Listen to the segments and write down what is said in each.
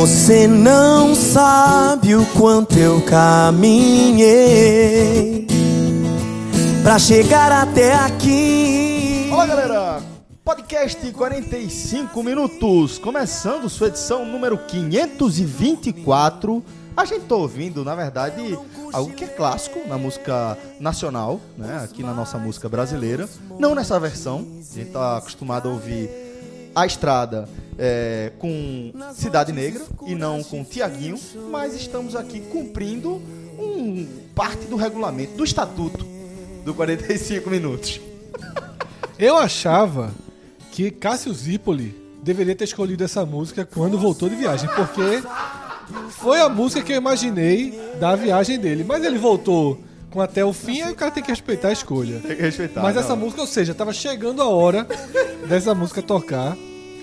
Você não sabe o quanto eu caminhei pra chegar até aqui. Olá, galera! Podcast 45 minutos, começando sua edição número 524. A gente tá ouvindo, na verdade, algo que é clássico na música nacional, né? Aqui na nossa música brasileira. Não nessa versão. A gente tá acostumado a ouvir A Estrada é, com Cidade Negra e não com Tiaguinho, mas estamos aqui cumprindo um parte do regulamento, do estatuto do 45 minutos. Eu achava que Cássio Zipoli deveria ter escolhido essa música quando voltou de viagem, porque foi a música que eu imaginei da viagem dele. Mas ele voltou com até o fim, aí o cara tem que respeitar a escolha. Tem que respeitar. Mas não. essa música, ou seja, tava chegando a hora dessa música tocar,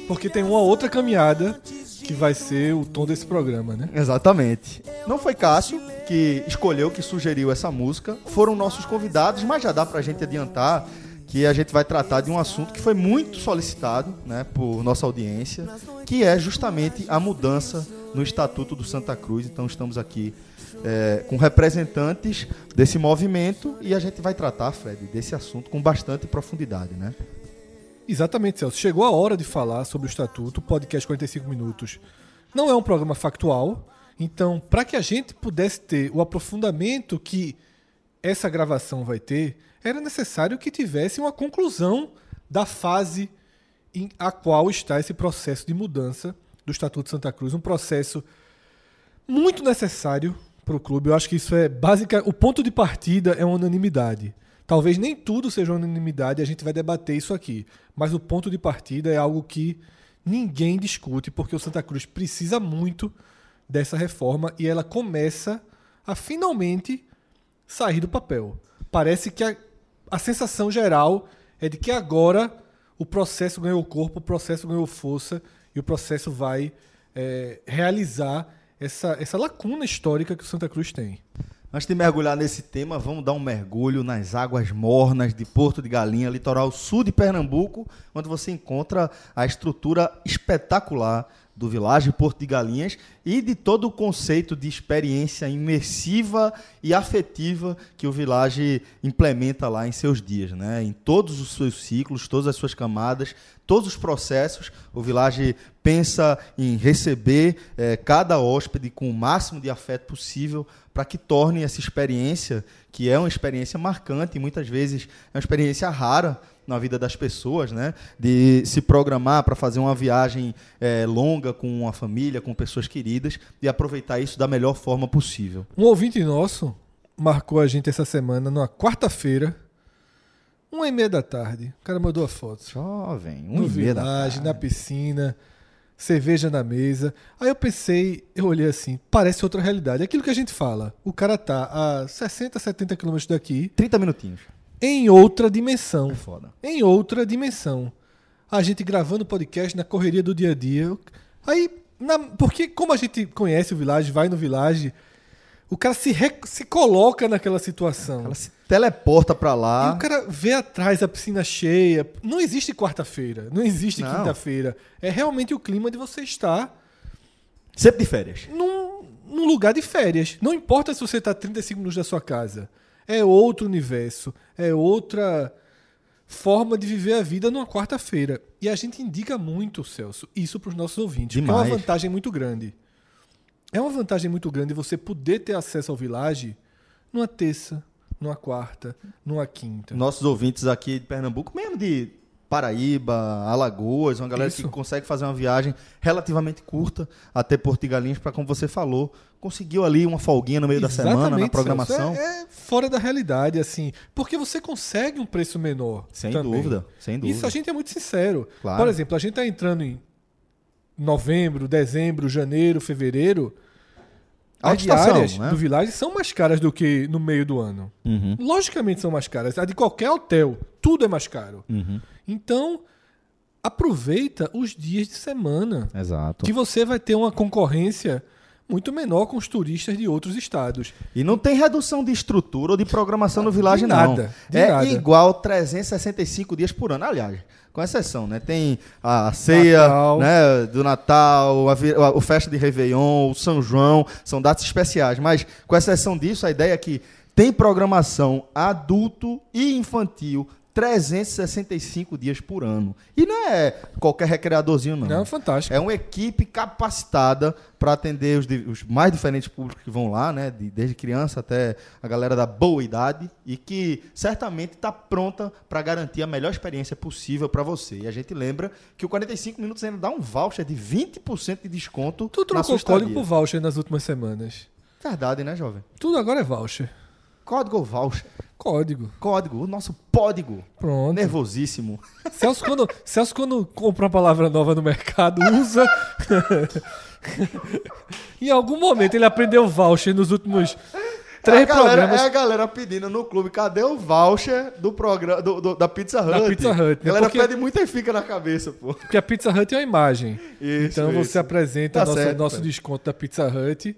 porque tem uma outra caminhada que vai ser o tom desse programa, né? Exatamente. Não foi Cássio que escolheu, que sugeriu essa música. Foram nossos convidados, mas já dá pra gente adiantar que a gente vai tratar de um assunto que foi muito solicitado né, por nossa audiência, que é justamente a mudança no Estatuto do Santa Cruz. Então estamos aqui é, com representantes desse movimento e a gente vai tratar, Fred, desse assunto com bastante profundidade, né? Exatamente, Celso. Chegou a hora de falar sobre o Estatuto, podcast 45 Minutos. Não é um programa factual, então, para que a gente pudesse ter o aprofundamento que essa gravação vai ter, era necessário que tivesse uma conclusão da fase em a qual está esse processo de mudança do Estatuto de Santa Cruz. Um processo muito necessário para o clube. Eu acho que isso é básica. O ponto de partida é uma unanimidade. Talvez nem tudo seja unanimidade, a gente vai debater isso aqui. Mas o ponto de partida é algo que ninguém discute, porque o Santa Cruz precisa muito dessa reforma e ela começa a finalmente sair do papel. Parece que a, a sensação geral é de que agora o processo ganhou corpo, o processo ganhou força e o processo vai é, realizar essa, essa lacuna histórica que o Santa Cruz tem. Antes de mergulhar nesse tema, vamos dar um mergulho nas águas mornas de Porto de Galinha, litoral sul de Pernambuco, onde você encontra a estrutura espetacular do Vilagem Porto de Galinhas e de todo o conceito de experiência imersiva e afetiva que o Village implementa lá em seus dias, né? Em todos os seus ciclos, todas as suas camadas, todos os processos, o Village pensa em receber eh, cada hóspede com o máximo de afeto possível para que torne essa experiência, que é uma experiência marcante e muitas vezes é uma experiência rara na vida das pessoas, né? De se programar para fazer uma viagem eh, longa com a família, com pessoas queridas e aproveitar isso da melhor forma possível. Um ouvinte nosso marcou a gente essa semana, numa quarta-feira, uma e meia da tarde. O cara mandou a foto. Jovem, um no e meia da Village, na tarde. piscina, cerveja na mesa. Aí eu pensei, eu olhei assim, parece outra realidade. Aquilo que a gente fala, o cara tá a 60, 70 quilômetros daqui, 30 minutinhos. Em outra dimensão. É foda. Em outra dimensão. A gente gravando podcast na correria do dia a dia. Aí, na- porque como a gente conhece o Village, vai no Village, o cara se, re- se coloca naquela situação. Ela se teleporta para E lá. o cara vê atrás a piscina cheia. Não existe quarta-feira, não existe Não. quinta-feira. É realmente o clima de você estar Sempre de férias. num, num lugar de férias. Não importa se você está a 35 minutos da sua casa. É outro universo. É outra forma de viver a vida numa quarta-feira. E a gente indica muito, Celso, isso para os nossos ouvintes. Porque é Demais. uma vantagem muito grande. É uma vantagem muito grande você poder ter acesso ao Village numa terça, numa quarta, numa quinta. Nossos ouvintes aqui de Pernambuco, mesmo de Paraíba, Alagoas, uma galera Isso. que consegue fazer uma viagem relativamente curta até Porto Galinhas para, como você falou, conseguiu ali uma folguinha no meio da semana na Exatamente, programação. É, é fora da realidade, assim. Porque você consegue um preço menor. Sem também. dúvida, sem dúvida. Isso a gente é muito sincero. Claro. Por exemplo, a gente está entrando em novembro, dezembro, janeiro, fevereiro. As Alta estação, diárias né? do Village são mais caras do que no meio do ano. Uhum, Logicamente são mais caras. A de qualquer hotel, tudo é mais caro. uhum. Então, aproveita os dias de semana Exato. que você vai ter uma concorrência muito menor com os turistas de outros estados. E não tem redução de estrutura ou de programação no Village, De nada, não. é nada. igual 365 dias por ano. Aliás, com exceção, né? Tem a ceia Natal. né, do Natal, a, a- o festa de Réveillon, o São João, são datas especiais. Mas, com exceção disso, a ideia é que tem programação adulto e infantil 365 dias por ano. E não é qualquer recreadorzinho, não. Não, fantástico. É uma equipe capacitada para atender os, os mais diferentes públicos que vão lá, né? de- desde criança até a galera da boa idade e que certamente está pronta para garantir a melhor experiência possível para você. E a gente lembra que o 45 minutos ainda dá um voucher de 20% de desconto. Tu na trocou sua código por voucher nas últimas semanas. Verdade, né, jovem? Tudo agora é voucher. Código voucher. Código. Código, o nosso código. Pronto. Nervosíssimo. Celso quando, Celso, quando compra uma palavra nova no mercado, usa. em algum momento ele aprendeu voucher nos últimos três a galera, programas. É a galera pedindo no clube, cadê o voucher do programa do, do- da Pizza Hut? Da Pizza Hut, né? A galera Porque- pede muito e fica na cabeça, pô. Porque a Pizza Hut é uma imagem. Isso, então você isso. apresenta Tá nosso, certo, nosso desconto da Pizza Hut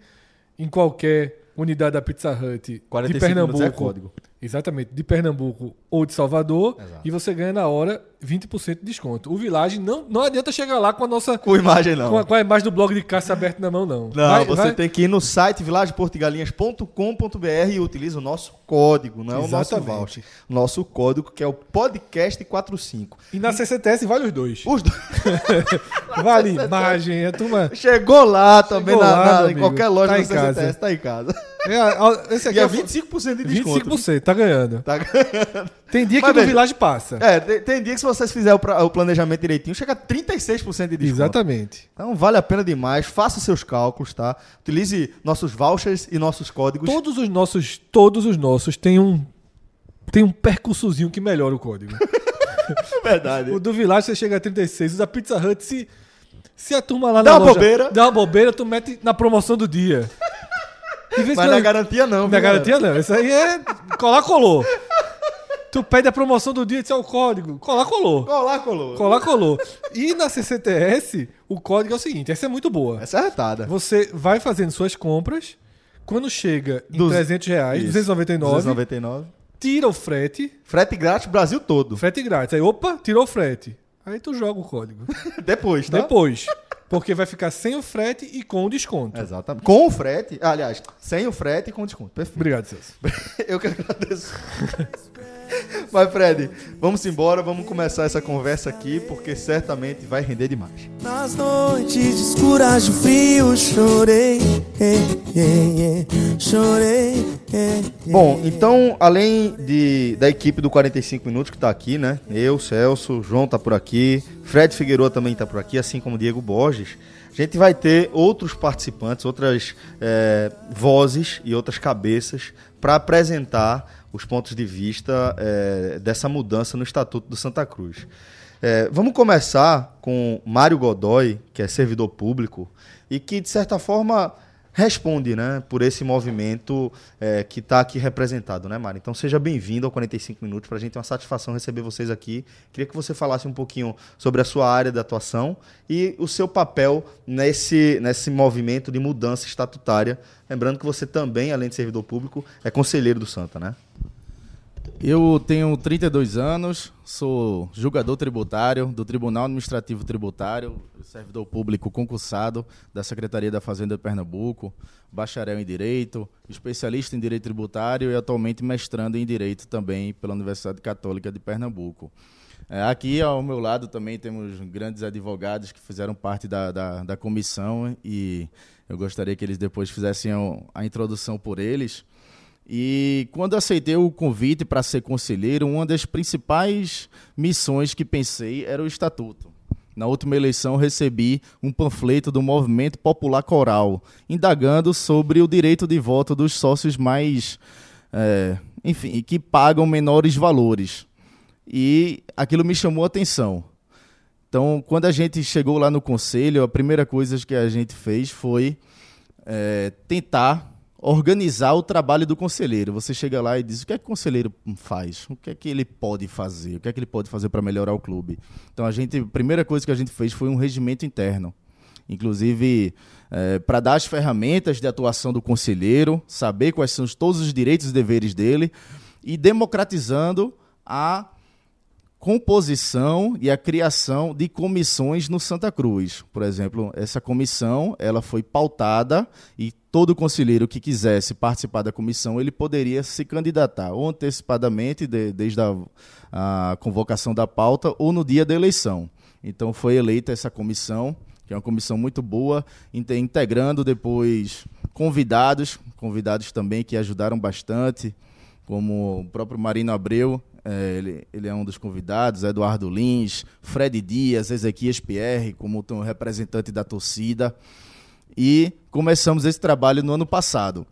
em qualquer unidade da Pizza Hut de 45 Pernambuco. é código. Exatamente, de Pernambuco ou de Salvador. Exato. E você ganha na hora 20% de desconto. O Village não, não adianta chegar lá com a nossa. Com imagem não. Com a, com a imagem do blog de caça aberto na mão, não. Não, Vai- você vai- tem que ir no site vilageportugalinhas.com.br e utiliza o nosso código, não é o nosso voucher. Nosso código que é o podcast45. E na CCTS vale os dois. Os dois. Vale imagem, a turma. Chegou lá também Chegou na- lá, na- em qualquer loja Tá da. CCTS, tá em casa. É, esse aqui E é é 25% de desconto. 25%, tá ganhando. Tá ganhando. Tem dia que Mas veja, Village passa. É, tem, tem dia que se vocês fizerem o, o planejamento direitinho, chega a 36% de desconto. Exatamente. Então vale a pena demais, faça seus cálculos, tá? Utilize nossos vouchers e nossos códigos. Todos os nossos, todos os nossos tem um tem um percursozinho que melhora o código. É verdade. o do Village você chega a 36, o da Pizza Hut se se a turma lá Dá na uma loja bobeira. dá uma bobeira, tu mete na promoção do dia. Mas na garantia não, Na garantia não, isso aí é colar colou. Tu pede a promoção do dia, isso é o código. Colar colou. Colar, colou. Colar colou. E na CCTS, o código é o seguinte, essa é muito boa. Essa é retada. Você vai fazendo suas compras, quando chega em Dos- 300 reais, Isso. 299, 299. tira o frete, Frete grátis Brasil todo. frete grátis. Aí, opa, tirou o frete. Aí tu joga o código. Depois, tá? Depois. Porque vai ficar sem o frete e com o desconto. Exatamente. Com o frete, aliás, sem o frete e com desconto. Perfeito. Obrigado, Celso. Eu que agradeço. Mas, Fred, vamos embora, vamos começar essa conversa aqui, porque certamente vai render demais. Nas noites escuras de frio chorei, eh, eh, eh, chorei. Bom, então, além de, da equipe do 45 Minutos que tá aqui, né? Eu, Celso, João tá por aqui, Fred Figueroa também tá por aqui, assim como Diego Borges. A gente vai ter outros participantes, outras eh, vozes e outras cabeças para apresentar os pontos de vista eh, dessa mudança no Estatuto do Santa Cruz. Eh, vamos começar com Mário Godoy, que é servidor público e que, de certa forma, responde né, por esse movimento eh, que está aqui representado, né, Mário? Então seja bem-vindo ao 45 Minutos. Para a gente é uma satisfação receber vocês aqui. Queria que você falasse um pouquinho sobre a sua área de atuação e o seu papel nesse, nesse movimento de mudança estatutária. Lembrando que você também, além de servidor público, é conselheiro do Santa, né? Eu tenho 32 anos, sou julgador tributário do Tribunal Administrativo Tributário, servidor público concursado da Secretaria da Fazenda de Pernambuco, bacharel em Direito, especialista em Direito Tributário e atualmente mestrando em Direito também pela Universidade Católica de Pernambuco. É, aqui ao meu lado também temos grandes advogados que fizeram parte da, da, da comissão e eu gostaria que eles depois fizessem a, a introdução por eles. E quando aceitei o convite para ser conselheiro, uma das principais missões que pensei era o estatuto. Na última eleição, recebi um panfleto do Movimento Popular Coral, indagando sobre o direito de voto dos sócios mais. é, enfim, que pagam menores valores. E aquilo me chamou a atenção. Então, quando a gente chegou lá no conselho, a primeira coisa que a gente fez foi é, tentar organizar o trabalho do conselheiro. Você chega lá e diz o que é que o conselheiro faz, o que é que ele pode fazer, o que é que ele pode fazer para melhorar o clube. Então a gente, a primeira coisa que a gente fez foi um regimento interno. inclusive é, para dar as ferramentas de atuação do conselheiro, saber quais são todos os direitos e deveres dele e democratizando a composição e a criação de comissões no Santa Cruz. Por exemplo, essa comissão ela foi pautada e todo conselheiro que quisesse participar da comissão ele poderia se candidatar ou antecipadamente de, desde a, a convocação da pauta ou no dia da eleição. Então foi eleita essa comissão que é uma comissão muito boa, integrando depois convidados, convidados também que ajudaram bastante, como o próprio Marino Abreu, é, ele, ele, é um dos convidados, Eduardo Lins, Fred Dias, Ezequias Pierre, como representante da torcida. E começamos esse trabalho no ano passado.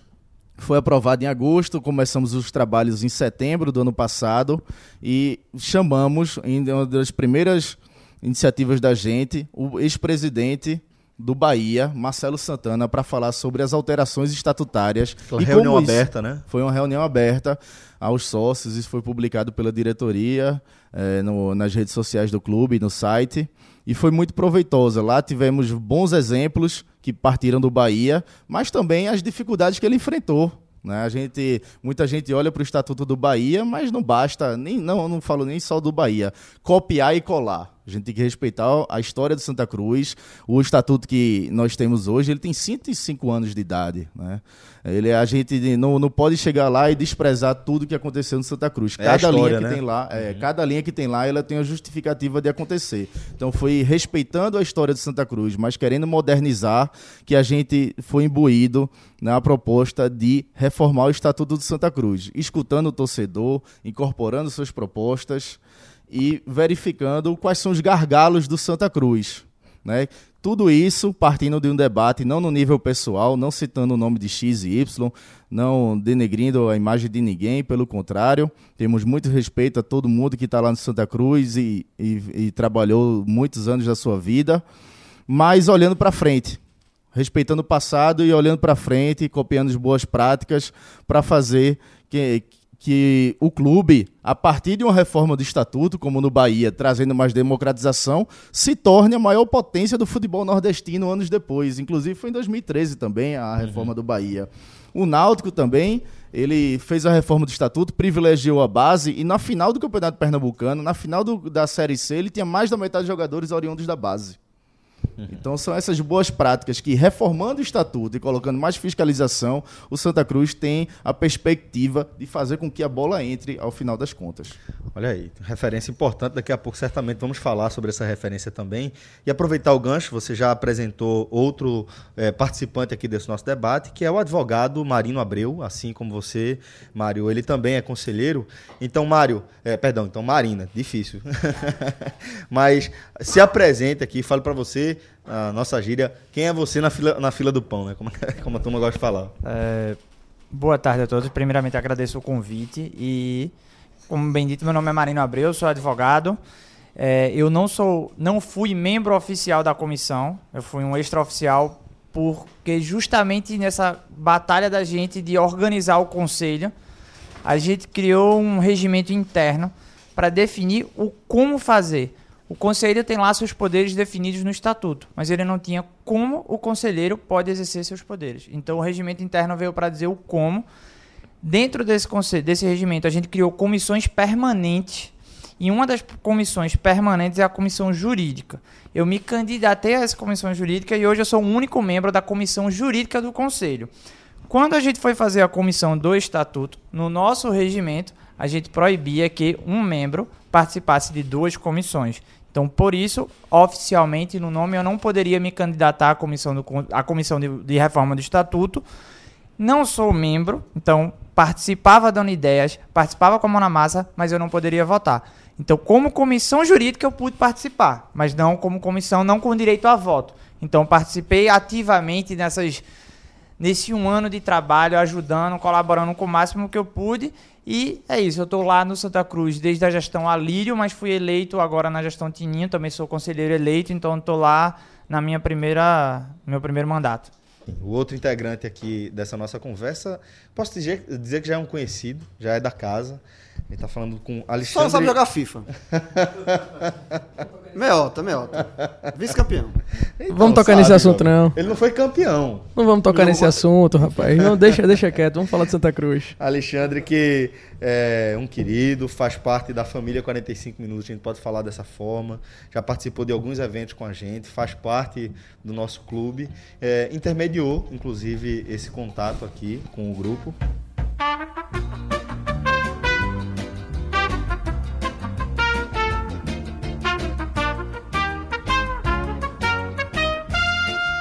Foi aprovado em agosto, começamos os trabalhos em setembro do ano passado e chamamos, em uma das primeiras iniciativas da gente, o ex-presidente do Bahia, Marcelo Santana, para falar sobre as alterações estatutárias. Foi uma reunião aberta, né? Foi uma reunião aberta aos sócios, isso foi publicado pela diretoria é, no, nas redes sociais do clube, no site, e foi muito proveitosa. Lá tivemos bons exemplos que partiram do Bahia, mas também as dificuldades que ele enfrentou né? A gente, muita gente olha para o Estatuto do Bahia, mas não basta, nem, não, não falo nem só do Bahia, copiar e colar. A gente tem que respeitar a história do Santa Cruz. O estatuto que nós temos hoje, ele tem 105 anos de idade. Né? Ele, a gente não, não pode chegar lá e desprezar tudo que aconteceu no Santa Cruz. É cada história, linha que né? tem lá, é, uhum. cada linha que tem lá, ela tem a justificativa de acontecer. Então foi respeitando a história de Santa Cruz, mas querendo modernizar, que a gente foi imbuído na proposta de reformar o Estatuto do Santa Cruz, escutando o torcedor, incorporando suas propostas e verificando quais são os gargalos do Santa Cruz. Né? Tudo isso partindo de um debate, não no nível pessoal, não citando o nome de X e Y, não denegrindo a imagem de ninguém, pelo contrário, temos muito respeito a todo mundo que está lá no Santa Cruz e, e, e trabalhou muitos anos da sua vida, mas olhando para frente, respeitando o passado e olhando para frente, copiando as boas práticas para fazer que, que o clube, a partir de uma reforma do estatuto, como no Bahia, trazendo mais democratização, se torne a maior potência do futebol nordestino anos depois. Inclusive foi em 2013 também a reforma uhum. do Bahia. O Náutico também, ele fez a reforma do estatuto, privilegiou a base e na final do Campeonato Pernambucano, na final do, da Série C, ele tinha mais da metade de jogadores oriundos da base. Uhum. Então são essas boas práticas que, reformando o estatuto e colocando mais fiscalização, o Santa Cruz tem a perspectiva de fazer com que a bola entre ao final das contas. Olha aí, referência importante. Daqui a pouco certamente vamos falar sobre essa referência também. E aproveitar o gancho, você já apresentou outro é, participante aqui desse nosso debate, que é o advogado Marino Abreu, assim como você, Mário. Ele também é conselheiro. Então, Mário, é, perdão, então Marina, difícil. Mas se apresente aqui, fale para você a nossa gíria. Quem é você na fila, na fila do pão, né? Como, como a turma gosta de falar. É, boa tarde a todos. Primeiramente agradeço o convite e, como bem dito, meu nome é Marino Abreu, sou advogado. É, eu não sou, não fui membro oficial da comissão, eu fui um extraoficial porque justamente nessa batalha da gente de organizar o conselho, a gente criou um regimento interno para definir o como fazer. O conselheiro tem lá seus poderes definidos no estatuto, mas ele não tinha como o conselheiro pode exercer seus poderes. Então o regimento interno veio para dizer o como. Dentro desse, desse regimento, a gente criou comissões permanentes. E uma das comissões permanentes é a comissão jurídica. Eu me candidatei a essa comissão jurídica e hoje eu sou o único membro da comissão jurídica do conselho. Quando a gente foi fazer a comissão do estatuto, no nosso regimento, a gente proibia que um membro participasse de duas comissões. Então, por isso, oficialmente, no nome, eu não poderia me candidatar à comissão, do, à comissão de, de reforma do estatuto. Não sou membro, então participava dando ideias, participava com a mão na massa, mas eu não poderia votar. Então, como comissão jurídica, eu pude participar, mas não como comissão, não com direito a voto. Então, participei ativamente nessas, nesse um ano de trabalho, ajudando, colaborando com o máximo que eu pude e é isso, eu estou lá no Santa Cruz desde a gestão Alírio, mas fui eleito agora na gestão Tininho, também sou conselheiro eleito, então estou lá na minha primeira, meu primeiro mandato. O outro integrante aqui dessa nossa conversa, posso dizer, dizer que já é um conhecido, já é da casa, Ele tá falando com Só Alexandre. não sabe jogar FIFA. Meota, meota. Vice-campeão. Então, Vamos tocar nesse assunto, não. Ele não foi campeão. Não vamos tocar nesse assunto, rapaz. Não, deixa, deixa quieto. Vamos falar de Santa Cruz. Alexandre, que é um querido, faz parte da família 45 Minutos, a gente pode falar dessa forma. Já participou de alguns eventos com a gente, faz parte do nosso clube. É, intermediou, inclusive, esse contato aqui com o grupo.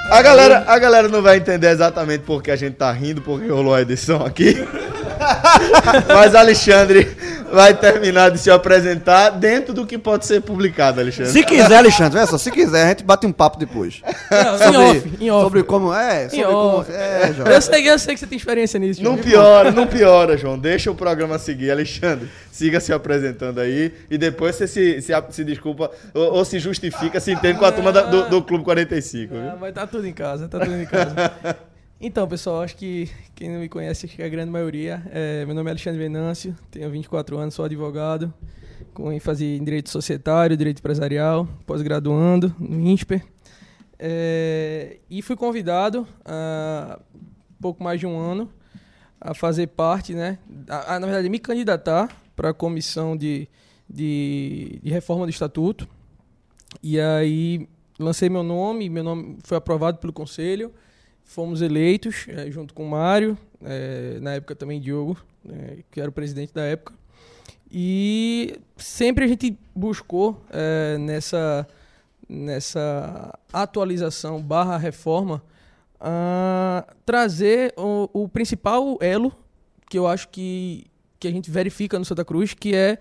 A galera, a galera não vai entender exatamente por que a gente tá rindo, porque rolou a edição aqui. Mas Alexandre vai terminar de se apresentar dentro do que pode ser publicado, Alexandre. Se quiser, Alexandre, olha só, se quiser, a gente bate um papo depois. Não, em off, em off. sobre como é, sobre Em como. off. É, João. Eu sei, eu sei que você tem experiência nisso. Não João. piora, não piora, João. Deixa o programa seguir. Alexandre, siga se apresentando aí e depois você se, se, se desculpa ou, ou se justifica, se entende com a turma da- do, do Clube 45. Viu? Ah, mas tá tudo em casa, tá tudo em casa. Então, pessoal, acho que quem não me conhece, acho que a grande maioria. É, meu nome é Alexandre Venâncio, tenho 24 anos, sou advogado, com ênfase em direito societário, direito empresarial, pós-graduando no INSPER. É, e fui convidado há pouco mais de um ano a fazer parte, né? A, a, na verdade, me candidatar para a comissão de, de, de reforma do estatuto. E aí lancei meu nome, meu nome foi aprovado pelo conselho, fomos eleitos eh, junto com o Mário, eh, na época também Diogo, eh, que era o presidente da época. E sempre a gente buscou eh, nessa, nessa atualização barra reforma trazer o, o principal elo que eu acho que, que a gente verifica no Santa Cruz, que é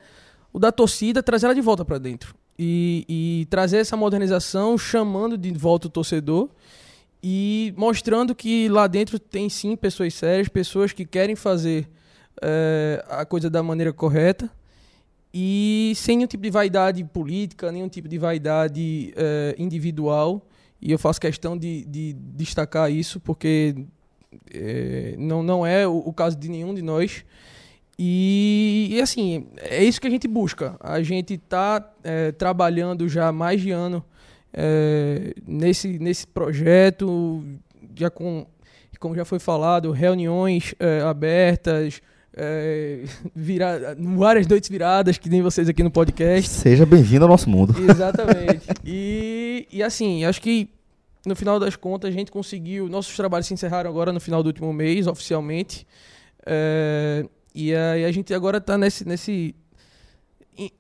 o da torcida, trazer ela de volta para dentro. E, e trazer essa modernização, chamando de volta o torcedor e mostrando que lá dentro tem sim pessoas sérias, pessoas que querem fazer eh, a coisa da maneira correta e sem nenhum tipo de vaidade política, nenhum tipo de vaidade eh, individual. E eu faço questão de, de destacar isso porque eh, não, não é o, o caso de nenhum de nós. E, e, assim, é isso que a gente busca. A gente está trabalhando já há mais de ano é, nesse, nesse projeto, já com, como já foi falado, reuniões é, abertas, é, vira, várias noites viradas, que nem vocês aqui no podcast. Seja bem-vindo ao nosso mundo. Exatamente. E, e assim, acho que no final das contas a gente conseguiu. Nossos trabalhos se encerraram agora no final do último mês, oficialmente. É, e aí a gente agora está nesse, nesse,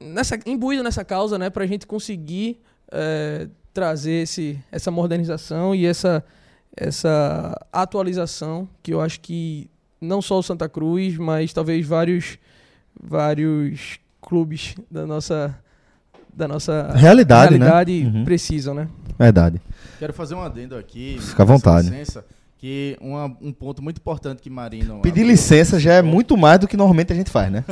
nessa, imbuído nessa causa, né, para a gente conseguir é, trazer esse, essa modernização e essa, essa atualização que eu acho que não só o Santa Cruz, mas talvez vários, vários clubes da nossa da nossa Realidade, né? realidade Uhum. precisam, né? Verdade. Quero fazer um adendo aqui. Fica à vontade. licença, que uma- um ponto muito importante que Marino. Pedir abriu- licença já é muito mais do que normalmente a gente faz, né?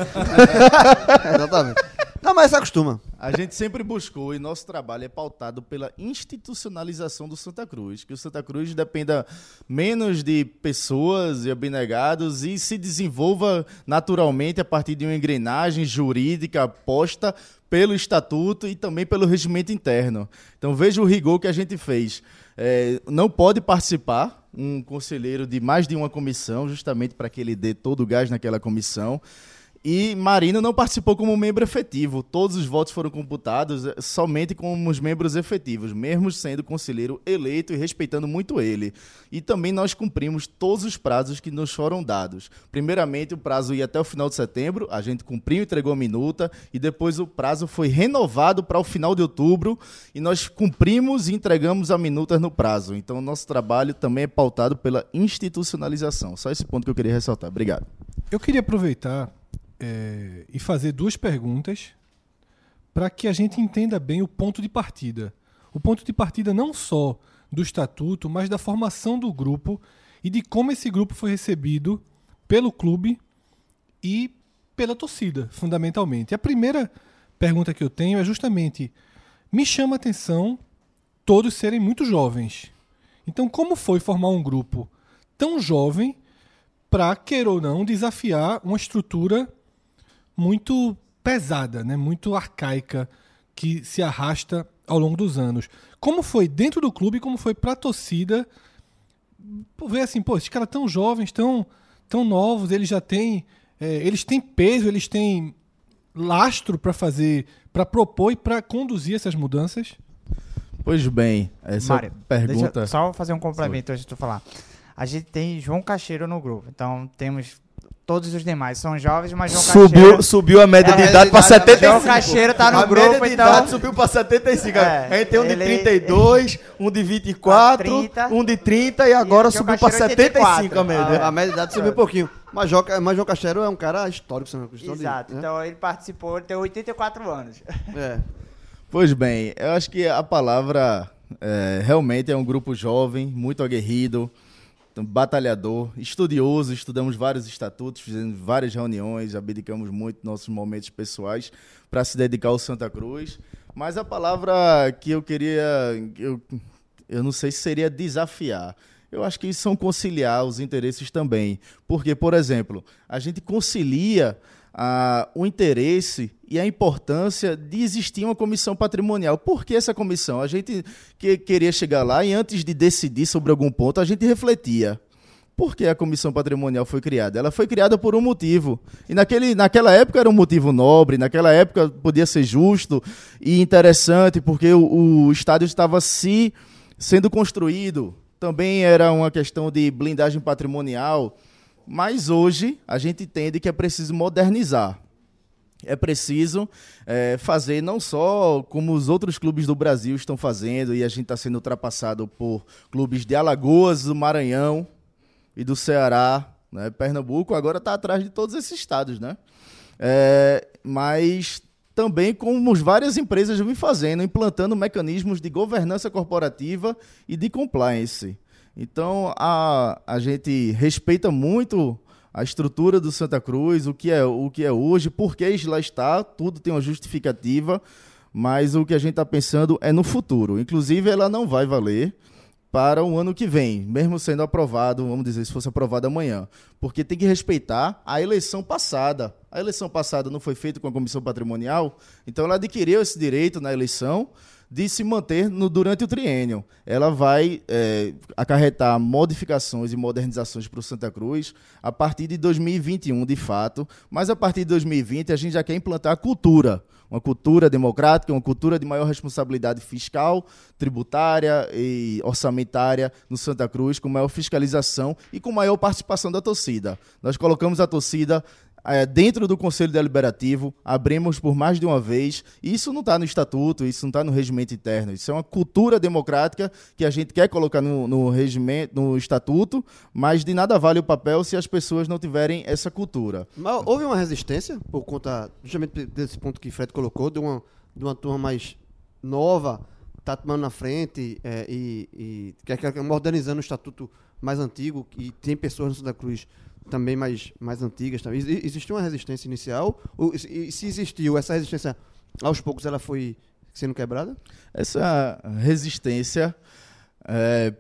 É, exatamente. Não, mas acostuma. A gente sempre buscou e nosso trabalho é pautado pela institucionalização do Santa Cruz, que o Santa Cruz dependa menos de pessoas e abnegados e se desenvolva naturalmente a partir de uma engrenagem jurídica posta pelo estatuto e também pelo regimento interno. Então veja o rigor que a gente fez. É, não pode participar um conselheiro de mais de uma comissão, justamente para que ele dê todo o gás naquela comissão. E Marino não participou como membro efetivo. Todos os votos foram computados eh, somente como os membros efetivos, mesmo sendo conselheiro eleito e respeitando muito ele. E também nós cumprimos todos os prazos que nos foram dados. Primeiramente, o prazo ia até o final de setembro, a gente cumpriu e entregou a minuta, e depois o prazo foi renovado para o final de outubro, e nós cumprimos e entregamos a minuta no prazo. Então, nosso trabalho também é pautado pela institucionalização. Só esse ponto que eu queria ressaltar. Obrigado. Eu queria aproveitar é, e fazer duas perguntas para que a gente entenda bem o ponto de partida. O ponto de partida não só do estatuto, mas da formação do grupo e de como esse grupo foi recebido pelo clube e pela torcida, fundamentalmente. A primeira pergunta que eu tenho é justamente: me chama a atenção todos serem muito jovens. Então, como foi formar um grupo tão jovem para, queira ou não, desafiar uma estrutura muito pesada, né? muito arcaica, que se arrasta ao longo dos anos. Como foi dentro do clube, como foi para a torcida ver assim, pô, esses caras tão jovens, tão, tão novos, eles já têm. é, eles têm peso, eles têm lastro para fazer, para propor e para conduzir essas mudanças? Pois bem, essa Mário, pergunta. Deixa eu só fazer um complemento antes de tu falar. A gente tem João Cacheiro no grupo, então temos todos os demais são jovens, mas João Subiu, Cacheiro... subiu a média É, de a idade para média de idade- 75. João Cacheiro tá no a grupo, média de então- idade subiu para 75. É, a gente tem um de ele- 32, um de 24, 30, um de 30 e agora João subiu para Cacheiro 75 a 84. média. A, a média de idade subiu um pouquinho. Mas, Joca, mas João Castelo é um cara histórico, Cruz. então, Exato, né? então ele participou, ele tem 84 anos. É. Pois bem, eu acho que a palavra é, realmente é um grupo jovem, muito aguerrido, batalhador, estudioso, estudamos vários estatutos, fizemos várias reuniões, abdicamos muito nossos momentos pessoais para se dedicar ao Santa Cruz. Mas a palavra que eu queria, eu, eu não sei se seria desafiar. Eu acho que são conciliar os interesses também. Porque, por exemplo, a gente concilia ah, o interesse e a importância de existir uma comissão patrimonial. Por que essa comissão? A gente que queria chegar lá e antes de decidir sobre algum ponto, a gente refletia. Por que a comissão patrimonial foi criada? Ela foi criada por um motivo. E naquele, naquela época era um motivo nobre, naquela época podia ser justo e interessante, porque o, o estádio estava se sendo construído. Também era uma questão de blindagem patrimonial. Mas hoje a gente entende que é preciso modernizar. É preciso eh, fazer não só como os outros clubes do Brasil estão fazendo, e a gente está sendo ultrapassado por clubes de Alagoas, do Maranhão e do Ceará. Né? Pernambuco agora está atrás de todos esses estados. Né? Eh, mas também como várias empresas vêm fazendo, implantando mecanismos de governança corporativa e de compliance. Então, a, a gente respeita muito a estrutura do Santa Cruz, o que é, o que é hoje, por que lá está, tudo tem uma justificativa, mas o que a gente está pensando é no futuro. Inclusive, ela não vai valer para o ano que vem, mesmo sendo aprovado, vamos dizer, se fosse aprovado amanhã, porque tem que respeitar a eleição passada. A eleição passada não foi feita com a comissão patrimonial, então ela adquiriu esse direito na eleição de se manter no, durante o triênio. Ela vai é, acarretar modificações e modernizações para o Santa Cruz a partir de 2021, de fato, mas a partir de 2020 a gente já quer implantar a cultura, uma cultura democrática, uma cultura de maior responsabilidade fiscal, tributária e orçamentária no Santa Cruz, com maior fiscalização e com maior participação da torcida. Nós colocamos a torcida é, dentro do Conselho Deliberativo, abrimos por mais de uma vez. Isso não está no estatuto, isso não está no regimento interno. Isso é uma cultura democrática que a gente quer colocar no, no regimento, no estatuto, mas de nada vale o papel se as pessoas não tiverem essa cultura. Mas houve uma resistência por conta, justamente desse ponto que Fred colocou, de uma, de uma turma mais nova, tá tomando na frente é, e, e quer, quer modernizando o estatuto mais antigo e tem pessoas no Santa Cruz também mais, mais antigas também. Exi- Existiu uma resistência inicial? Ou, e se existiu, essa resistência aos poucos ela foi sendo quebrada? Essa resistência. é,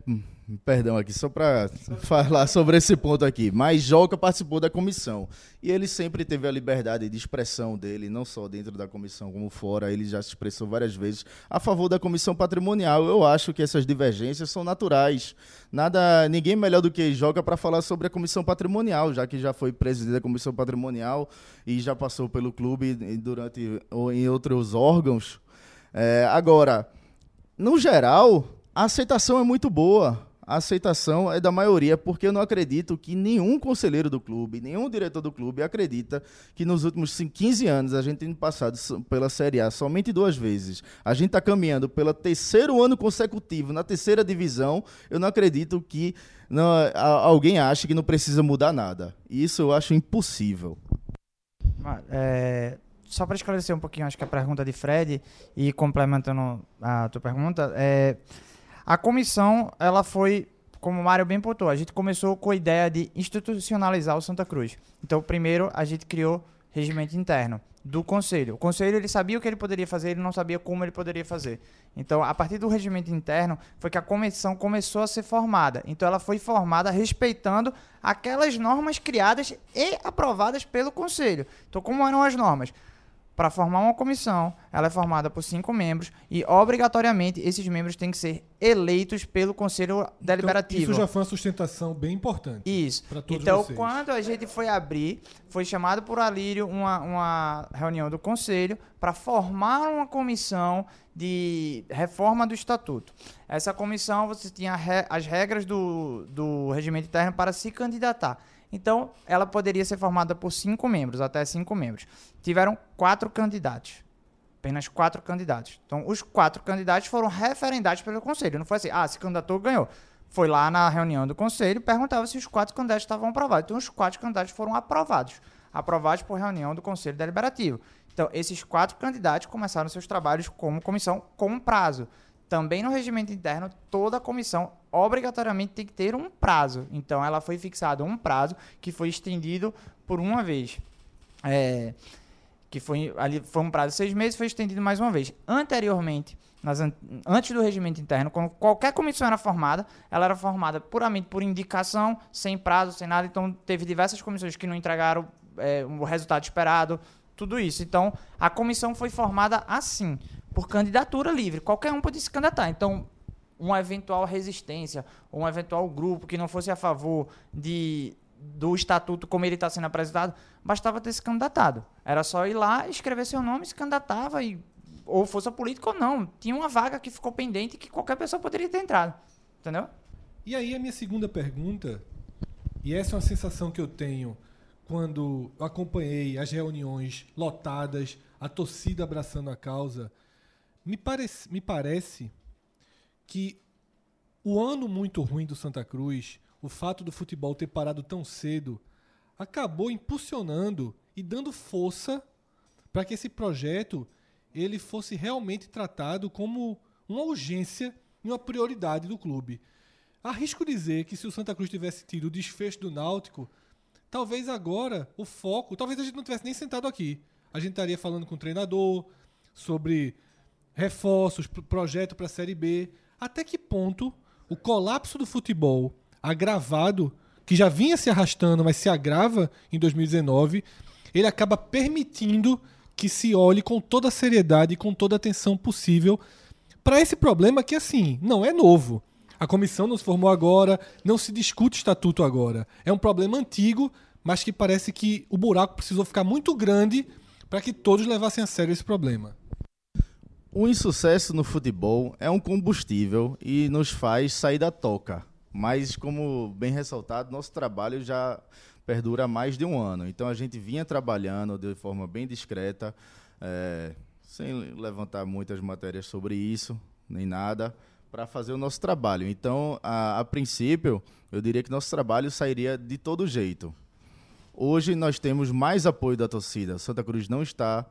perdão aqui, só para falar sobre esse ponto aqui. Mas Joca participou da comissão. E ele sempre teve a liberdade de expressão dele, não só dentro da comissão como fora. Ele já se expressou várias vezes a favor da comissão patrimonial. Eu acho que essas divergências são naturais. Nada, ninguém melhor do que Joca para falar sobre a comissão patrimonial, já que já foi presidente da comissão patrimonial e já passou pelo clube durante ou em outros órgãos. É, agora, no geral, a aceitação é muito boa. A aceitação é da maioria, porque eu não acredito que nenhum conselheiro do clube, nenhum diretor do clube acredita que nos últimos cin- 15 anos, a gente tendo passado pela Série A somente duas vezes, a gente está caminhando pelo terceiro ano consecutivo na terceira divisão, eu não acredito que não, alguém ache que não precisa mudar nada. Isso eu acho impossível. É, só para esclarecer um pouquinho, acho que a pergunta de Fred e complementando a tua pergunta, é, a comissão ela foi, como o Mário bem pontuou, a gente começou com a ideia de institucionalizar o Santa Cruz. Então, primeiro a gente criou regimento interno. do conselho. O conselho ele sabia o que ele poderia fazer, ele não sabia como ele poderia fazer. Então, a partir do regimento interno, foi que a comissão começou a ser formada. Então, ela foi formada respeitando aquelas normas criadas e aprovadas pelo conselho. Então, como eram as normas? Para formar uma comissão, ela é formada por cinco membros e, obrigatoriamente, esses membros têm que ser eleitos pelo Conselho Deliberativo. Então, isso já foi uma sustentação bem importante. Isso. Então, vocês. quando a gente foi abrir, foi chamado por Alírio uma, uma reunião do Conselho para formar uma comissão de reforma do Estatuto. Essa comissão, você tinha as regras do, do regimento interno para se candidatar. Então, ela poderia ser formada por cinco membros, até cinco membros. Tiveram quatro candidatos. Apenas quatro candidatos. Então, os quatro candidatos foram referendados pelo Conselho. Não foi assim, ah, se candidatou, ganhou. Foi lá na reunião do Conselho perguntava se os quatro candidatos estavam aprovados. Então, os quatro candidatos foram aprovados. Aprovados por reunião do Conselho Deliberativo. Então, esses quatro candidatos começaram seus trabalhos como comissão com prazo. Também no regimento interno, toda comissão obrigatoriamente tem que ter um prazo. Então, ela foi fixado um prazo que foi estendido por uma vez. É, que foi ali foi um prazo de seis meses, foi estendido mais uma vez. Anteriormente, nas an- antes do regimento interno, quando qualquer comissão era formada, ela era formada puramente por indicação, sem prazo, sem nada. Então, teve diversas comissões que não entregaram é, o resultado esperado, tudo isso. Então, a comissão foi formada assim, por candidatura livre. Qualquer um podia se candidatar. Então, uma eventual resistência, um eventual grupo que não fosse a favor de, do estatuto como ele está sendo apresentado, bastava ter se candidatado. Era só ir lá, escrever seu nome, se candidatava, e, ou força política ou não. Tinha uma vaga que ficou pendente que qualquer pessoa poderia ter entrado. Entendeu? E aí a minha segunda pergunta, e essa é uma sensação que eu tenho quando eu acompanhei as reuniões lotadas, a torcida abraçando a causa, me parece, me parece que o ano muito ruim do Santa Cruz, o fato do futebol ter parado tão cedo, acabou impulsionando e dando força para que esse projeto ele fosse realmente tratado como uma urgência e uma prioridade do clube. Arrisco dizer que se o Santa Cruz tivesse tido o desfecho do Náutico, talvez agora o foco, talvez a gente não tivesse nem sentado aqui. A gente estaria falando com o treinador sobre reforços, pro- projeto para a Série B. Até que ponto o colapso do futebol agravado, que já vinha se arrastando, mas se agrava em 2019, ele acaba permitindo que se olhe com toda a seriedade e com toda a atenção possível para esse problema que, assim, não é novo. A comissão não se formou agora, não se discute estatuto agora. É um problema antigo, mas que parece que o buraco precisou ficar muito grande para que todos levassem a sério esse problema. O insucesso no futebol é um combustível e nos faz sair da toca. Mas, como bem ressaltado, nosso trabalho já perdura mais de um ano. Então, a gente vinha trabalhando de forma bem discreta, eh, sem levantar muitas matérias sobre isso, nem nada, para fazer o nosso trabalho. Então, a, a princípio, eu diria que nosso trabalho sairia de todo jeito. Hoje nós temos mais apoio da torcida. Santa Cruz não está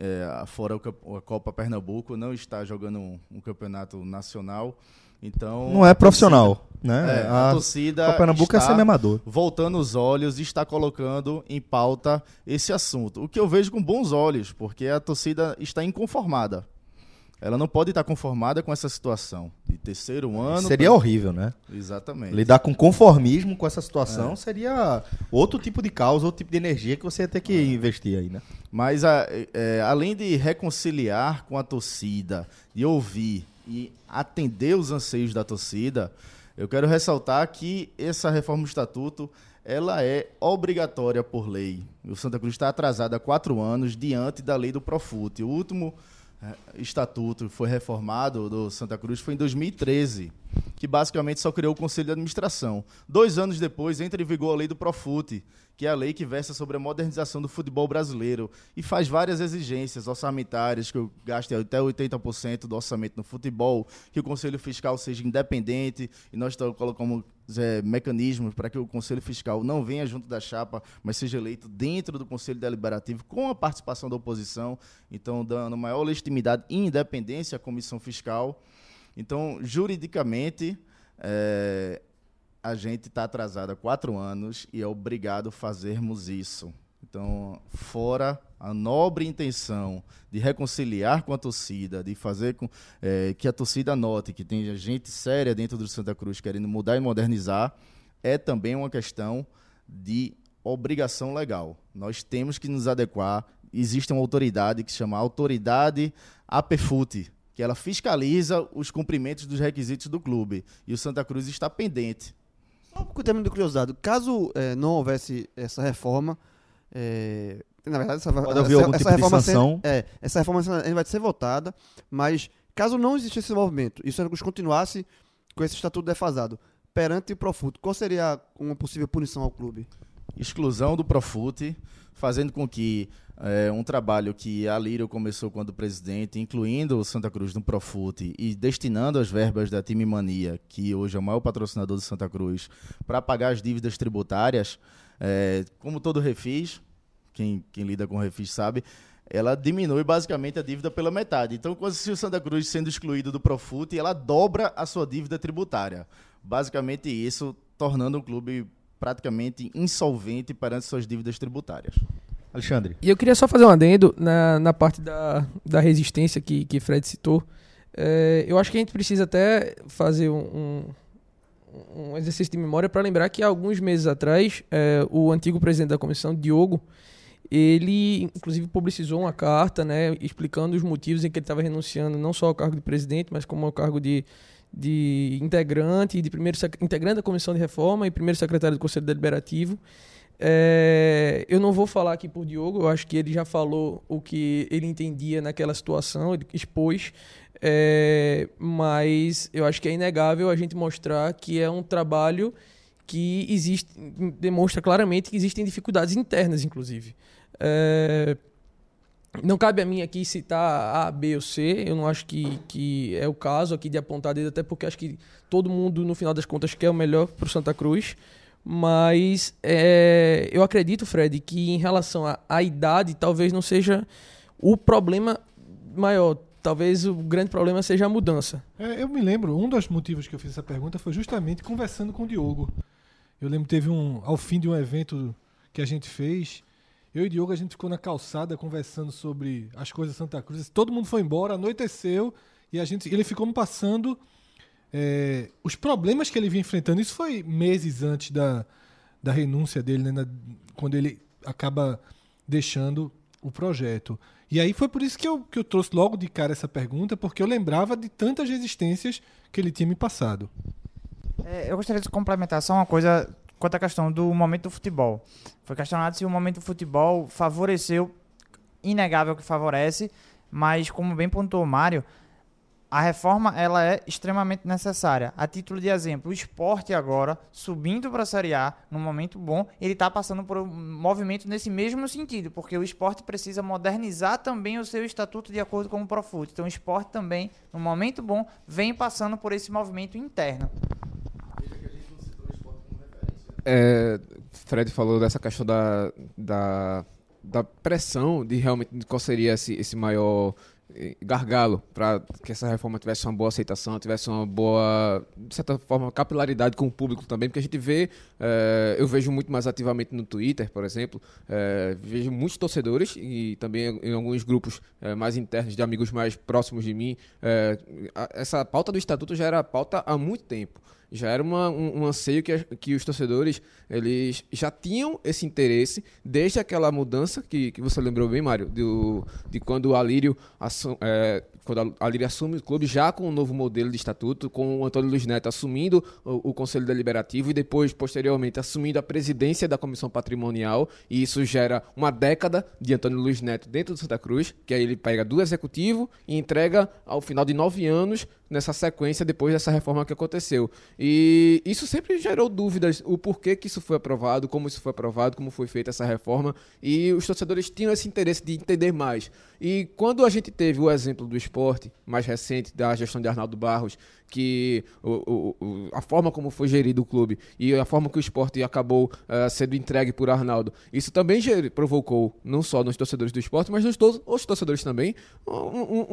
é, fora o a Copa Pernambuco, não está jogando um, um campeonato nacional. Então Não é profissional, né? é, a, a torcida Copa Pernambuco é semi-amador. voltando os olhos e está colocando em pauta esse assunto. O que eu vejo com bons olhos, porque a torcida está inconformada. Ela não pode estar conformada com essa situação de terceiro ano. Seria horrível, né? Exatamente. Lidar com conformismo com essa situação seria outro tipo de causa, outro tipo de energia que você ia ter que investir aí, né? Mas a- é, além de reconciliar com a torcida, de ouvir e atender os anseios da torcida, eu quero ressaltar que essa reforma do estatuto ela é obrigatória por lei. O Santa Cruz está atrasado há quatro anos diante da lei do Profut. O último estatuto que foi reformado do Santa Cruz foi em 2013, que basicamente só criou o Conselho de Administração. Dois anos depois entra em vigor a lei do Profut, que é a lei que versa sobre a modernização do futebol brasileiro e faz várias exigências orçamentárias, que eu gaste até 80% do orçamento no futebol, que o Conselho Fiscal seja independente, e nós colocamos é, mecanismos para que o Conselho Fiscal não venha junto da chapa, mas seja eleito dentro do Conselho Deliberativo com a participação da oposição, então dando maior legitimidade e independência à Comissão Fiscal. Então, juridicamente, é, a gente está atrasado há quatro anos e é obrigado a fazermos isso. Então, fora a nobre intenção de reconciliar com a torcida, de fazer com é, que a torcida note que tem gente séria dentro do Santa Cruz querendo mudar e modernizar, é também uma questão de obrigação legal. Nós temos que nos adequar. Existe uma autoridade que se chama Autoridade APFUT, que ela fiscaliza os cumprimentos dos requisitos do clube. E o Santa Cruz está pendente. Só por termo de curiosidade, caso eh, não houvesse essa reforma, eh, na verdade, essa, Pode haver essa, algum essa tipo de reforma ser- é, essa reforma ainda vai ser votada, mas caso não existisse esse movimento e o Santa Cruz continuasse com esse estatuto defasado perante o Profut, qual seria uma possível punição ao clube? Exclusão do Profute, fazendo com que eh, um trabalho que a Lírio começou quando presidente, incluindo o Santa Cruz no Profute e destinando as verbas da Time Mania, que hoje é o maior patrocinador do Santa Cruz, para pagar as dívidas tributárias, eh, como todo refis, quem, quem lida com refis sabe, ela diminui basicamente a dívida pela metade. Então, se o Santa Cruz sendo excluído do Profute, ela dobra a sua dívida tributária. Basicamente isso, tornando o clube praticamente insolvente perante suas dívidas tributárias. Alexandre. E eu queria só fazer um adendo na, na parte da, da resistência que, que Fred citou. É, eu acho que a gente precisa até fazer um, um, um exercício de memória para lembrar que alguns meses atrás, é, o antigo presidente da comissão, Diogo, ele inclusive publicizou uma carta né, explicando os motivos em que ele estava renunciando não só ao cargo de presidente, mas como ao cargo de, de integrante, de primeiro integrante da comissão de reforma e primeiro secretário do Conselho Deliberativo. É, eu não vou falar aqui por Diogo, eu acho que ele já falou o que ele entendia naquela situação, ele expôs, é, mas eu acho que é inegável a gente mostrar que é um trabalho que existe, demonstra claramente que existem dificuldades internas, inclusive. É, não cabe a mim aqui citar A, B ou C, eu não acho que, que é o caso aqui de apontar dedo, até porque acho que todo mundo, no final das contas, quer o melhor para o Santa Cruz. Mas é, eu acredito, Fred, que em relação à- idade, talvez não seja o problema maior. Talvez o grande problema seja a mudança. É, eu me lembro, um dos motivos que eu fiz essa pergunta foi justamente conversando com o Diogo. Eu lembro que teve um, ao fim de um evento que a gente fez, eu e o Diogo a gente ficou na calçada conversando sobre as coisas de Santa Cruz. Todo mundo foi embora, anoiteceu e a gente, ele ficou me passando é, os problemas que ele vinha enfrentando. Isso foi meses antes da, da renúncia dele, né, na- quando ele acaba deixando o projeto. E aí foi por isso que eu, que eu trouxe logo de cara essa pergunta, porque eu lembrava de tantas resistências que ele tinha me passado. É, eu gostaria de complementar só uma coisa quanto à questão do momento do futebol. Foi questionado se o momento do futebol favoreceu, inegável que favorece, mas como bem pontuou o Mário, a reforma ela é extremamente necessária. A título de exemplo, o esporte agora, subindo para a Série A, num momento bom, ele está passando por um movimento nesse mesmo sentido, porque o esporte precisa modernizar também o seu estatuto de acordo com o Profut. Então o esporte também, num momento bom, vem passando por esse movimento interno. É, Fred falou dessa questão da, da, da pressão de realmente qual seria esse, esse maior eh, gargalo para que essa reforma tivesse uma boa aceitação, tivesse uma boa, de certa forma, capilaridade com o público também, porque a gente vê, eh, eu vejo muito mais ativamente no Twitter, por exemplo, eh, vejo muitos torcedores e também em alguns grupos eh, mais internos de amigos mais próximos de mim, essa pauta do estatuto já era pauta há muito tempo já era uma, um, um anseio que, que os torcedores eles já tinham esse interesse desde aquela mudança que, que você lembrou bem, Mário, do, de quando o Alírio, assu- é, quando a Alírio assume o clube já com um novo modelo de estatuto, com o Antônio Luiz Neto assumindo o, o Conselho Deliberativo e depois, posteriormente, assumindo a presidência da Comissão Patrimonial, e isso gera uma década de Antônio Luiz Neto dentro do Santa Cruz, que aí ele pega do Executivo e entrega ao final de nove anos nessa sequência depois dessa reforma que aconteceu. E isso sempre gerou dúvidas, o porquê que isso foi aprovado, como isso foi aprovado, como foi feita essa reforma, e os torcedores tinham esse interesse de entender mais. E quando a gente teve o exemplo do esporte mais recente, da gestão de Arnaldo Barros, que o, o- a forma como foi gerido o clube e a forma que o esporte acabou eh, sendo entregue por Arnaldo, isso também provocou, não só nos torcedores do esporte, mas nos to outros torcedores também, um, um-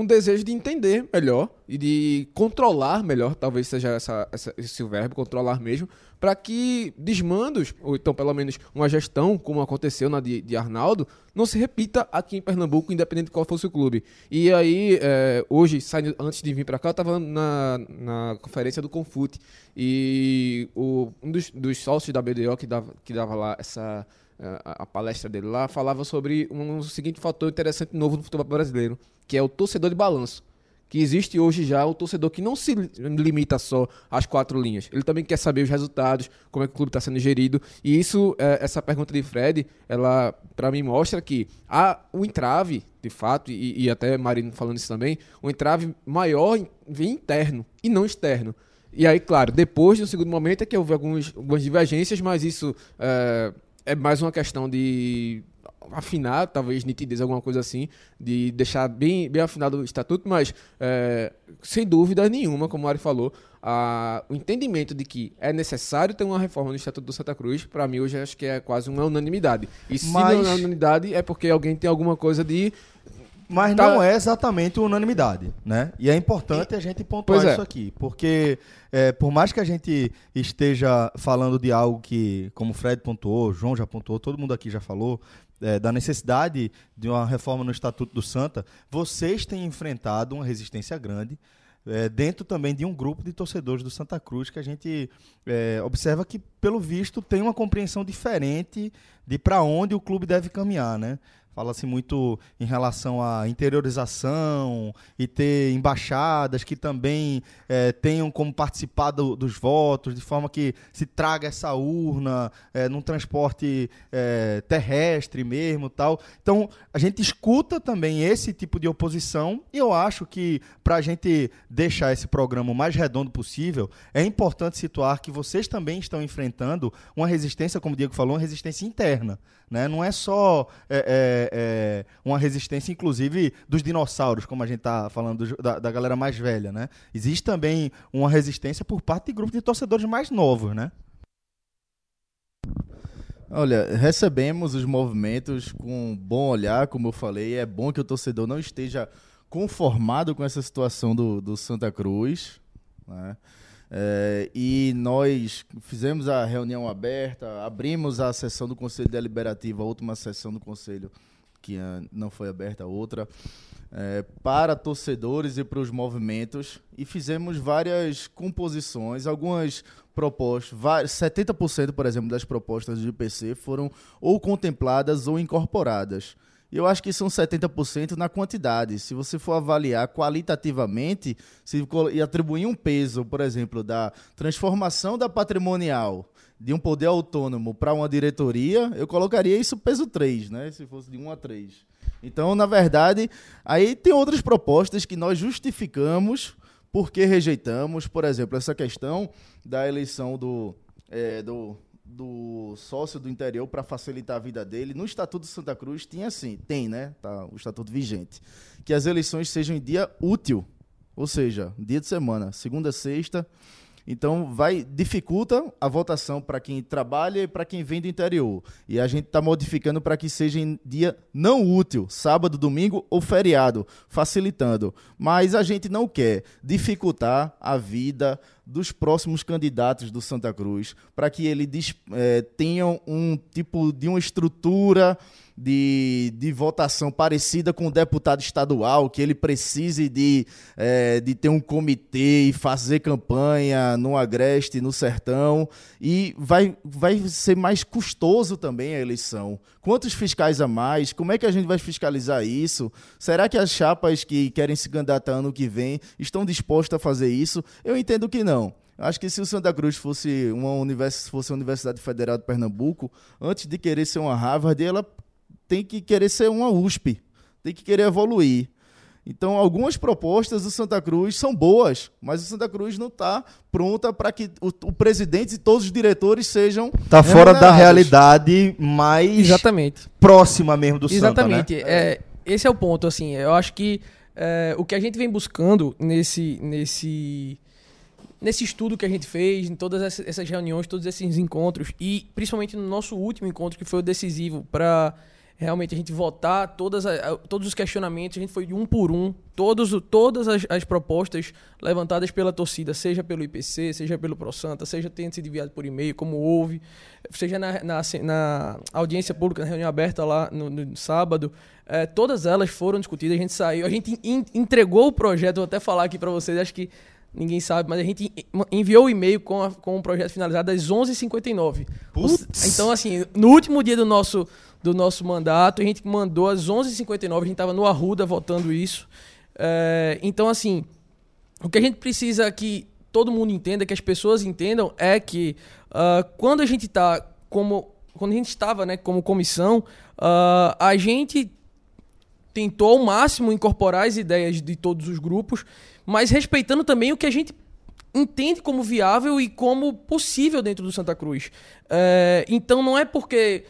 um- desejo de entender melhor e de controlar melhor, talvez seja essa, essa- esse verbo, controlar mesmo, para que desmandos, ou então pelo menos uma gestão, como aconteceu na de, de Arnaldo, não se repita aqui em Pernambuco, independente de qual fosse o clube. E aí, é, hoje, saindo, antes de vir para cá, eu estava na, na conferência do Confute e o, um dos, dos sócios da BDO que dava, que dava lá essa eh, a, a palestra dele lá falava sobre um, seguinte fator interessante novo no futebol brasileiro, que é o torcedor de balanço que existe hoje já o torcedor que não se li- limita só às quatro linhas. Ele também quer saber os resultados, como é que o clube está sendo gerido. E isso, é, essa pergunta de Fred, ela para mim mostra que há o entrave, de fato, e, e até Marino falando isso também, o entrave maior em- vem interno e não externo. E aí, claro, depois, no segundo momento, é que houve algumas divergências, mas isso é, é mais uma questão de afinar, talvez nitidez, alguma coisa assim, de deixar bem, bem afinado o estatuto, mas é, sem dúvida nenhuma, como o Ari falou, a- o entendimento de que é necessário ter uma reforma no Estatuto do Santa Cruz, para mim hoje acho que é quase uma unanimidade. E se Mas- não é unanimidade, é porque alguém tem alguma coisa de Mas Tá. não é exatamente unanimidade, né? E é importante a gente pontuar é. isso aqui, porque é, por mais que a gente esteja falando de algo que, como o Fred pontuou, João já pontuou, todo mundo aqui já falou, é, da necessidade de uma reforma no Estatuto do Santa, vocês têm enfrentado uma resistência grande é, dentro também de um grupo de torcedores do Santa Cruz que a gente é, observa que, pelo visto, tem uma compreensão diferente de para onde o clube deve caminhar, né? Fala-se muito em relação à interiorização e ter embaixadas que também eh, tenham como participar do- dos votos, de forma que se traga essa urna eh, num transporte eh, terrestre mesmo tal. Então, a gente escuta também esse tipo de oposição e eu acho que para a gente deixar esse programa o mais redondo possível, é importante situar que vocês também estão enfrentando uma resistência, como o Diego falou, uma resistência interna. Né? Não é só é, é, é, uma resistência, inclusive, dos dinossauros, como a gente está falando dos- da, da galera mais velha. Né? Existe também uma resistência por parte de grupos de torcedores mais novos. Né? Olha, recebemos os movimentos com um bom olhar, como eu falei. É bom que o torcedor não esteja conformado com essa situação do, do Santa Cruz. né? É, e nós fizemos a reunião aberta, abrimos a sessão do Conselho Deliberativo, a última sessão do Conselho, que ah, não foi aberta, a outra, é, para torcedores e para os movimentos, e fizemos várias composições, algumas propostas, va- 70%, por exemplo, das propostas do IPC foram ou contempladas ou incorporadas. Eu acho que são 70% na quantidade. Se você for avaliar qualitativamente, se e atribuir um peso, por exemplo, da transformação da patrimonial de um poder autônomo para uma diretoria, eu colocaria isso peso 3, né? Se fosse de 1 a 3. Então, na verdade, aí tem outras propostas que nós justificamos porque rejeitamos, por exemplo, essa questão da eleição do, eh, do, do sócio do interior para facilitar a vida dele. No Estatuto de Santa Cruz tinha assim, tem, né? Tá, o estatuto vigente, que as eleições sejam em dia útil, ou seja, dia de semana, segunda, sexta. Então vai dificulta a votação para quem trabalha e para quem vem do interior. E a gente está modificando para que seja em dia não útil, sábado, domingo ou feriado, facilitando. Mas a gente não quer dificultar a vida dos próximos candidatos do Santa Cruz para que eles dis- eh, tenham um tipo de uma estrutura de, de votação parecida com o deputado estadual, que ele precise de, eh, de ter um comitê e fazer campanha no Agreste, no Sertão, e vai, vai ser mais custoso também a eleição. Quantos fiscais a mais? Como é que a gente vai fiscalizar isso? Será que as chapas que querem se candidatar ano que vem estão dispostas a fazer isso? Eu entendo que não. Acho que se o Santa Cruz fosse uma, univers, fosse uma Universidade Federal de Pernambuco, antes de querer ser uma Harvard, ela tem que querer ser uma USP, tem que querer evoluir. Então, algumas propostas do Santa Cruz são boas, mas o Santa Cruz não está pronta para que o, o presidente e todos os diretores sejam. Tá fora da realidade mais Exatamente. próxima mesmo do Santa, né? Exatamente. É, esse é o ponto, assim. Eu acho que é, o que a gente vem buscando nesse, nesse, nesse estudo que a gente fez, em todas essa- essas reuniões, todos esses encontros, e principalmente no nosso último encontro, que foi o decisivo, para realmente a gente votar todas a- todos os questionamentos, a gente foi de um por um, todos, todas as, as propostas levantadas pela torcida, seja pelo IPC, seja pelo ProSanta, seja tendo sido enviado por e-mail, como houve, seja na, na, na audiência pública, na reunião aberta lá no, no sábado, eh, todas elas foram discutidas, a gente saiu, a gente en- entregou o projeto, vou até falar aqui para vocês, acho que ninguém sabe, mas a gente en- enviou o e-mail com, a- com o projeto finalizado às 11h59. Putz. Então, assim, no último dia do nosso, do nosso mandato, a gente mandou às 11h59, a gente estava no Arruda votando isso. Eh, então, assim, o que a gente precisa que todo mundo entenda, que as pessoas entendam, é que ah, quando a gente está como. Quando a gente estava né, como comissão, ah, a gente tentou ao máximo incorporar as ideias de todos os grupos, mas respeitando também o que a gente entende como viável e como possível dentro do Santa Cruz. É, então não é porque,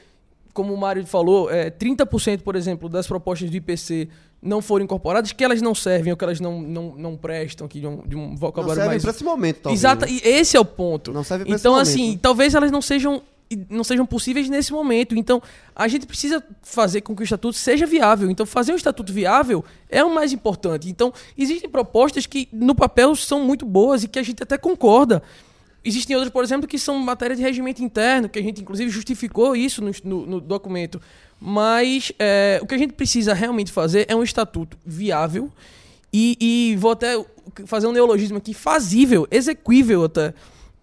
como o Mário falou, é, 30%, por exemplo, das propostas do IPC não foram incorporadas, que elas não servem ou que elas não, não, não prestam, aqui de um, de um Não vocabulário serve mais... pra esse momento, talvez. Exato, né? e esse é o ponto. Não serve pra Então, assim, né? talvez elas não sejam não sejam possíveis nesse momento. Então, a gente precisa fazer com que o estatuto seja viável. Então, fazer um estatuto viável é o mais importante. Então, existem propostas que no papel são muito boas e que a gente até concorda. Existem outras, por exemplo, que são matéria de regimento interno, que a gente inclusive justificou isso no, no- no documento. Mas é, o que a gente precisa realmente fazer é um estatuto viável e, e vou até fazer um neologismo aqui, fazível, exequível até.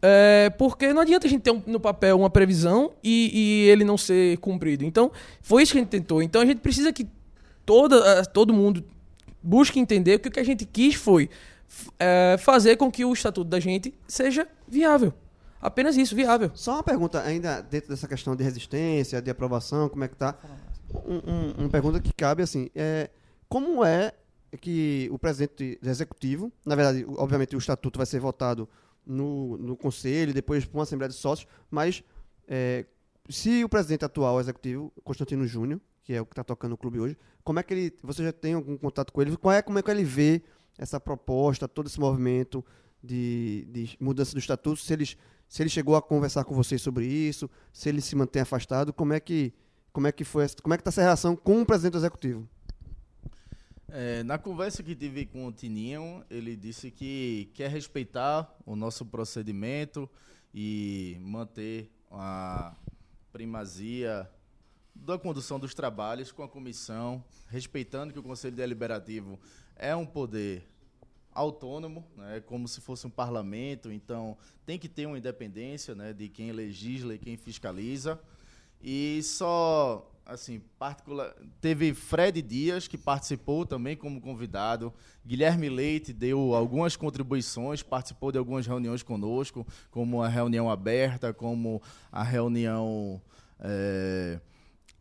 É, porque não adianta a gente ter um- no papel uma previsão e, e ele não ser cumprido. Então, foi isso que a gente tentou. Então, a gente precisa que toda, eh, todo mundo busque entender que o que a gente quis foi é, fazer com que o estatuto da gente seja viável. Apenas isso, viável. Só uma pergunta ainda dentro dessa questão de resistência, de aprovação, como é que tá? Um- um- uma pergunta que cabe assim, é, como é que o presidente executivo, na verdade, obviamente o estatuto vai ser votado no, no conselho, depois por uma assembleia de sócios, mas é, se o presidente atual executivo, Constantino Júnior, que é o que está tocando o clube hoje, como é que ele, você já tem algum contato com ele? Qual é, como é que ele vê essa proposta, todo esse movimento de, de mudança do estatuto? Se eles se ele chegou a conversar com vocês sobre isso, se ele se mantém afastado, como é que como é que foi, como é que está essa relação com o presidente executivo? É, na conversa que tive com o Tininho, ele disse que quer respeitar o nosso procedimento e manter a primazia da condução dos trabalhos com a comissão, respeitando que o Conselho Deliberativo é um poder autônomo, né, como se fosse um parlamento, então tem que ter uma independência né, de quem legisla e quem fiscaliza. E só, assim, particular... teve Fred Dias, que participou também como convidado. Guilherme Leite deu algumas contribuições, participou de algumas reuniões conosco, como a reunião aberta, como a reunião eh,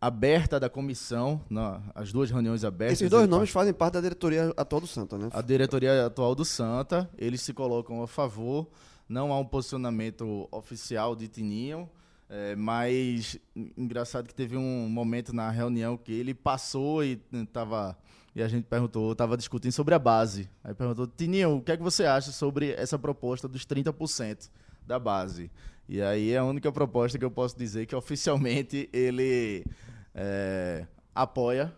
aberta da comissão, na- as duas reuniões abertas. Esses dois nomes fazem parte da diretoria atual do Santa, né? a diretoria atual do Santa, eles se colocam a favor, não há um posicionamento oficial de Tininho, é, mas en- engraçado que teve um momento na reunião que ele passou e tava e a gente perguntou, estava discutindo sobre a base. Aí perguntou, Tininho, o que é que você acha sobre essa proposta dos 30% da base? E aí é a única proposta que eu posso dizer que oficialmente ele é, apoia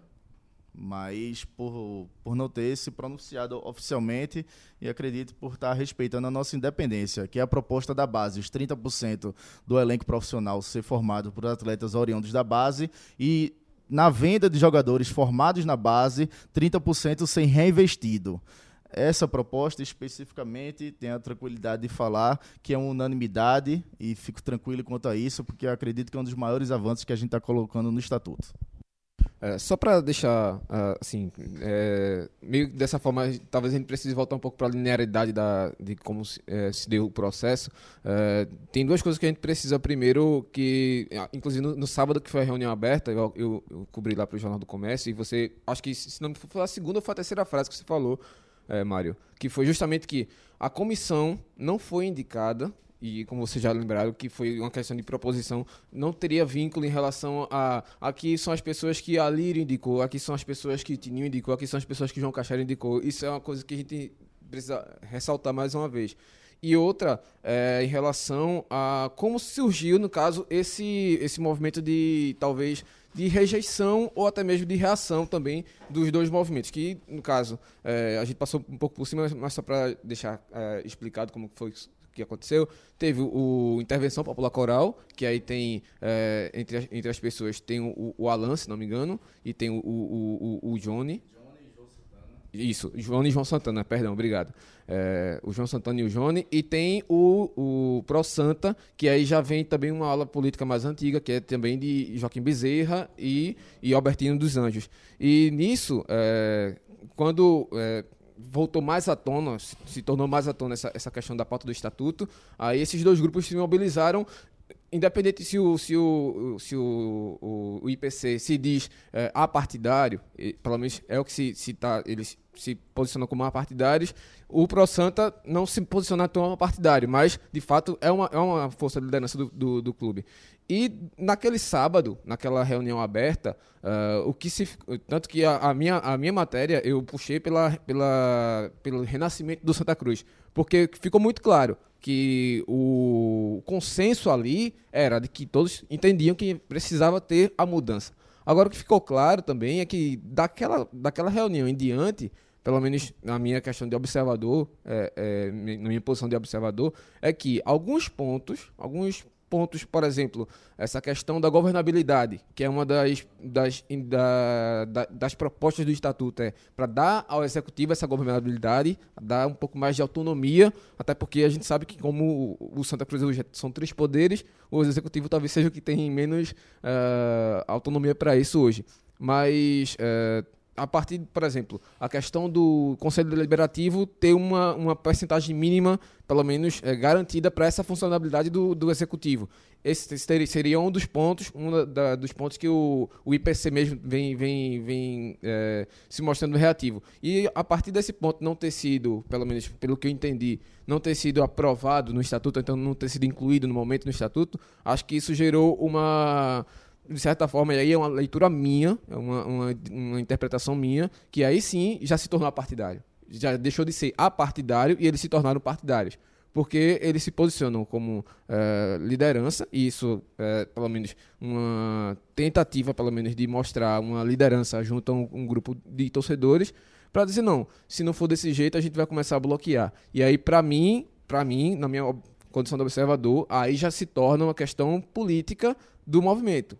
mas por, por não ter se pronunciado oficialmente e acredito por estar respeitando a nossa independência, que é a proposta da base, os 30% do elenco profissional ser formado por atletas oriundos da base e na venda de jogadores formados na base, 30% sem reinvestido. Essa proposta especificamente tem a tranquilidade de falar que é uma unanimidade e fico tranquilo quanto a isso, porque acredito que é um dos maiores avanços que a gente está colocando no estatuto. É, só para deixar, ah, assim, é, meio dessa forma, talvez a gente precise voltar um pouco para a linearidade da, de como se, é, se deu o processo. É, tem duas coisas que a gente precisa primeiro, que, ah, inclusive no, no sábado que foi a reunião aberta, eu, eu, eu cobri lá para o Jornal do Comércio, e você, acho que se não foi a segunda ou foi a terceira frase que você falou, é, Mário, que foi justamente que a comissão não foi indicada e como vocês já lembraram, que foi uma questão de proposição, não teria vínculo em relação a aqui são as pessoas que a Lírio indicou, aqui são as pessoas que Tininho indicou, aqui são as pessoas que João Cachara indicou. Isso é uma coisa que a gente precisa ressaltar mais uma vez. E outra, é, em relação a como surgiu, no caso, esse, esse movimento de, talvez, de rejeição ou até mesmo de reação também dos dois movimentos. Que, no caso, é, a gente passou um pouco por cima, mas só para deixar é, explicado como foi que aconteceu. Teve o, Intervenção Popular Coral, que aí tem, é, entre, as, entre as pessoas, tem o, o Alan, se não me engano, e tem o, o, o, o Johnny. Isso, João e João Santana, perdão, obrigado. É, o João Santana e o Johnny. E tem o, o Pro Santa, que aí já vem também uma aula política mais antiga, que é também de Joaquim Bezerra e, e Albertino dos Anjos. E nisso, é, quando é, voltou mais à tona, se, se tornou mais à tona essa, essa questão da pauta do estatuto, aí esses dois grupos se mobilizaram independente se o, se o, se o, o, o IPC se diz é, apartidário, pelo menos é o que se, se tá, eles se posicionam como apartidários, o Pro Santa não se posiciona tão apartidário, mas de fato é uma, é uma força de liderança do, do, do clube. E naquele sábado, naquela reunião aberta, uh, o que se tanto que a, a, minha, a minha matéria eu puxei pela, pela, pelo renascimento do Santa Cruz, porque ficou muito claro que o consenso ali era de que todos entendiam que precisava ter a mudança. Agora o que ficou claro também é que daquela, daquela reunião em diante, pelo menos na minha questão de observador, é, é, na minha posição de observador, é que alguns pontos, alguns pontos, por exemplo, essa questão da governabilidade, que é uma das, das, da, da, das propostas do Estatuto, é para dar ao Executivo essa governabilidade, dar um pouco mais de autonomia, até porque a gente sabe que como o Santa Cruz hoje são três poderes, o Executivo talvez seja o que tem menos uh, autonomia para isso hoje. Mas uh, a partir, por exemplo, a questão do Conselho Deliberativo ter uma, uma percentagem mínima, pelo menos, é, garantida para essa funcionalidade do, do Executivo. Esse seria um dos pontos, um da, dos pontos que o, o IPC mesmo vem, vem, vem é, se mostrando reativo. E a partir desse ponto não ter sido, pelo menos pelo que eu entendi, não ter sido aprovado no Estatuto, então não ter sido incluído no momento no Estatuto, acho que isso gerou uma de certa forma, aí é uma leitura minha, é uma, uma, uma, interpretação minha, que aí sim já se tornou partidário. Já deixou de ser apartidário e eles se tornaram partidários. Porque eles se posicionam como é, liderança, e isso é, pelo menos, uma tentativa, pelo menos, de mostrar uma liderança junto a um, um grupo de torcedores, para dizer, não, se não for desse jeito, a gente vai começar a bloquear. E aí, para mim, para mim, na minha condição de observador, aí já se torna uma questão política do movimento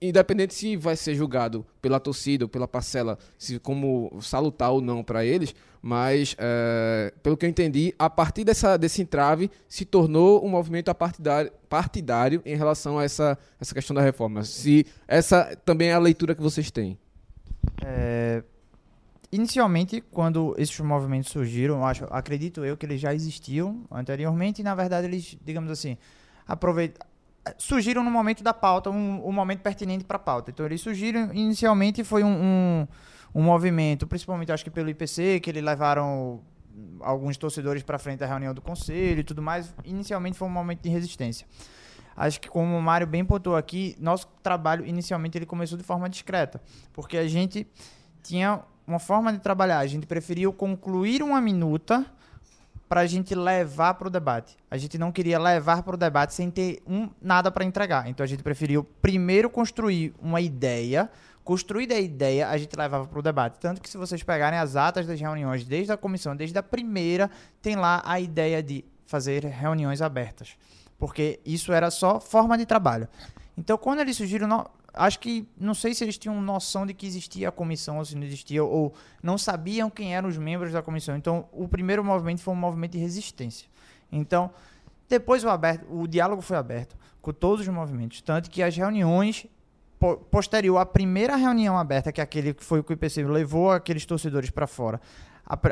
independente se vai ser julgado pela torcida ou pela parcela, se como salutar ou não para eles, mas é, pelo que eu entendi, a partir dessa, desse entrave se tornou um movimento partidário, partidário em relação a essa, essa questão da reforma. Se essa também é a leitura que vocês têm. É, inicialmente, quando esses movimentos surgiram, acho, acredito eu que eles já existiam anteriormente e na verdade eles, digamos assim, aproveitam surgiram no momento da pauta, um, um momento pertinente para a pauta. Então, eles surgiram, inicialmente foi um, um, um, movimento, principalmente acho que pelo IPC, que eles levaram alguns torcedores para frente da reunião do conselho e tudo mais. Inicialmente foi um momento de resistência. Acho que como o Mário bem pontuou aqui, nosso trabalho inicialmente ele começou de forma discreta, porque a gente tinha uma forma de trabalhar, a gente preferiu concluir uma minuta para a gente levar para o debate. A gente não queria levar para o debate sem ter um, nada para entregar. Então a gente preferiu primeiro construir uma ideia. Construída a ideia, a gente levava para o debate. Tanto que se vocês pegarem as atas das reuniões, desde a comissão, desde a primeira, tem lá a ideia de fazer reuniões abertas. Porque isso era só forma de trabalho. Então, quando eles surgiram, acho que não sei se eles tinham noção de que existia a comissão ou se não existia, ou não sabiam quem eram os membros da comissão. Então, o primeiro movimento foi um movimento de resistência. Então, depois o, aberto, o diálogo foi aberto com todos os movimentos, tanto que as reuniões po posterior à primeira reunião aberta, que é aquele que foi o que o IPC levou aqueles torcedores para fora,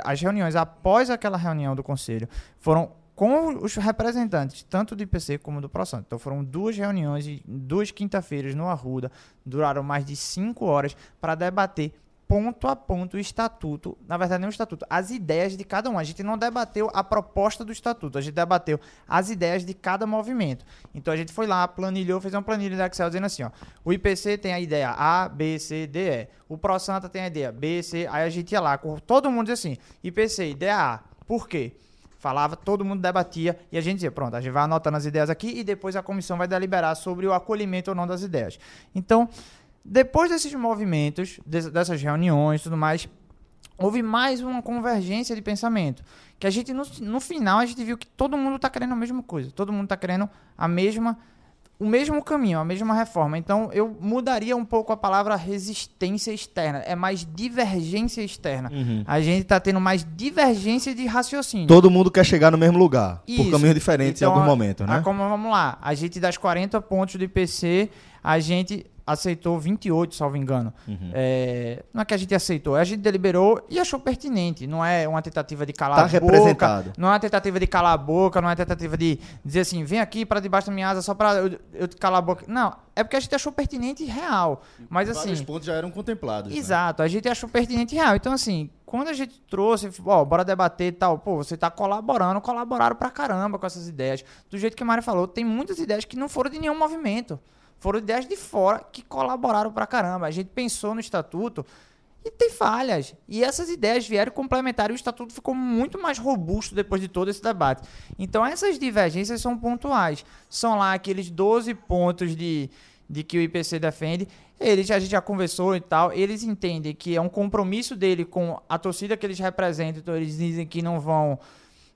as reuniões após aquela reunião do conselho foram com os representantes, tanto do IPC como do ProSanto. Então foram duas reuniões, duas quinta-feiras no Arruda, duraram mais de cinco horas para debater ponto a ponto o estatuto, na verdade nem o estatuto, as ideias de cada um. A gente não debateu a proposta do estatuto, a gente debateu as ideias de cada movimento. Então a gente foi lá, planilhou, fez uma planilha da Excel dizendo assim, ó, o IPC tem a ideia A, B, C, D, E. O Pro Santa tem a ideia B, C, aí a gente ia lá, todo mundo dizia assim, IPC, ideia A. Por quê? Falava, todo mundo debatia e a gente dizia, pronto, a gente vai anotando as ideias aqui e depois a comissão vai deliberar sobre o acolhimento ou não das ideias. Então, depois desses movimentos, des- dessas reuniões e tudo mais, houve mais uma convergência de pensamento. Que a gente, no, no final, a gente viu que todo mundo está querendo a mesma coisa. Todo mundo está querendo a mesma, o mesmo caminho, a mesma reforma. Então, eu mudaria um pouco a palavra resistência externa. É mais divergência externa. A gente está tendo mais divergência de raciocínio. Todo mundo quer chegar no mesmo lugar, por Isso. caminhos diferentes Então, em alguns a- momentos, a né? como, vamos lá, a gente das 40 pontos do IPC, a gente aceitou 28, salvo engano. Uhum. É, não é que a gente aceitou, a gente deliberou e achou pertinente. Não é uma tentativa de calar Tá a boca. representado. Não é uma tentativa de calar a boca, não é uma tentativa de dizer assim, vem aqui para debaixo da minha asa só para eu, eu calar a boca. Não, é porque a gente achou pertinente e real. Mas assim, Vários pontos já eram contemplados. né? Exato, a gente achou pertinente e real. Então, assim, quando a gente trouxe, ó, bora debater e tal, pô, você tá colaborando, colaboraram pra caramba com essas ideias. Do jeito que a Mari falou, tem muitas ideias que não foram de nenhum movimento. Foram ideias de fora que colaboraram pra caramba. A gente pensou no estatuto e tem falhas. E essas ideias vieram complementar e o estatuto ficou muito mais robusto depois de todo esse debate. Então, essas divergências são pontuais. São lá aqueles 12 pontos de, de que o IPC defende. Eles, a gente já conversou e tal, eles entendem que é um compromisso dele com a torcida que eles representam, então eles dizem que não vão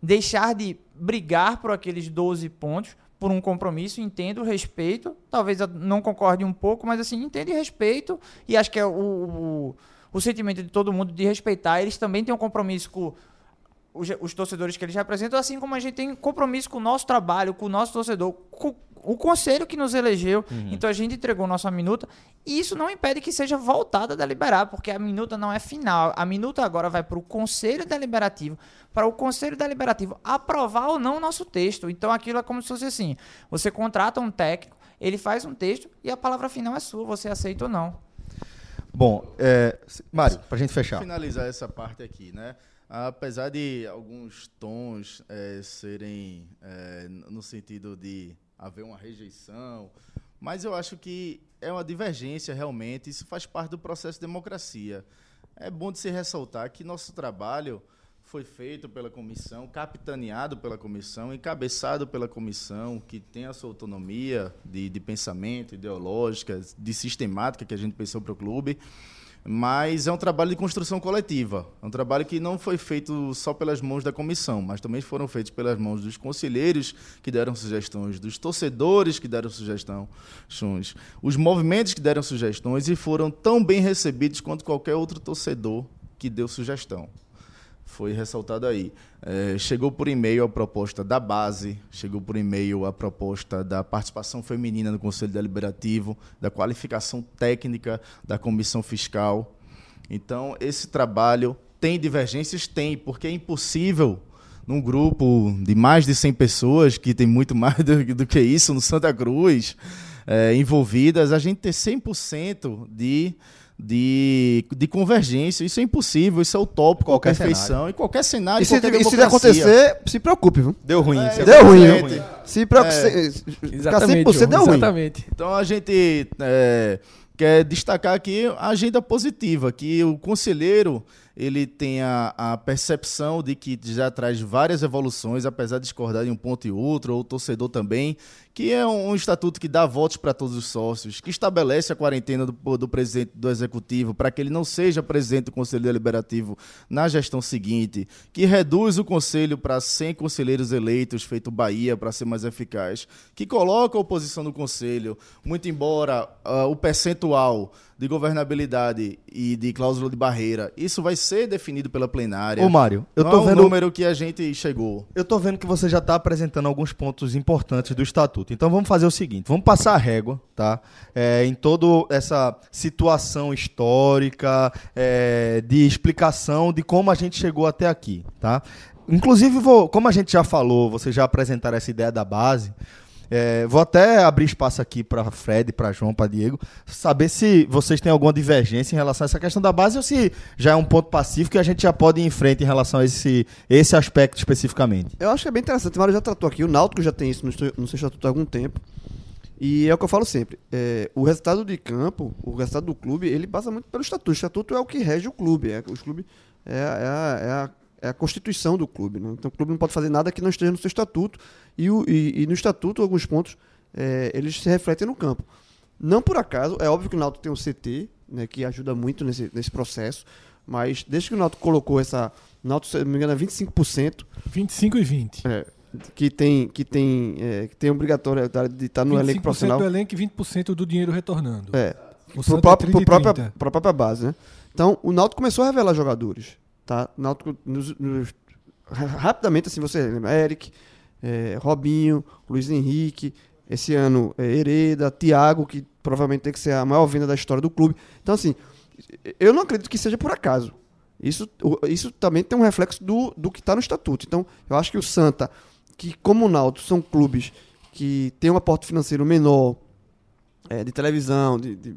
deixar de brigar por aqueles 12 pontos, por um compromisso, entendo, respeito, talvez não concorde um pouco, mas assim, entendo e respeito, e acho que é o, o, o sentimento de todo mundo de respeitar, eles também têm um compromisso com os, os torcedores que eles representam, assim como a gente tem compromisso com o nosso trabalho, com o nosso torcedor, com o conselho que nos elegeu. Então a gente entregou nossa minuta e isso não impede que seja voltada a deliberar, porque a minuta não é final. A minuta agora vai para o conselho deliberativo, para o conselho deliberativo aprovar ou não o nosso texto. Então aquilo é como se fosse assim: você contrata um técnico, ele faz um texto e a palavra final é sua, você aceita ou não. Bom, é, Mário, pra gente fechar. finalizar essa parte aqui, né? Apesar de alguns tons eh, serem eh, no sentido de haver uma rejeição, mas eu acho que é uma divergência realmente, isso faz parte do processo de democracia. É bom de se ressaltar que nosso trabalho foi feito pela comissão, capitaneado pela comissão, encabeçado pela comissão, que tem a sua autonomia de, de pensamento, ideológica, de sistemática que a gente pensou para o clube. Mas é um trabalho de construção coletiva. É um trabalho que não foi feito só pelas mãos da comissão, mas também foram feitos pelas mãos dos conselheiros que deram sugestões, dos torcedores que deram sugestões, os movimentos que deram sugestões e foram tão bem recebidos quanto qualquer outro torcedor que deu sugestão foi ressaltado aí. É, chegou por e-mail a proposta da base, chegou por e-mail a proposta da participação feminina no Conselho Deliberativo, da qualificação técnica da comissão fiscal. Então, esse trabalho tem divergências? Tem, porque é impossível num grupo de mais de 100 pessoas, que tem muito mais do, do que isso no Santa Cruz, é, envolvidas, a gente ter 100% de de, de convergência. Isso é impossível, isso é utópico, Qualquer perfeição, em qualquer cenário, E se, qualquer e se acontecer, se preocupe, viu? Deu ruim. É, você- Deu ruim, viu? Se preocupe. se- Ficar Exatamente. 100% deu ruim. Exatamente. Então a gente é, quer destacar aqui a agenda positiva, que o conselheiro ele tem a, a percepção de que já traz várias evoluções, apesar de discordar de um ponto e outro, ou o torcedor também, que é um, um estatuto que dá votos para todos os sócios, que estabelece a quarentena do, do presidente do executivo para que ele não seja presidente do conselho deliberativo na gestão seguinte, que reduz o conselho para 100 conselheiros eleitos, feito Bahia, para ser mais eficaz, que coloca a oposição no conselho, muito embora ah, o percentual de governabilidade e de cláusula de barreira, isso vai ser definido pela plenária. Ô, Mário, eu Não tô é vendo. número que a gente chegou. Eu tô vendo que você já está apresentando alguns pontos importantes do estatuto. Então vamos fazer o seguinte: vamos passar a régua, tá? É, em toda essa situação histórica é, de explicação de como a gente chegou até aqui, tá? Inclusive, vou, como a gente já falou, vocês já apresentaram essa ideia da base. É, vou até abrir espaço aqui para Fred, para João, para Diego, saber se vocês têm alguma divergência em relação a essa questão da base ou se já é um ponto pacífico e a gente já pode ir em frente em relação a esse, esse aspecto especificamente. Eu acho que é bem interessante. O Mário já tratou aqui. O Náutico já tem isso no, no seu estatuto há algum tempo. E é o que eu falo sempre. é, o resultado de campo, o resultado do clube, ele passa muito pelo estatuto. O estatuto é o que rege o clube. É, os clube é, é a, é a- é a constituição do clube. né? Então o clube não pode fazer nada que não esteja no seu estatuto. E, o- e- e no estatuto, alguns pontos, é, eles se refletem no campo. Não por acaso, é óbvio que o Náutico tem um CT, né, que ajuda muito nesse, nesse processo. Mas desde que o Náutico colocou essa. O Náutico, se não me engano, é 25%. 25 e 20. É, que tem que tem é, que tem obrigatoriedade de estar no elenco 25% profissional. do elenco e 20% do dinheiro retornando. É, pro próprio, é 30 pro própria, 30. pra própria base, né? Então, o Náutico começou a revelar jogadores, tá? Náutico nos- nos- ra- rapidamente assim, você lembra Eric, é, Robinho, Luiz Henrique, esse ano é, Hereda, Thiago, que provavelmente tem que ser a maior venda da história do clube. Então, assim, eu não acredito que seja por acaso. Isso, isso também tem um reflexo do, do que está no estatuto. Então, eu acho que o Santa, que como o Náutico são clubes que têm um aporte financeiro menor, é, de televisão, de, de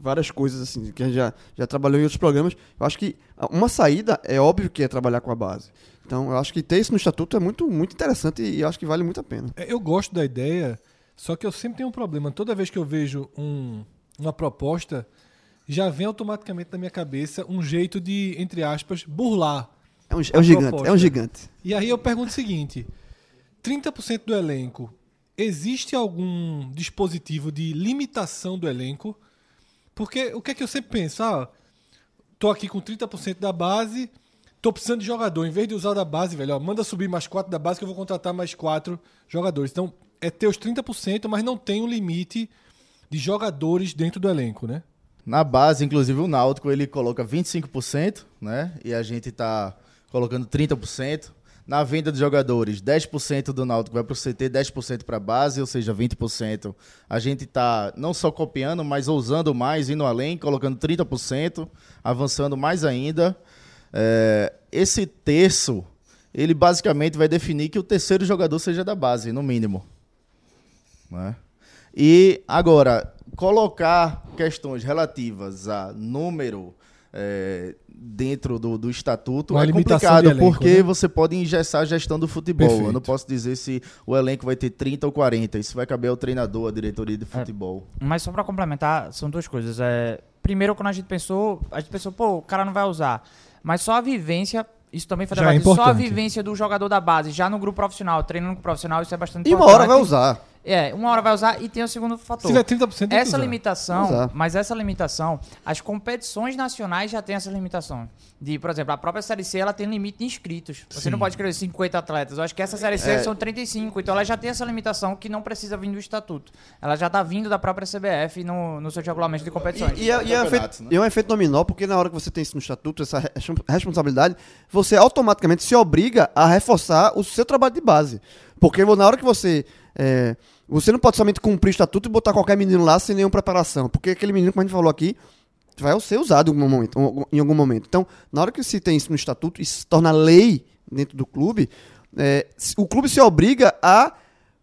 várias coisas assim, que a gente já, já trabalhou em outros programas. Eu acho que uma saída é óbvio que é trabalhar com a base. Então, eu acho que ter isso no estatuto é muito, muito interessante e eu acho que vale muito a pena. É, Eu gosto da ideia, só que eu sempre tenho um problema. Toda vez que eu vejo um- uma proposta, já vem automaticamente na minha cabeça um jeito de, entre aspas, burlar. É um, é um gigante, é um gigante. E aí eu pergunto o seguinte: 30% do elenco, existe algum dispositivo de limitação do elenco? Porque o que é que eu sempre penso? Ah, tô aqui com 30% da base, tô precisando de jogador. Em vez de usar da base, velho, ó, manda subir mais 4 da base que eu vou contratar mais 4 jogadores. Então, é ter os 30%, mas não tem um limite de jogadores dentro do elenco, né? Na base, inclusive, o Náutico ele coloca 25%, né? E a gente tá colocando 30%. Na venda de jogadores, 10% do Náutico vai para o CT, 10% para a base, ou seja, 20%. A gente tá não só copiando, mas ousando mais, indo além, colocando 30%, avançando mais ainda. É, esse terço, ele basicamente vai definir que o terceiro jogador seja da base, no mínimo. Né? E agora, colocar questões relativas a número é, dentro do, do estatuto Uma é complicado, elenco, porque né? você pode engessar a gestão do futebol. Perfeito. Eu não posso dizer se o elenco vai ter 30 ou 40. Isso vai caber ao treinador, à diretoria É. de futebol. Mas só pra complementar, são duas coisas. É, primeiro, quando a gente pensou, a gente pensou, pô, o cara não vai usar. Mas só a vivência, isso também foi é debatido, só a importante. vivência do jogador da base, já no grupo profissional, treinando com o profissional, isso é bastante E uma importante. hora vai usar. É, uma hora vai usar e tem o segundo Se fator. tiver 30% tem que Essa usar. limitação, Usar. mas essa limitação, as competições nacionais já têm essa limitação. De, por exemplo, a própria Série C ela tem limite de inscritos. Você não pode escrever 50 atletas. Eu acho que essa Série C É. são 35. Então ela já tem essa limitação que não precisa vir do estatuto. Ela já está vindo da própria CBF no, no seu regulamento de competições. E, e é, e é um efeito, né? e é um efeito nominal, porque na hora que você tem isso no estatuto, essa re- responsabilidade, você automaticamente se obriga a reforçar o seu trabalho de base. Porque na hora que você. é, você não pode somente cumprir estatuto e botar qualquer menino lá sem nenhuma preparação. Porque aquele menino, como a gente falou aqui, vai ser usado em algum momento. Em algum momento. Então, na hora que se tem isso no estatuto e se torna lei dentro do clube, é, o clube se obriga a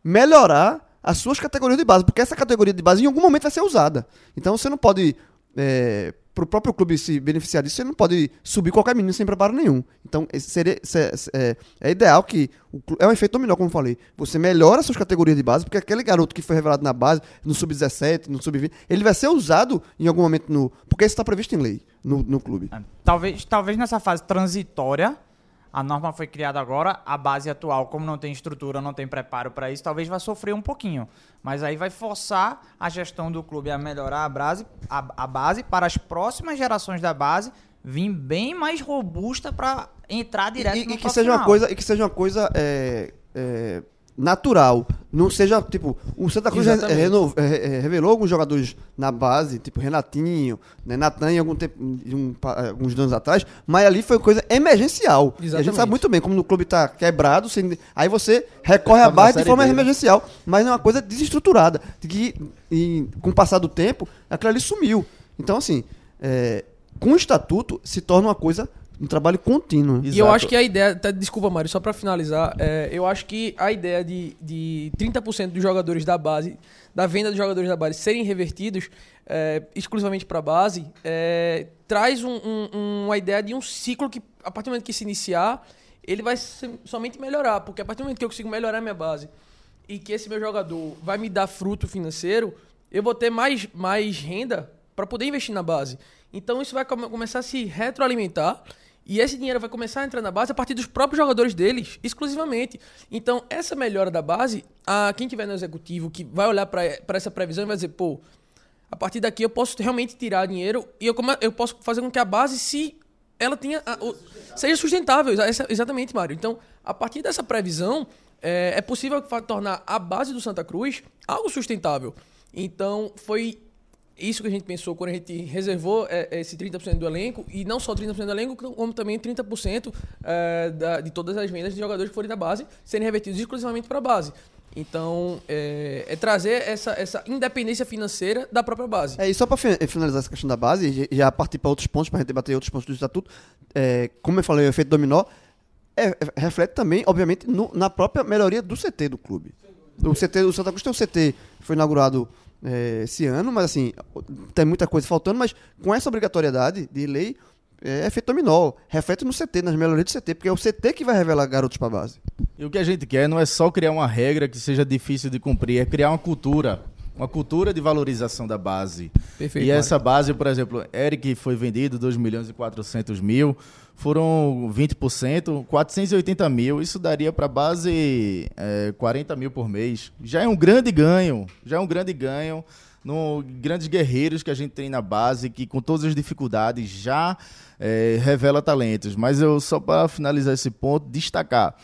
melhorar as suas categorias de base, porque essa categoria de base em algum momento vai ser usada. Então você não pode, é, para o próprio clube se beneficiar disso, você não pode subir qualquer menino sem preparo nenhum. Então seria, se- se- é, é ideal que, o é um efeito dominó, como eu falei, você melhora as suas categorias de base, porque aquele garoto que foi revelado na base, no sub-17, no sub-20, ele vai ser usado em algum momento no... Porque isso está previsto em lei, no, no clube. É, Talvez, talvez nessa fase transitória, a norma foi criada agora, a base atual, como não tem estrutura, não tem preparo para isso, talvez vai sofrer um pouquinho. Mas aí vai forçar a gestão do clube a melhorar a base, a, a base para as próximas gerações da base vir bem mais robusta para entrar direto e, no e que seja uma coisa e que seja uma coisa é, é, natural não seja tipo o Santa Cruz re- Exatamente. reno- revelou alguns jogadores na base tipo Renatinho né, Natan em algum tempo em um pa- alguns anos atrás mas ali foi coisa emergencial e a gente Exatamente. sabe muito bem como no clube tá quebrado sem- aí você recorre à base de forma B, né? emergencial mas é uma coisa desestruturada de que e, com o passar do tempo aquilo ali sumiu então assim é, com o estatuto se torna uma coisa um trabalho contínuo. né? E eu Exato. acho que a ideia, tá, desculpa, Mário, só pra finalizar, é, eu acho que a ideia de, de 30% dos jogadores da base, da venda dos jogadores da base serem revertidos é, exclusivamente pra base, é, traz um- um- uma ideia de um ciclo que, a partir do momento que se iniciar, ele vai se- somente melhorar, porque a partir do momento que eu consigo melhorar a minha base e que esse meu jogador vai me dar fruto financeiro, eu vou ter mais, mais renda para poder investir na base. Então isso vai come- começar a se retroalimentar e esse dinheiro vai começar a entrar na base a partir dos próprios jogadores deles, exclusivamente. Então essa melhora da base, a quem tiver no executivo que vai olhar para essa previsão e vai dizer, pô, a partir daqui eu posso realmente tirar dinheiro e eu, eu posso fazer com que a base se ela tenha a- o- seja sustentável, exatamente, Mário. Então, a partir dessa previsão, é, é possível tornar a base do Santa Cruz algo sustentável. Então, foi isso que a gente pensou quando a gente reservou é, esse 30% do elenco, e não só 30% do elenco, como também 30% é, da- de todas as vendas de jogadores que forem da base serem revertidos exclusivamente para a base. Então, é, é trazer essa, essa independência financeira da própria base. É, e só para finalizar essa questão da base, já- partir para outros pontos, para a gente debater outros pontos do estatuto, é, como eu falei, o efeito dominó é- é- reflete também, obviamente, no- na própria melhoria do CT do clube. O CT do Santa Cruz tem um CT, foi inaugurado é, esse ano, mas assim, tem muita coisa faltando, mas com essa obrigatoriedade de lei, é efeito dominó, reflete no CT, nas melhorias do CT, porque é o CT que vai revelar garotos para base. E o que a gente quer não é só criar uma regra que seja difícil de cumprir, é criar uma cultura. Uma cultura de valorização da base. Perfeito, e essa base, por exemplo, Eric foi vendido 2 milhões e 400 mil, foram 20%, 480 mil, isso daria para a base é, 40 mil por mês. Já é um grande ganho, já é um grande ganho. No, grandes guerreiros que a gente tem na base, que com todas as dificuldades já é, revela talentos. Mas eu, só para finalizar esse ponto, destacar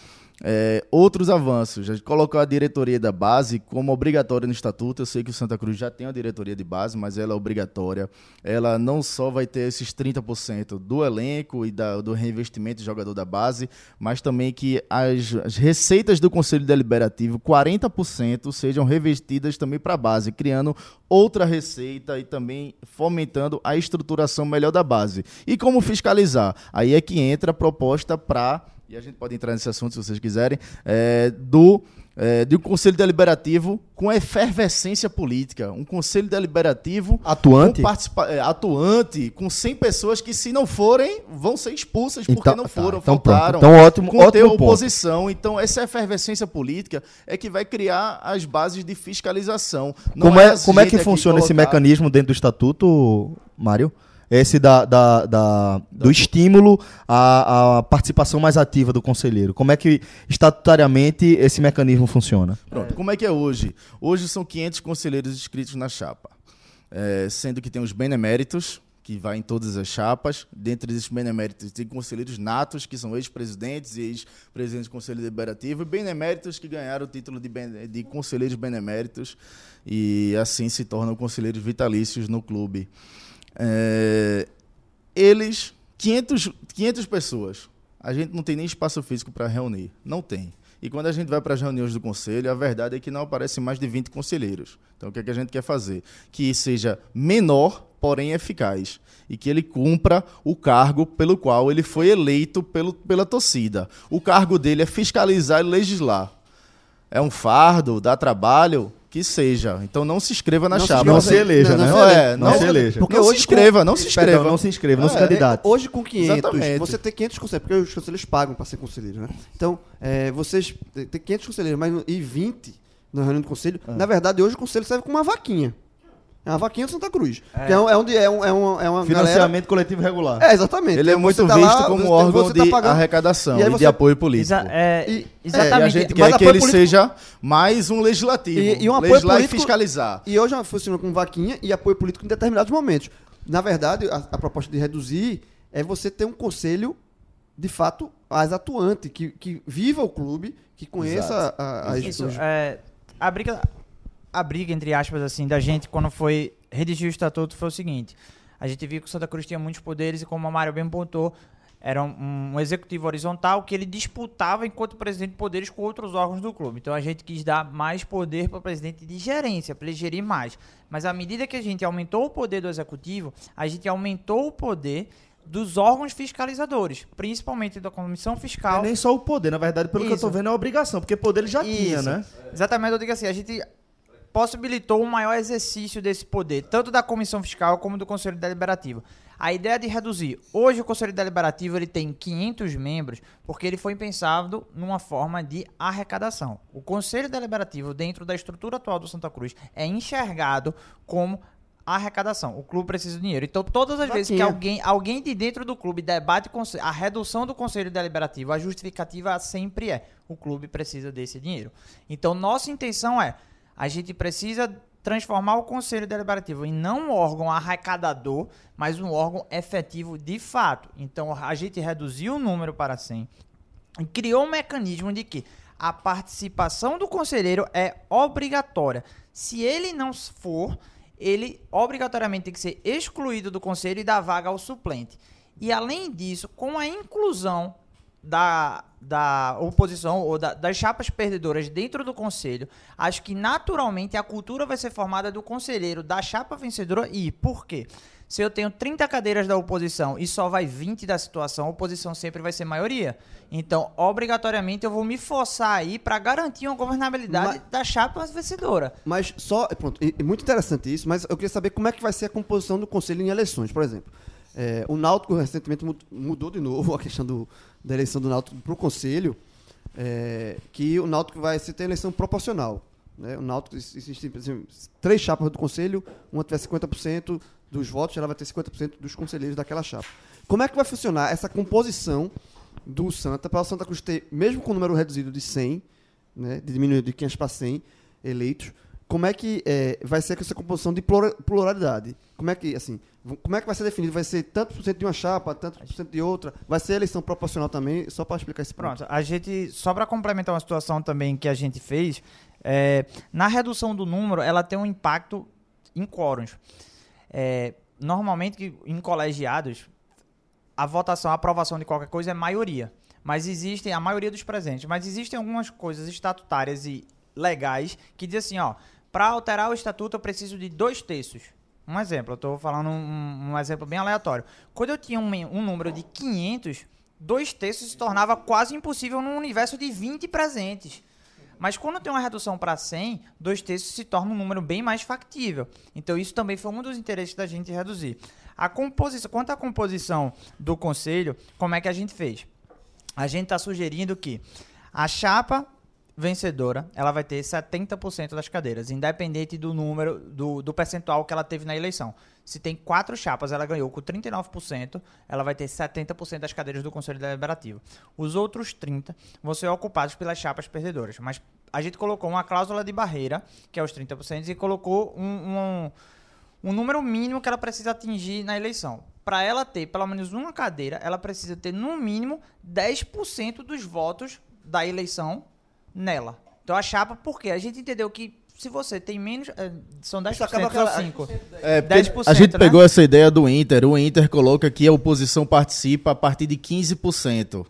é, outros avanços. A gente colocou a diretoria da base como obrigatória no estatuto. Eu sei que o Santa Cruz já tem uma diretoria de base, mas ela é obrigatória. Ela não só vai ter esses 30% do elenco e da- do reinvestimento de jogador da base, mas também que as, as receitas do Conselho Deliberativo, 40% sejam revestidas também para a base, criando outra receita e também fomentando a estruturação melhor da base. E como fiscalizar? Aí é que entra a proposta para e a gente pode entrar nesse assunto se vocês quiserem, é, do, é, de um conselho deliberativo com efervescência política. Um conselho deliberativo Atuante? com é, atuante, com 100 pessoas que, se não forem, vão ser expulsas porque Então- não tá, foram, então pronto. faltaram. Então ótimo- conter ótimo ponto. oposição. Então, essa efervescência política é que vai criar as bases de fiscalização. Não Como é, a como é que funciona esse colocar- mecanismo dentro do estatuto, Mário? Esse da, da- da- do estímulo à, à participação mais ativa do conselheiro. Como é que estatutariamente esse mecanismo funciona? Pronto, como é que é hoje? Hoje são 500 conselheiros inscritos na chapa, É, sendo que tem os beneméritos, que vai em todas as chapas. Dentre esses beneméritos, tem conselheiros natos, que são ex-presidentes e ex-presidentes do Conselho Deliberativo, e beneméritos que ganharam o título de, bene- de conselheiros beneméritos e assim se tornam conselheiros vitalícios no clube. É, eles, 500, 500 pessoas, a gente não tem nem espaço físico para reunir. Não tem. E quando a gente vai para as reuniões do conselho, a verdade é que não aparecem mais de 20 conselheiros. Então, o que, é que a gente quer fazer? Que seja menor, porém eficaz. E que ele cumpra o cargo pelo qual ele foi eleito pelo, pela torcida. O cargo dele é fiscalizar e legislar. É um fardo, dá trabalho, que seja. Então não se inscreva na Não se chapa. Não se eleja, né? se Não eleja. é, não se eleja. Porque não se inscreva, não se Perdão, inscreva. não se inscreva, não se É, candidate. Hoje com 500, Exatamente. você tem 500 conselheiros, porque os conselheiros pagam para ser conselheiro, né? Então, é, vocês têm 500 conselheiros, mas e 20 na reunião do conselho. Ah. Na verdade, hoje o conselho serve como uma vaquinha. É uma vaquinha do Santa Cruz. Que é, um- é onde é, um, é, um, é uma Financiamento coletivo regular. galera... É, exatamente. Ele é Você muito tá visto lá, como você- órgão você tá de pagando- arrecadação E aí e, de você- apoio político. Exa- é, E- É, e a exatamente. gente Mas quer que ele político- seja mais um legislativo. E- e um apoio legislar político- e fiscalizar. E hoje funciona com vaquinha e apoio político em determinados momentos. Na verdade, a, a proposta de reduzir é você ter um conselho, de fato, mais atuante, que, que viva o clube, que conheça a, a, Isso, os- é, a briga, a briga entre aspas assim da gente quando foi redigir o estatuto foi o seguinte: a gente viu que o Santa Cruz tinha muitos poderes e como a Mário bem pontou, era um, um executivo horizontal que ele disputava enquanto presidente poderes com outros órgãos do clube. Então a gente quis dar mais poder para o presidente de gerência, para ele gerir mais. Mas à medida que a gente aumentou o poder do executivo, a gente aumentou o poder dos órgãos fiscalizadores, principalmente da comissão fiscal. é nem só o poder, na verdade, pelo que eu Isso. vendo, é a obrigação, porque poder ele já tinha, Isso. né? Exatamente, eu digo assim, a gente possibilitou um maior exercício desse poder, tanto da comissão fiscal como do conselho deliberativo. A ideia de reduzir. Hoje o conselho deliberativo ele tem 500 membros porque ele foi pensado numa forma de arrecadação. O conselho deliberativo dentro da estrutura atual do Santa Cruz é enxergado como arrecadação. O clube precisa de dinheiro. Então, todas as vezes que alguém, alguém de dentro do clube debate a redução do conselho deliberativo, a justificativa sempre é: o clube precisa desse dinheiro. Então, nossa intenção é: a gente precisa transformar o conselho deliberativo em não um órgão arrecadador, mas um órgão efetivo de fato. Então, a gente reduziu o número para 100 e criou um mecanismo de que a participação do conselheiro é obrigatória. Se ele não for, ele obrigatoriamente tem que ser excluído do conselho e dar vaga ao suplente. E além disso, com a inclusão da, da oposição ou da- das chapas perdedoras dentro do conselho, acho que naturalmente a cultura vai ser formada do conselheiro da chapa vencedora e por quê? Se eu tenho 30 cadeiras da oposição e só vai 20 da situação, a oposição sempre vai ser maioria. Então, obrigatoriamente, eu vou me forçar aí para garantir uma governabilidade Mas- da chapa vencedora. Mas só, pronto, e muito interessante isso, mas eu queria saber como é que vai ser a composição do conselho em eleições, por exemplo. É, o Náutico recentemente mu- mudou de novo a questão do, da eleição do Náutico para o conselho, é, que o Náutico vai se ter eleição proporcional. Né? O Náutico existe por exemplo, três chapas do conselho, uma tiver 50% dos votos, ela vai ter 50% dos conselheiros daquela chapa. Como é que vai funcionar essa composição do Santa para o Santa Cruz ter, mesmo com o número reduzido de 100, né, de diminuir de 500 para 100 eleitos, como é que é, vai ser essa composição de plura- pluralidade? Como é que, assim, como é que vai ser definido? Vai ser tantos por cento de uma chapa, tantos por cento de outra? Vai ser eleição proporcional também? Só para explicar esse ponto. Pronto, a gente, só para complementar uma situação também que a gente fez, é, na redução do número, ela tem um impacto em quórums. É, normalmente, em colegiados, a votação, a aprovação de qualquer coisa é maioria. Mas existem, a maioria dos presentes, mas existem algumas coisas estatutárias e legais que dizem assim, ó, para alterar o estatuto eu preciso de dois terços. Um exemplo, eu estou falando um, um exemplo bem aleatório. Quando eu tinha um, um número de 500, dois terços se tornava quase impossível num universo de 20 presentes. Mas quando tem uma redução para 100, dois terços se torna um número bem mais factível. Então isso também foi um dos interesses da gente reduzir. A composição, quanto à composição do conselho, como é que a gente fez? A gente está sugerindo que a chapa vencedora, ela vai ter 70% das cadeiras, independente do número, do, do percentual que ela teve na eleição. Se tem quatro chapas, ela ganhou com 39%, ela vai ter 70% das cadeiras do Conselho Deliberativo. Os outros 30% vão ser ocupados pelas chapas perdedoras. Mas a gente colocou uma cláusula de barreira, que é os 30%, e colocou um, um, um número mínimo que ela precisa atingir na eleição. Para ela ter pelo menos uma cadeira, ela precisa ter no mínimo 10% dos votos da eleição nela. Então a chapa, por quê? A gente entendeu que se você tem menos. eh, São 10% acaba ou aquela- 5%. É, porque 10%, a gente né? pegou essa ideia do Inter. O Inter coloca que a oposição participa a partir de 15%.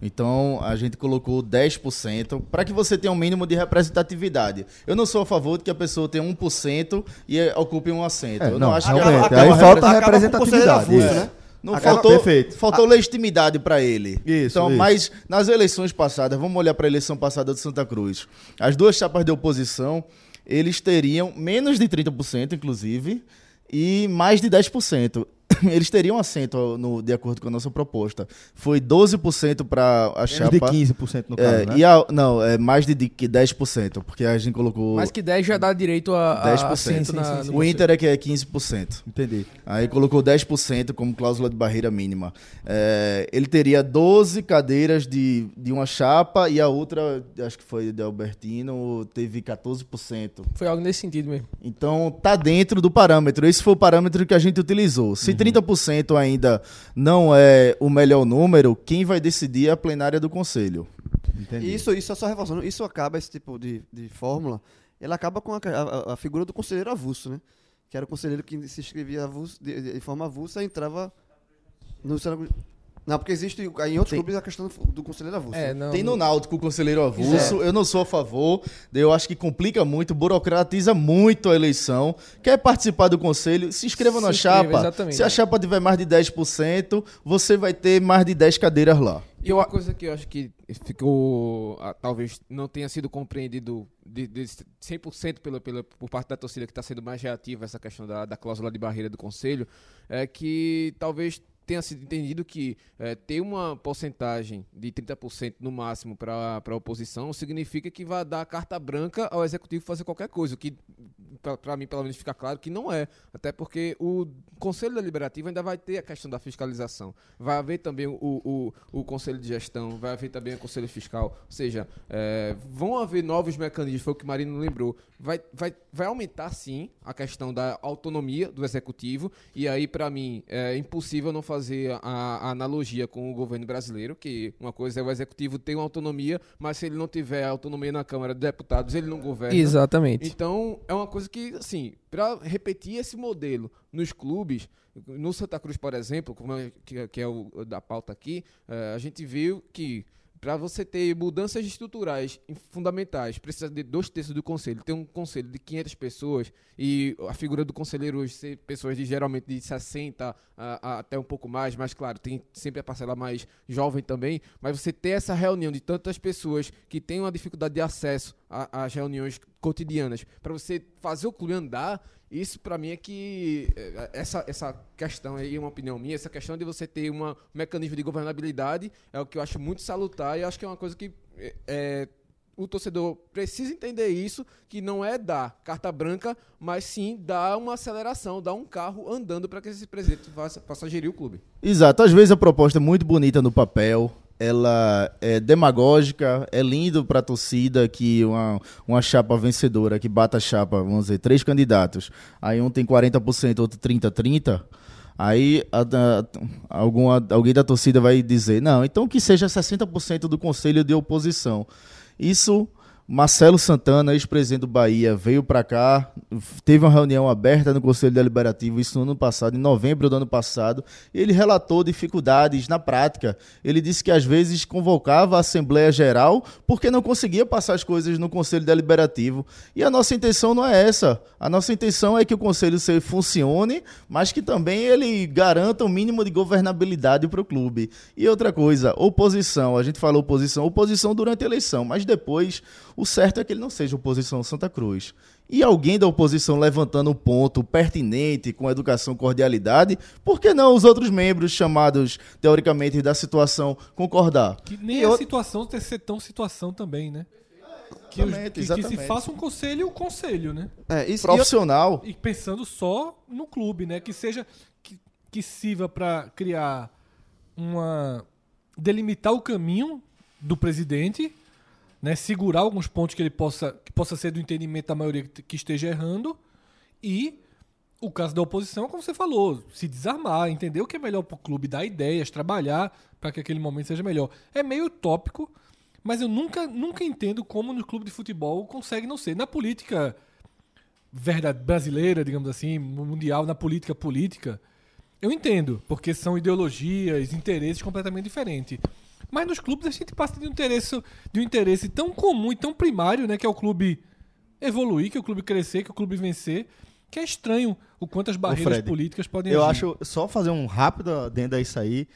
Então, a gente colocou 10% para que você tenha um mínimo de representatividade. Eu não sou a favor de que a pessoa tenha 1% e eh, ocupe um assento. É, Eu não, não, acho que aí acaba- falta acaba com o representatividade. né? Não Acaba- faltou, perfeito. faltou legitimidade para ele. Isso, então, isso. mas nas eleições passadas, vamos olhar para a eleição passada de Santa Cruz. As duas chapas de oposição, eles teriam menos de 30%, inclusive, e mais de 10%. Eles teriam assento no, de acordo com a nossa proposta. Foi 12% para a Menos chapa. de 15% no caso, É, né? e a- não, é mais de, de que 10%, porque a gente colocou Mais que 10 já dá direito a, a 10%. assento Sim, na, sim, no sim. o. Inter é que é 15%. Entendi. Aí colocou 10% como cláusula de barreira mínima. É, ele teria 12 cadeiras de, de uma chapa e a outra, acho que foi de Albertino, teve 14%. Foi algo nesse sentido mesmo. Então tá dentro do parâmetro. Esse foi o parâmetro que a gente utilizou. Se 30% ainda não é o melhor número, quem vai decidir é a plenária do conselho. Entendi. Isso, isso é só reforçando, isso acaba, esse tipo de, de fórmula, ele acaba com a, a- a figura do conselheiro avulso, né? Que era o conselheiro que se inscrevia avulso, de, de- forma avulsa e entrava no, Não, porque existe em outros Tem- clubes a questão do, conselheiro avulso. É, não, Tem no Náutico o conselheiro avulso, eu não sou a favor, eu acho que complica muito, burocratiza muito a eleição. Quer participar do conselho? Se inscreva Se na inscreva, chapa. exatamente. Se a chapa tiver mais de 10%, você vai ter mais de 10 cadeiras lá. E uma coisa que eu acho que ficou, ah, talvez não tenha sido compreendido de, de 100% pela, pela, por parte da torcida que está sendo mais reativa essa questão da, da cláusula de barreira do conselho, é que talvez tenha sido entendido que é, ter uma porcentagem de 30% no máximo para a oposição significa que vai dar carta branca ao executivo fazer qualquer coisa, o que para mim pelo menos fica claro que não é, até porque o Conselho Deliberativo ainda vai ter a questão da fiscalização, vai haver também o, o, o Conselho de Gestão, vai haver também o Conselho Fiscal, ou seja, é, vão haver novos mecanismos, foi o que o Marino lembrou, vai, vai, vai aumentar sim a questão da autonomia do Executivo, e aí para mim é impossível não fazer a, a analogia com o governo brasileiro, que uma coisa é o Executivo ter uma autonomia, mas se ele não tiver autonomia na Câmara de Deputados, ele não governa. Exatamente. Então, é uma coisa que, assim, para repetir esse modelo nos clubes, no Santa Cruz, por exemplo, como é, que, que é o da pauta aqui, eh, a gente viu que para você ter mudanças estruturais fundamentais, precisa de dois terços do conselho. Tem um conselho de 500 pessoas e a figura do conselheiro hoje ser pessoas de geralmente de 60 a, a- até um pouco mais, mas claro, tem sempre a parcela mais jovem também. Mas você ter essa reunião de tantas pessoas que têm uma dificuldade de acesso às reuniões cotidianas, para você fazer o clube andar, isso para mim é que eh, essa, essa questão aí, é uma opinião minha, essa questão de você ter uma, um mecanismo de governabilidade é o que eu acho muito salutar e acho que é uma coisa que eh, o torcedor precisa entender isso, que não é dar carta branca, mas sim dar uma aceleração, dar um carro andando para que esse presidente faça, possa gerir o clube. Exato, às vezes a proposta é muito bonita no papel, ela é demagógica, é lindo para a torcida que uma, uma chapa vencedora que bata a chapa, vamos dizer, três candidatos, aí um tem 40%, outro 30-30%, aí a- a- alguma, alguém da torcida vai dizer, não, então que seja 60% do conselho de oposição. Isso Marcelo Santana, ex-presidente do Bahia, veio para cá, teve uma reunião aberta no Conselho Deliberativo, isso no ano passado, em novembro do ano passado, ele relatou dificuldades na prática. Ele disse que às vezes convocava a Assembleia Geral porque não conseguia passar as coisas no Conselho Deliberativo. E a nossa intenção não é essa. A nossa intenção é que o Conselho se funcione, mas que também ele garanta o mínimo de governabilidade para o clube. E outra coisa, oposição. A gente falou oposição, oposição durante a eleição, mas depois o certo é que ele não seja oposição Santa Cruz. E alguém da oposição levantando um ponto pertinente com educação cordialidade, por que não os outros membros chamados, teoricamente, da situação concordar? Que nem E a situação ter ser tão situação também, né? Que, os- Exatamente, que- que se faça um conselho, conselho, né? É, isso, e Profissional. E pensando só no clube, né? Que seja. Que, que sirva para criar uma. delimitar o caminho do presidente, né? Segurar alguns pontos que ele possa. que possa ser do entendimento da maioria que, esteja errando. E o caso da oposição, como você falou, se desarmar, entender o que é melhor pro clube, dar ideias, trabalhar para que aquele momento seja melhor. É meio utópico, mas eu nunca, nunca entendo como no clube de futebol consegue não ser. Na política verdade brasileira, digamos assim, mundial, na política política, eu entendo, porque são ideologias, interesses completamente diferentes. Mas nos clubes a gente passa de um interesse, de um interesse tão comum e tão primário, né, que é o clube evoluir, que é o clube crescer, que é o clube vencer, que é estranho o quanto as barreiras Fred, políticas podem Eu agir. acho, só fazer um rápido adendo a isso aí,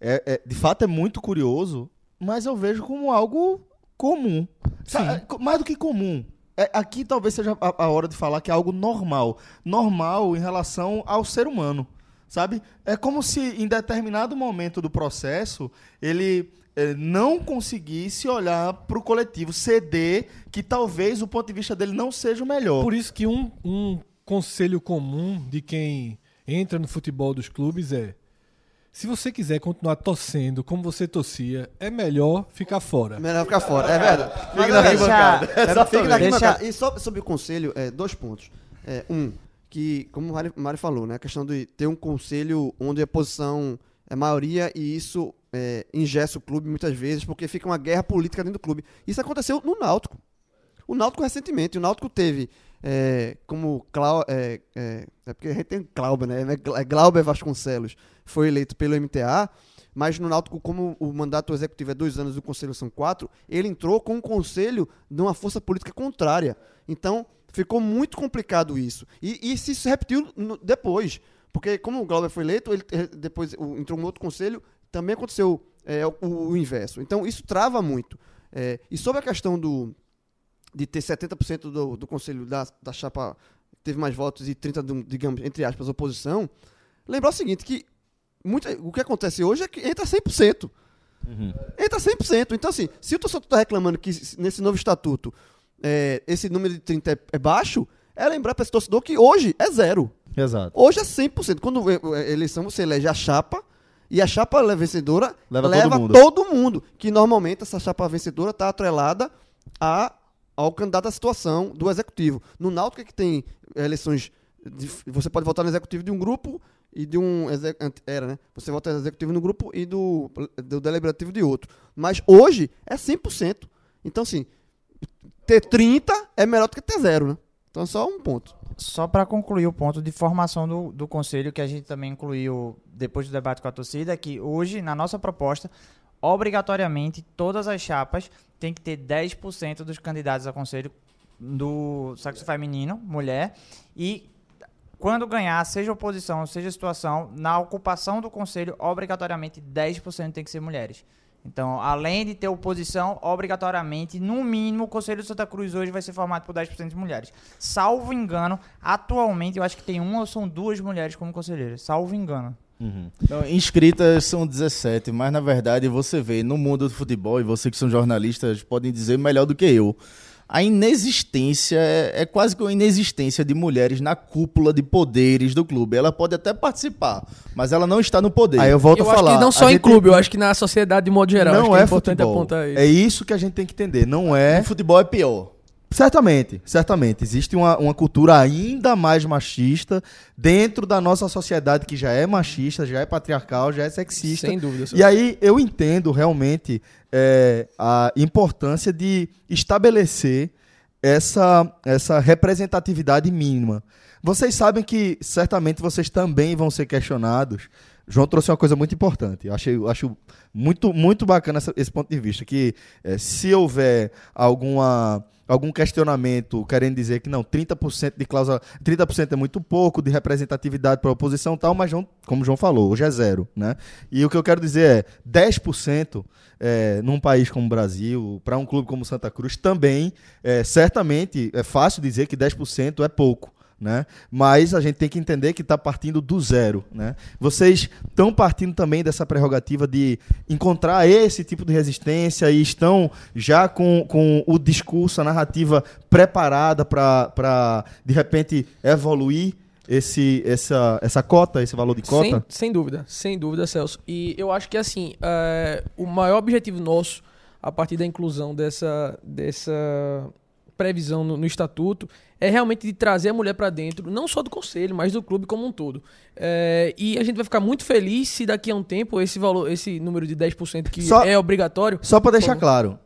é, é- de fato é muito curioso, mas eu vejo como algo comum. Sa- co- Mais do que comum. É, aqui talvez seja a, a hora de falar que é algo normal. Normal em relação ao ser humano. Sabe? É como se em determinado momento do processo ele eh, não conseguisse olhar para o coletivo, ceder que talvez o ponto de vista dele não seja o melhor. Por isso que um, um conselho comum de quem entra no futebol dos clubes é: se você quiser continuar torcendo como você torcia, é melhor ficar fora. Melhor ficar fora, é verdade. Fica na é, arquibancada. Fica na Deixa- arquibancada. E só sobre o conselho, é, dois pontos. É, um, que, como o Mário- falou, né, a questão de ter um conselho onde a posição é maioria e isso é, ingessa o clube muitas vezes, porque fica uma guerra política dentro do clube. Isso aconteceu no Náutico. O Náutico recentemente, o Náutico teve é, como Clau, é, é, é porque a gente tem Glauber, né? É é Glauber Vasconcelos foi eleito pelo MTA. Mas no Náutico, como o mandato executivo é dois anos e o conselho são quatro, ele entrou com um conselho de uma força política contrária. Então, ficou muito complicado isso. E, e se isso repetiu no- depois. Porque como o Glauber foi eleito, ele depois entrou um outro conselho, também aconteceu é, o, o inverso. Então, isso trava muito. É, e sobre a questão do, de ter 70% do, do conselho da, da chapa teve mais votos e 30%, do, digamos, entre aspas, oposição, lembrar o seguinte, que muita, o que acontece hoje é que entra 100%. Entra 100%. Então, assim, se o torcedor está reclamando que nesse novo estatuto é, esse número de 30 é, é baixo, é lembrar para esse torcedor que hoje é zero. Exato. Hoje é 100%. Quando é, é, eleição você elege a chapa e a chapa vencedora Leva leva, todo mundo. todo mundo. Que normalmente essa chapa vencedora está atrelada a, ao candidato à situação do executivo. No Náutico é que tem eleições. de- você pode votar no executivo de um grupo e de um. Era, né? Você vota no executivo de um grupo e do, do deliberativo de outro. Mas hoje é 100%. Então, assim, ter 30 é melhor do que ter zero, né? Então, só um ponto. Só para concluir o ponto de formação do, do conselho, que a gente também incluiu depois do debate com a torcida, é que hoje, na nossa proposta, obrigatoriamente, todas as chapas têm que ter 10% dos candidatos a conselho do sexo feminino, mulher, e quando ganhar, seja oposição, seja situação, na ocupação do conselho, obrigatoriamente 10% tem que ser mulheres. Então, além de ter oposição, obrigatoriamente, no mínimo, o Conselho de Santa Cruz hoje vai ser formado por 10% de mulheres. Salvo engano, atualmente eu acho que tem uma ou são duas mulheres como conselheiras. Salvo engano. Então, inscritas são 17, mas na verdade você vê no mundo do futebol, e você que são jornalistas podem dizer melhor do que eu, a inexistência é, é quase que uma inexistência de mulheres na cúpula de poderes do clube. Ela pode até participar, mas ela não está no poder. Aí eu volto eu a falar. acho que não só a em gente- clube, eu acho que na sociedade de modo geral. acho Não que é, importante futebol. apontar isso. É isso que a gente tem que entender. Não é. No futebol é pior. Certamente, certamente. Existe uma, uma cultura ainda mais machista dentro da nossa sociedade que já é machista, já é patriarcal, já é sexista. Sem dúvida. E aí eu entendo realmente é, a importância de estabelecer essa, essa representatividade mínima. Vocês sabem que certamente vocês também vão ser questionados. João trouxe uma coisa muito importante. Eu achei, acho muito, muito bacana essa- esse ponto de vista. Que eh, se houver alguma, algum questionamento querendo dizer que não, 30% de cláusula. 30% é muito pouco de representatividade para a oposição tal, mas João, como o João falou, hoje é zero. Né? E o que eu quero dizer é 10% eh, num país como o Brasil, para um clube como Santa Cruz, também, eh, certamente, é fácil dizer que 10% é pouco. Né? Mas a gente tem que entender que está partindo do zero. Né? Vocês estão partindo também dessa prerrogativa de encontrar esse tipo de resistência e estão já com, com o discurso, a narrativa preparada para, de repente, evoluir esse, essa, essa cota, esse valor de cota? Sem, sem dúvida, sem dúvida, Celso. E eu acho que assim, é, o maior objetivo nosso, a partir da inclusão dessa, dessa previsão no, no estatuto, é realmente de trazer a mulher para dentro, não só do conselho, mas do clube como um todo. É, e a gente vai ficar muito feliz se daqui a um tempo esse valor, esse número de 10% que Só- é obrigatório. Só para deixar Por- claro.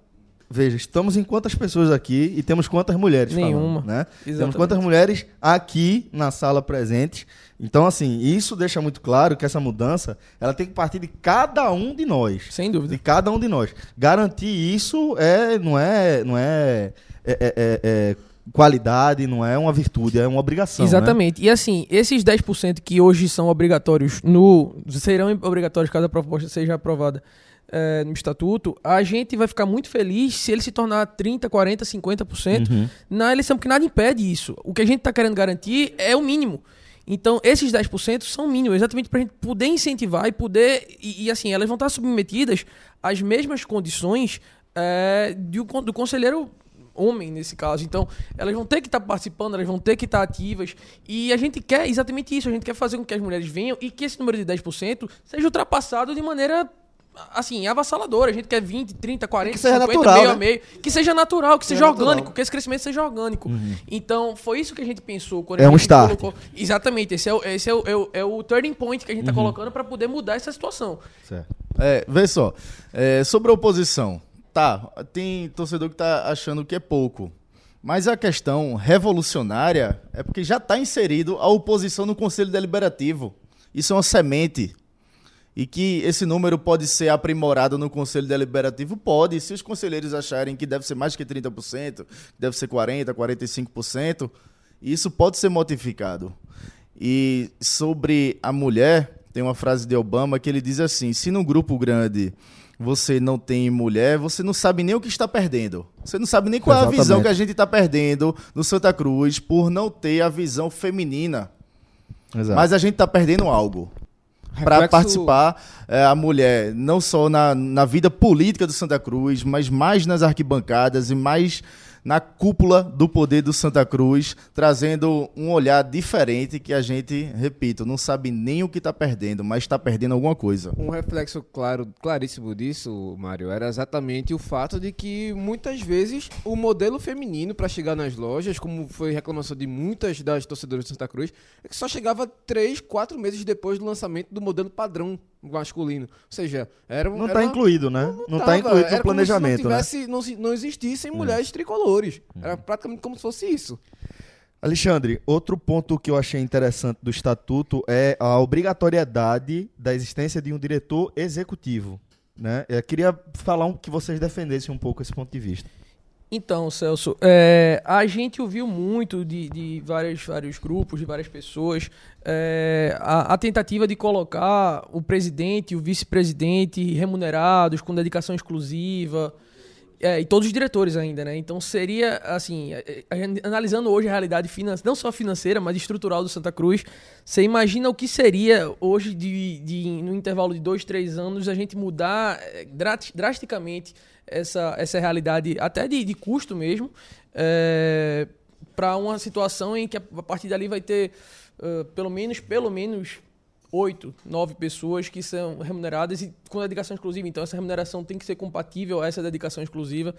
Veja, estamos em quantas pessoas aqui e temos quantas mulheres Nenhuma. falando, né? Temos Exatamente. quantas mulheres aqui na sala presentes. Então, assim, isso deixa muito claro que essa mudança, ela tem que partir de cada um de nós. Sem De dúvida. cada um de nós. Garantir isso é, não é, não é, é, é- é- é qualidade, não é uma virtude, é uma obrigação. né? Exatamente. E assim, esses 10% que hoje são obrigatórios no. serão obrigatórios caso a proposta seja aprovada eh, no estatuto, a gente vai ficar muito feliz se ele se tornar 30%, 40%, 50% Uhum. na eleição, porque nada impede isso. O que a gente está querendo garantir é o mínimo. Então, esses 10% são mínimos, exatamente para a gente poder incentivar e poder. E, e, assim, elas vão estar submetidas às mesmas condições um con- do conselheiro homem nesse caso. Então, elas vão ter que estar participando, elas vão ter que estar ativas. E a gente quer exatamente isso. A gente quer fazer com que as mulheres venham e que esse número de 10% seja ultrapassado de maneira. Assim, avassaladora. A gente quer 20, 30, 40, Que seja 50, natural, meio né? a meio. Que seja natural, que Seja natural. orgânico, que esse crescimento seja orgânico. Então, foi isso que a gente pensou quando É a um gente start. colocou. Exatamente, esse é o, esse é o, é o, é o turning point que a gente está colocando para poder mudar essa situação. Certo. É, vê só, é, sobre a oposição, tá, tem torcedor que tá achando que é pouco, mas a questão revolucionária é porque já está inserido a oposição no Conselho Deliberativo. Isso é uma semente. E que esse número pode ser aprimorado no Conselho Deliberativo? Pode. Se os conselheiros acharem que deve ser mais que 30%, que deve ser 40%, 45%, isso pode ser modificado. E sobre a mulher, tem uma frase de Obama que ele diz assim: se num grupo grande você não tem mulher, você não sabe nem o que está perdendo. Você não sabe nem qual é a Exatamente. visão que a gente está perdendo no Santa Cruz por não ter a visão feminina. Exato. Mas a gente está perdendo algo. Para participar, é, a mulher, não só na, na vida política do Santa Cruz, mas mais nas arquibancadas e mais na cúpula do poder do Santa Cruz, trazendo um olhar diferente que a gente, repito, não sabe nem o que está perdendo, mas está perdendo alguma coisa. Um reflexo claro, claríssimo disso, Mário, era exatamente o fato de que muitas vezes o modelo feminino para chegar nas lojas, como foi reclamação de muitas das torcedoras de Santa Cruz, é que só chegava três, quatro meses depois do lançamento do modelo padrão masculino. Ou seja, era um- Não está incluído, né? Não está incluído no como planejamento, se não, né? tivesse, não, se- não existissem mulheres tricolores. Era praticamente como se fosse isso. Alexandre, outro ponto que eu achei interessante do estatuto é a obrigatoriedade da existência de um diretor executivo. Né? Eu queria falar um, que vocês defendessem um pouco esse ponto de vista. Então, Celso, é, a gente ouviu muito de, de vários, grupos, de várias pessoas, é, a, a tentativa de colocar o presidente e o vice-presidente remunerados, com dedicação exclusiva, é, e todos os diretores ainda, né? Então seria, assim, é, é, analisando hoje a realidade financeira, não só financeira, mas estrutural do Santa Cruz, você imagina o que seria hoje, de, de, no intervalo de dois, três anos, a gente mudar é, dra- drasticamente essa, essa realidade, até de, de custo mesmo, para uma situação em que a, a partir dali vai ter uh, pelo menos, pelo menos oito, nove pessoas que são remuneradas e com dedicação exclusiva. Então, essa remuneração tem que ser compatível a essa dedicação exclusiva.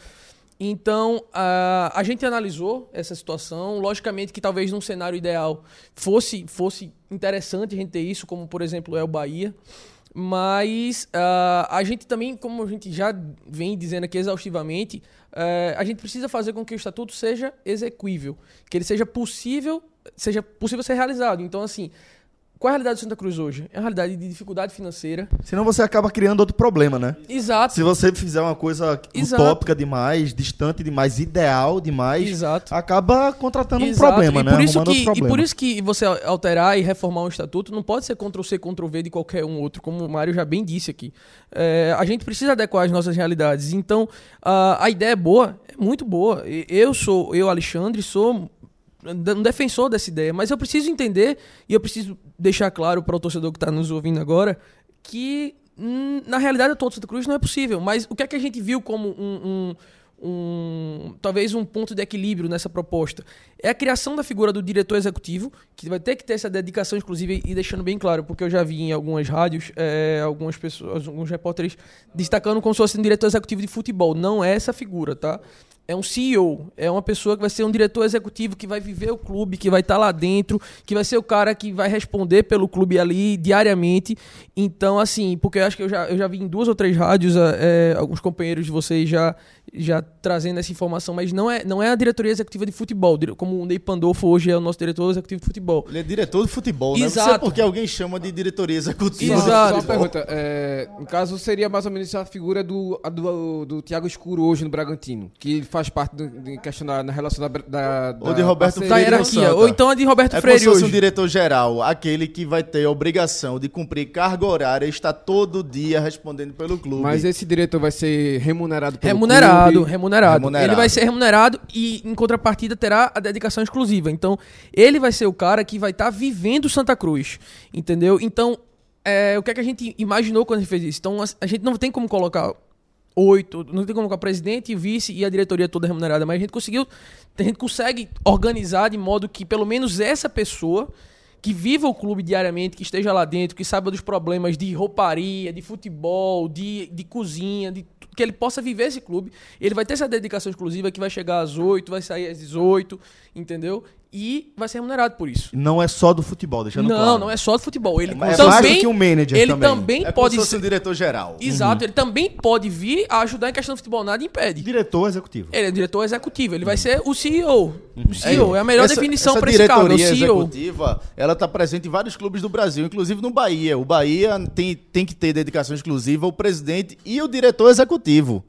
Então, a, a gente analisou essa situação. Logicamente que talvez num cenário ideal fosse, fosse interessante a gente ter isso, como por exemplo é o Bahia. Mas ah, a gente também, como a gente já vem dizendo aqui exaustivamente, eh, a gente precisa fazer com que o estatuto seja execuível, que ele seja possível, seja possível ser realizado. Então, assim, qual é a realidade do Santa Cruz hoje? É uma realidade de dificuldade financeira. Senão você acaba criando outro problema, né? Exato. Se você fizer uma coisa Exato. utópica demais, distante demais, ideal demais, Exato. acaba contratando um Exato. problema, e né? Por isso Arrumando que, e por isso que você alterar e reformar um estatuto não pode ser Ctrl-C, Ctrl-V de qualquer um outro, como o Mário já bem disse aqui. É, a gente precisa adequar as nossas realidades. Então, a a ideia é boa, é muito boa. Eu sou, eu, Alexandre, sou um defensor dessa ideia, mas eu preciso entender e eu preciso deixar claro para o torcedor que está nos ouvindo agora que hum, na realidade atual do Santa Cruz não é possível. Mas o que é que a gente viu como um, um- um- talvez um ponto de equilíbrio nessa proposta é a criação da figura do diretor executivo que vai ter que ter essa dedicação exclusiva e deixando bem claro porque eu já vi em algumas rádios é, algumas pessoas alguns repórteres destacando como se fosse um diretor executivo de futebol não é essa figura tá é um CEO, é uma pessoa que vai ser um diretor executivo que vai viver o clube, que vai estar lá dentro, que vai ser o cara que vai responder pelo clube ali diariamente. Então, assim, porque eu acho que eu já, eu já vi em duas ou três rádios é, alguns companheiros de vocês já, já trazendo essa informação, mas não é, não é a diretoria executiva de futebol, como o Ney Pandolfo hoje é o nosso diretor executivo de futebol. Ele é diretor de futebol, né? Não sei Exato. porque alguém chama de diretoria executiva. Exato. Só uma pergunta. é, no caso, seria mais ou menos a figura do, a do, do Thiago Escuro hoje no Bragantino, que faz parte do, de questão da, na relação da, da, da Ou de Roberto. Da Freire. Santa. Ou então a de Roberto É Freire hoje. um diretor geral, aquele que vai ter a obrigação de cumprir carga horária e estar todo dia respondendo pelo clube. Mas esse diretor vai ser remunerado pelo Remunerado, clube. Remunerado, Remunerado. Ele vai ser remunerado e, em contrapartida, terá a dedicação exclusiva. Então, ele vai ser o cara que vai estar vivendo Santa Cruz. Entendeu? Então, é, o que é que a gente imaginou quando a gente fez isso? Então, a, a gente não tem como colocar oito, não tem como colocar presidente, vice e a diretoria toda remunerada, mas a gente conseguiu, a gente consegue organizar de modo que pelo menos essa pessoa que viva o clube diariamente, que esteja lá dentro, que saiba dos problemas de rouparia, de futebol, de, de cozinha, de que ele possa viver esse clube. Ele vai ter essa dedicação exclusiva que vai chegar às 8, vai sair às 18, entendeu? E vai ser remunerado por isso. Não é só do futebol, deixando não, claro. não é só do futebol. Ele É mais também, do que um manager ele também. também, É pode ser. um diretor geral. Exato, ele também pode vir a ajudar em questão do futebol, nada impede. Diretor executivo. Ele é diretor executivo, ele vai ser o CEO. O CEO é a melhor Essa- definição para esse cargo, é o diretoria CEO. executiva, ela está presente em vários clubes do Brasil, inclusive no Bahia. O Bahia tem, tem que ter dedicação exclusiva ao presidente e o diretor executivo.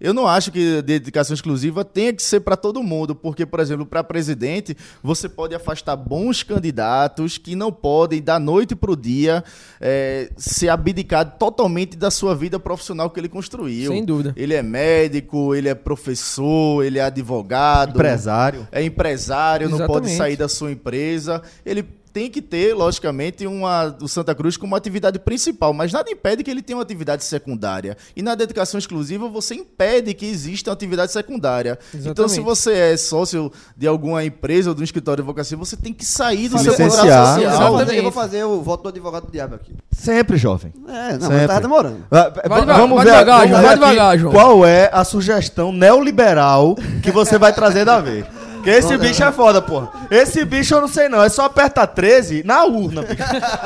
Eu não acho que dedicação exclusiva tenha que ser para todo mundo, porque, por exemplo, para presidente, você pode afastar bons candidatos que não podem, da noite para o dia, eh, ser abdicado totalmente da sua vida profissional que ele construiu. Sem dúvida. Ele é médico, ele é professor, ele é advogado. Empresário. É empresário, não pode Exatamente. sair da sua empresa. Ele tem que ter, logicamente, uma, o Santa Cruz como atividade principal, mas nada impede que ele tenha uma atividade secundária. E na dedicação exclusiva, você impede que exista uma atividade secundária. Então, se Exatamente. você é sócio de alguma empresa ou de um escritório de advocacia, você tem que sair do Se seu contrato licenciar. Eu vou, social. fazer, eu vou fazer o voto do advogado do diabo aqui. Sempre, jovem. É, não, Sempre. tava demorando. Va- Vai vamos vai ver, devagar, vamos João, ver vai devagar, João. Qual é a sugestão neoliberal que você vai trazer da vez? Porque esse bicho é foda, porra. Esse bicho eu não sei não. É só apertar 13 na urna. bicho.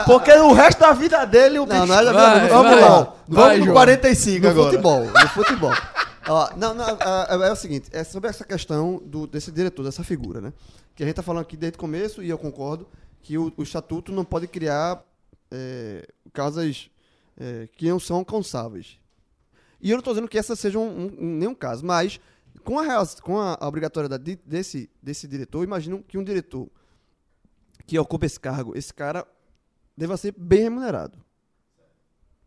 Porque o resto da vida dele, o bicho... Não, não é- Vai, Vamos vai. lá. Vai, Vamos no João. 45 No agora. futebol, no futebol. Ó, não, não, ah, é, o seguinte, é sobre essa questão do, desse diretor, dessa figura, né? Que a gente tá falando aqui desde o começo, e eu concordo, que o, o estatuto não pode criar é, causas é, que não são alcançáveis. E eu não estou dizendo que essa seja um, um- um- nenhum caso, mas com a, com a obrigatoriedade de- desse, desse diretor, imagino que um diretor que ocupa esse cargo, esse cara deva ser bem remunerado.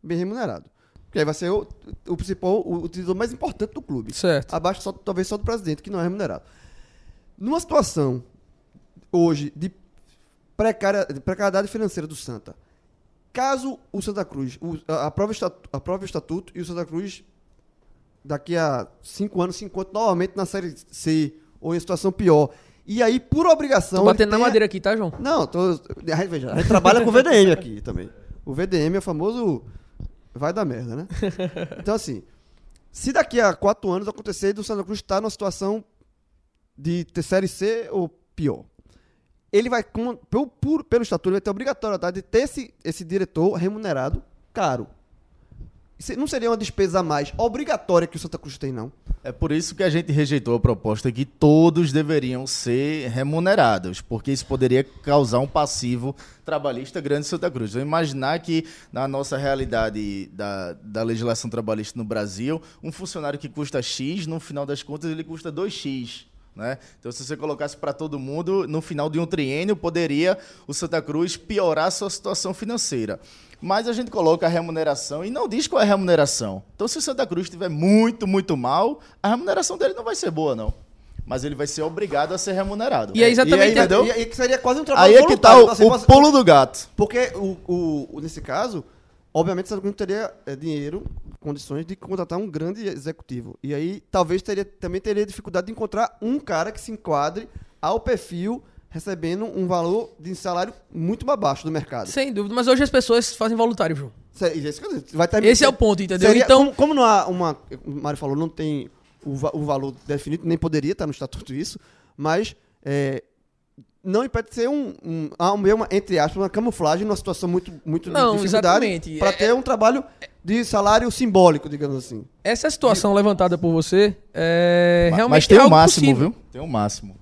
Bem remunerado. Porque aí vai ser o, o principal, o utilizador mais importante do clube. Certo. Abaixo só, talvez só do presidente, que não é remunerado. Numa situação hoje de, precária, de precariedade financeira do Santa, caso o Santa Cruz o, a- aprove, o estatuto, aprove o estatuto e o Santa Cruz daqui a cinco anos se encontre novamente na Série C ou em situação pior, e aí, por obrigação... Tô batendo na madeira aqui, tá, João? não, tô, a, gente, veja, a gente trabalha com o VDM aqui também. O VDM é o famoso vai dar merda, né? Então, assim, se daqui a quatro anos acontecer do Santa Cruz estar numa situação de ter Série C ou pior, ele vai, com, pelo, pelo estatuto, ele vai ter a obrigatoriedade de ter esse, esse diretor remunerado caro. Não seria uma despesa a mais obrigatória que o Santa Cruz tem, não? É por isso que a gente rejeitou a proposta que todos deveriam ser remunerados, porque isso poderia causar um passivo trabalhista grande em Santa Cruz. Eu imaginar que na nossa realidade da, da legislação trabalhista no Brasil, um funcionário que custa X, no final das contas ele custa 2X. Né? Então, se você colocasse para todo mundo, no final de um triênio, poderia o Santa Cruz piorar a sua situação financeira. Mas a gente coloca a remuneração e não diz qual é a remuneração. Então, se o Santa Cruz estiver muito, muito mal, a remuneração dele não vai ser boa, não. Mas ele vai ser obrigado a ser remunerado. E é exatamente E aí, entendeu? E aí que seria quase um trabalho Aí é que tá o, Você o pode- pulo do gato. Porque o, o- o- nesse caso, obviamente, o Santa Cruz não teria eh, dinheiro, condições de contratar um grande executivo. E aí talvez teria, também teria dificuldade de encontrar um cara que se enquadre ao perfil recebendo um valor de salário muito abaixo do mercado. Sem dúvida, mas hoje as pessoas fazem voluntário, João. Isso é- é Esse é o ponto, entendeu? Seria- Então- como, como não há uma. O Mário falou, não tem o, o valor definido, nem poderia estar no estatuto isso, mas é, não impede de ser um, um, há um- uma, entre aspas, uma camuflagem numa situação muito, muito Não, de dificuldade exatamente. para É- ter um trabalho de salário simbólico, digamos assim. Essa situação levantada por você é Ma- realmente Mas tem o algo máximo, possível. viu? Tem o máximo.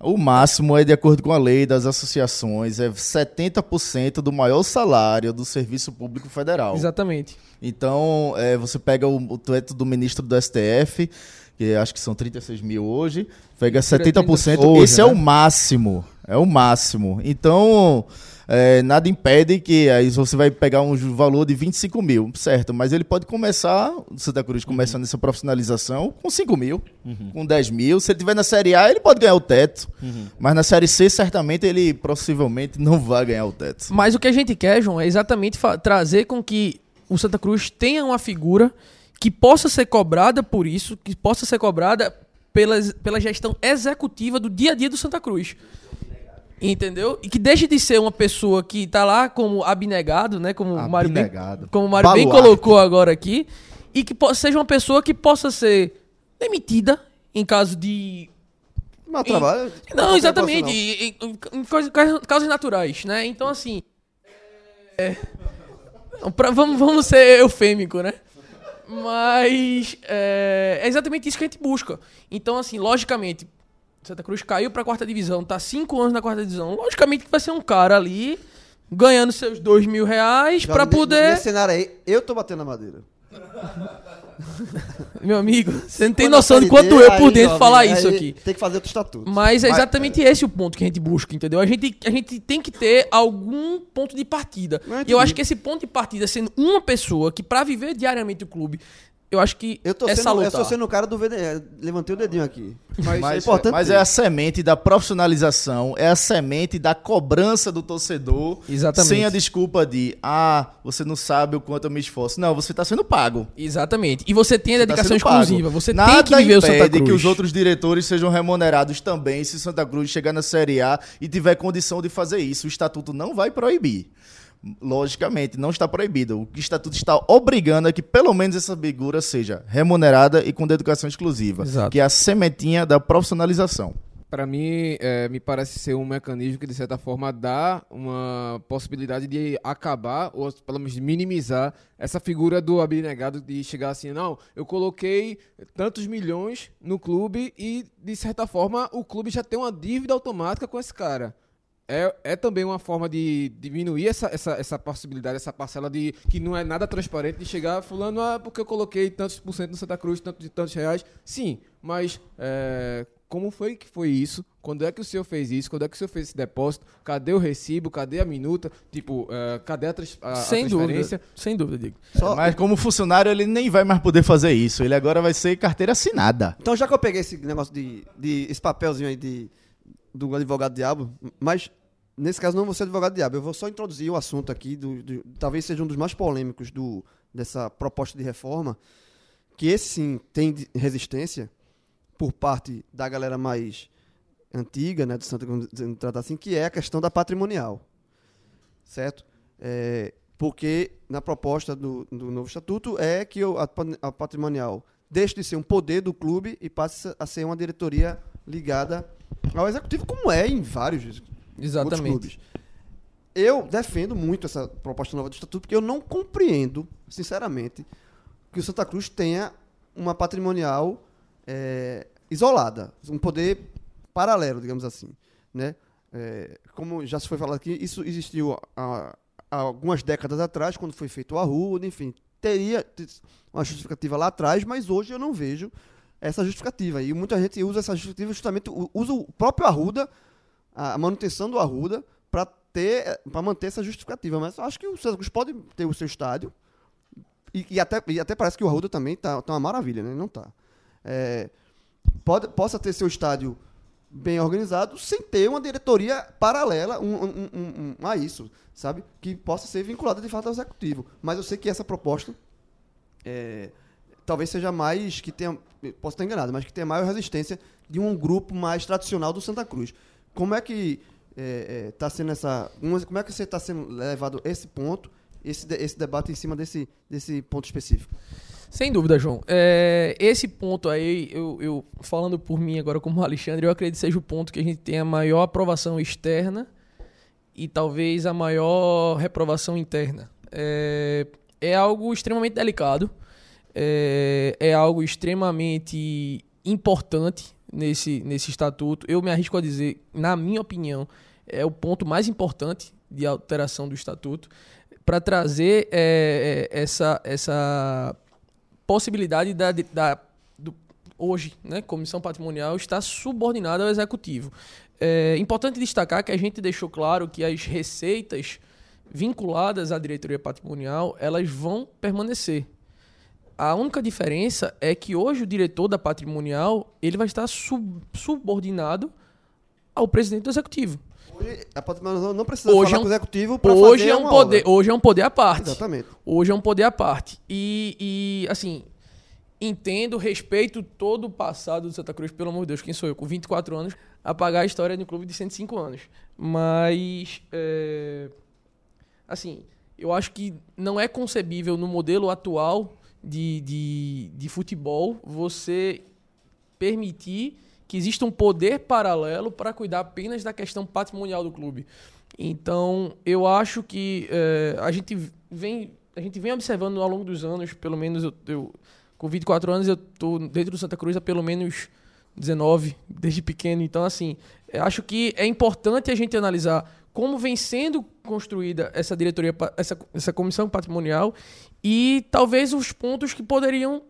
O máximo é de acordo com a lei das associações, é 70% do maior salário do Serviço Público Federal. Exatamente. Então, é, você pega o, o teto do ministro do STF, que acho que são 36 mil hoje, pega 70%. Hoje, esse é né? o máximo. É o máximo. Então, é, nada impede que aí você vai pegar um valor de 25 mil, certo? Mas ele pode começar, o Santa Cruz começando essa profissionalização com 5 mil, com 10 mil. Se ele tiver na Série A, ele pode ganhar o teto. Mas na Série C, certamente, ele possivelmente não vai ganhar o teto. Mas o que a gente quer, João, é exatamente trazer com que o Santa Cruz tenha uma figura que possa ser cobrada por isso, que possa ser cobrada pela, pela gestão executiva do dia a dia do Santa Cruz. Entendeu? E que deixe de ser uma pessoa que tá lá como abnegado, né? Como o Mário bem, Abnegado. como o Mário bem colocou agora aqui. E que seja uma pessoa que possa ser demitida em caso de Em- trabalho. Não, exatamente. Em, causas naturais, né? Então, assim. é, pra- vamos, vamos ser eufêmico, né? Mas é, é exatamente isso que a gente busca. Então, assim, logicamente, Santa Cruz caiu pra quarta divisão, tá cinco anos na quarta divisão. Logicamente que vai ser um cara ali ganhando seus dois mil reais Já pra poder. Nesse cenário aí, eu tô batendo na madeira. Meu amigo, você não tem Quando a noção de quanto eu por aí, dentro jovem, falar isso aqui. Tem que fazer outro estatuto. Mas é Vai- exatamente esse o ponto que a gente busca, entendeu? A gente, a gente tem que ter algum ponto de partida. Eu E eu acho que esse ponto de partida, sendo uma pessoa que pra viver diariamente o clube, eu acho que Eu tô é sendo, salutar. eu tô sendo o cara do VDE. Levantei o dedinho aqui. Mas, é importante mas é a semente da profissionalização, é a semente da cobrança do torcedor. Exatamente. Sem a desculpa de, ah, você não sabe o quanto eu me esforço. Não, você está sendo pago. Exatamente. E você tem a Você tá dedicação pago. exclusiva. Você Nada tem que viver o Santa Cruz. que os outros diretores sejam remunerados também se Santa Cruz chegar na Série A e tiver condição de fazer isso. O estatuto não vai proibir. Logicamente, não está proibido. O que o estatuto está obrigando é que pelo menos essa figura seja remunerada e com dedicação exclusiva, Exato. que é a sementinha da profissionalização. Para mim, é, me parece ser um mecanismo que, de certa forma, dá uma possibilidade de acabar, ou pelo menos de minimizar, essa figura do abnegado de chegar assim, não, eu coloquei tantos milhões no clube e, de certa forma, o clube já tem uma dívida automática com esse cara. É, é também uma forma de diminuir essa, essa, essa possibilidade, essa parcela de que não é nada transparente de chegar fulano, ah, porque eu coloquei tantos por cento no Santa Cruz, tanto de tantos reais. Sim, mas é, como foi que foi isso? Quando é que o senhor fez isso? Quando é que o senhor fez esse depósito? Cadê o recibo? Cadê a minuta? Tipo, é, cadê a, trans, a, a Sem transferência? dúvida. Sem dúvida, Diego. Só- Mas como funcionário, ele nem vai mais poder fazer isso. Ele agora vai ser carteira assinada. Então, já que eu peguei esse negócio de, de esse papelzinho aí de, do advogado diabo, mas nesse caso não vou ser advogado diabo, eu vou só introduzir o assunto aqui, do, do- talvez seja um dos mais polêmicos do, dessa proposta de reforma, que esse sim tem resistência por parte da galera mais antiga, né, do vamos tratar assim, que é a questão da patrimonial, certo? É, porque na proposta do, do novo estatuto é que a, a patrimonial deixe de ser um poder do clube e passe a ser uma diretoria ligada ao executivo, como é em vários Exatamente. clubes. Eu defendo muito essa proposta nova do estatuto porque eu não compreendo, sinceramente, que o Santa Cruz tenha uma patrimonial é, isolada, um poder paralelo, digamos assim, né? É, como já se foi falado aqui, isso existiu há, há algumas décadas atrás, quando foi feito o Arruda, enfim, teria uma justificativa lá atrás, mas hoje eu não vejo essa justificativa. E muita gente usa essa justificativa justamente, usa o próprio Arruda, a manutenção do Arruda, para ter, para manter essa justificativa. Mas eu acho que o Santa Cruz pode ter o seu estádio, e, e até, e até parece que o Arruda também tá, tá uma maravilha, né? Não tá. É, pode, possa ter seu estádio bem organizado sem ter uma diretoria paralela um- um- um- a isso, sabe? Que possa ser vinculada de fato ao executivo. Mas eu sei que essa proposta é, talvez seja mais que tenha, posso estar enganado, mas que tenha maior resistência de um grupo mais tradicional do Santa Cruz. Como é que está sendo essa, como é que você está sendo levado esse ponto, esse, esse debate em cima desse, desse ponto específico? Sem dúvida, João. É, esse ponto aí, eu, eu- falando por mim agora como Alexandre, eu acredito que seja o ponto que a gente tem a maior aprovação externa e talvez a maior reprovação interna. É, é algo extremamente delicado, é, é algo extremamente importante nesse, nesse estatuto. Eu me arrisco a dizer, na minha opinião, é o ponto mais importante de alteração do estatuto para trazer é, é, essa, essa possibilidade da, da do, hoje, né, comissão patrimonial está subordinada ao executivo. É importante destacar que a gente deixou claro que as receitas vinculadas à diretoria patrimonial elas vão permanecer. A única diferença é que hoje o diretor da patrimonial ele vai estar sub- subordinado ao presidente do executivo. Hoje, a patrimonial não precisa Hoje falar é um- com o executivo para Hoje fazer é um poder, obra. hoje é um poder à parte. Exatamente. Hoje é um poder à parte. E, e, assim, entendo, respeito todo o passado do Santa Cruz, pelo amor de Deus, quem sou eu, com 24 anos, apagar a história de um clube de 105 anos. Mas, é, assim, eu acho que não é concebível no modelo atual de, de, de futebol você permitir que existe um poder paralelo para cuidar apenas da questão patrimonial do clube. Então, eu acho que eh, a gente vem a gente vem observando ao longo dos anos, pelo menos eu, eu com 24 anos eu estou dentro do Santa Cruz há pelo menos 19, desde pequeno. Então, assim, acho que é importante a gente analisar como vem sendo construída essa diretoria, essa, essa comissão patrimonial e talvez os pontos que poderiam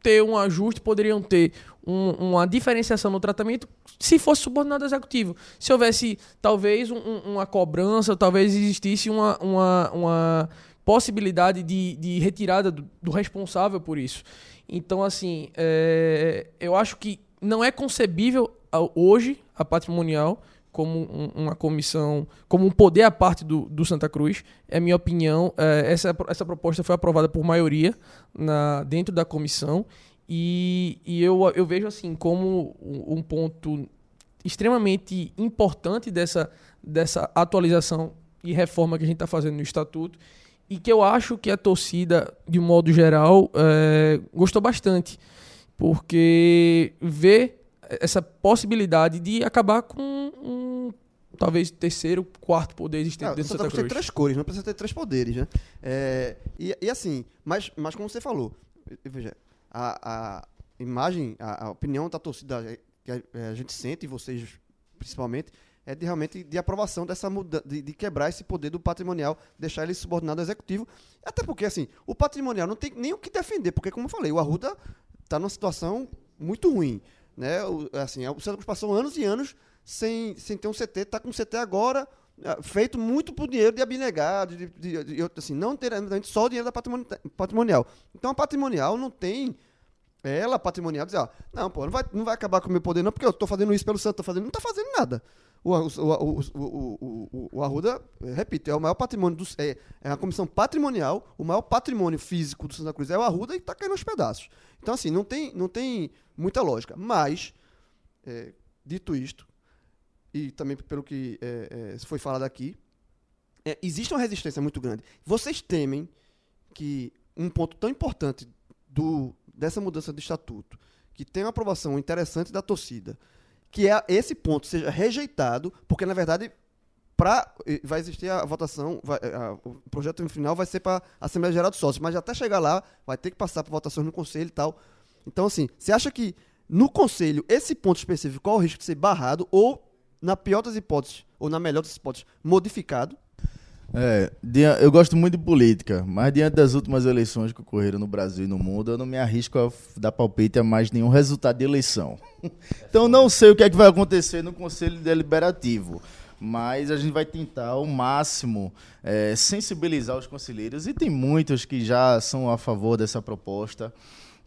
ter um ajuste, poderiam ter um- uma diferenciação no tratamento se fosse subordinado ao executivo. Se houvesse talvez um- um- uma cobrança, talvez existisse uma, uma, uma possibilidade de, de retirada do, do responsável por isso. Então, assim, é, eu acho que não é concebível hoje a patrimonial como um- uma comissão, como um poder à parte do, do Santa Cruz. É minha opinião. É, essa, essa proposta foi aprovada por maioria na, dentro da comissão. E, e eu, eu vejo assim como um ponto extremamente importante dessa, dessa atualização e reforma que a gente está fazendo no estatuto e que eu acho que a torcida, de modo geral, eh, gostou bastante, porque vê essa possibilidade de acabar com um, talvez terceiro, quarto poder existente Não, dentro do Santa Cruz Cruz. três cores, não precisa ter três poderes, né? É, e, e assim, mas, mas como você falou, veja, a, a imagem, a, a opinião da torcida que a, é, a gente sente, e vocês principalmente, é de realmente de aprovação dessa mudança, de, de quebrar esse poder do patrimonial, deixar ele subordinado ao executivo. Até porque, assim, o patrimonial não tem nem o que defender, porque, como eu falei, o Arruda está numa situação muito ruim. Né? O, assim, o Santa Cruz passou anos e anos sem, sem ter um CT, está com um CT agora, ah, feito muito por dinheiro de abnegado, de, de, de- assim, não ter só o dinheiro da patrimoni- patrimonial. Então a patrimonial não tem ela patrimonial dizer, ó, não, pô, não vai, não vai acabar com o meu poder não, porque eu estou fazendo isso pelo Santo, tô fazendo, não está fazendo nada. O, o, o, o, Arruda, eh, repito, é o maior patrimônio, do, é, é a comissão patrimonial, o maior patrimônio físico do Santa Cruz é o Arruda e está caindo aos pedaços. Então, assim, não tem, não tem muita lógica. Mas, eh, dito isto, e também pelo que eh, foi falado aqui, eh, existe uma resistência muito grande. Vocês temem que um ponto tão importante do, dessa mudança de estatuto, que tem uma aprovação interessante da torcida, que é esse ponto seja rejeitado, porque na verdade pra, vai existir a votação, vai- eh, a- o projeto final vai ser para a Assembleia Geral dos Sócios, mas até chegar lá vai ter que passar por votações no Conselho e tal. Então, assim, você acha que no Conselho esse ponto específico qual o risco de ser barrado ou, na pior das hipóteses, ou na melhor das hipóteses, modificado? É, eu gosto muito de política, mas diante das últimas eleições que ocorreram no Brasil e no mundo, eu não me arrisco a dar palpite a mais nenhum resultado de eleição. Então não sei o que é que vai acontecer no Conselho Deliberativo, mas a gente vai tentar ao máximo é, sensibilizar os conselheiros, e tem muitos que já são a favor dessa proposta,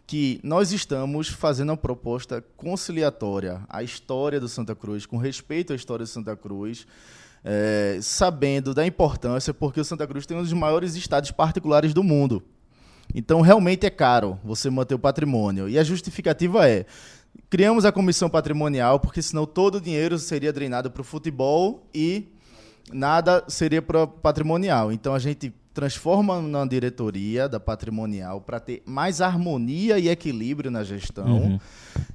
que nós estamos fazendo uma proposta conciliatória à história do Santa Cruz, com respeito à história do Santa Cruz, é, sabendo da importância, porque o Santa Cruz tem um dos maiores estados particulares do mundo. Então, realmente é caro você manter o patrimônio. E a justificativa é: criamos a comissão patrimonial, porque senão todo o dinheiro seria drenado para o futebol e nada seria para patrimonial. Então, a gente transforma na diretoria da patrimonial para ter mais harmonia e equilíbrio na gestão,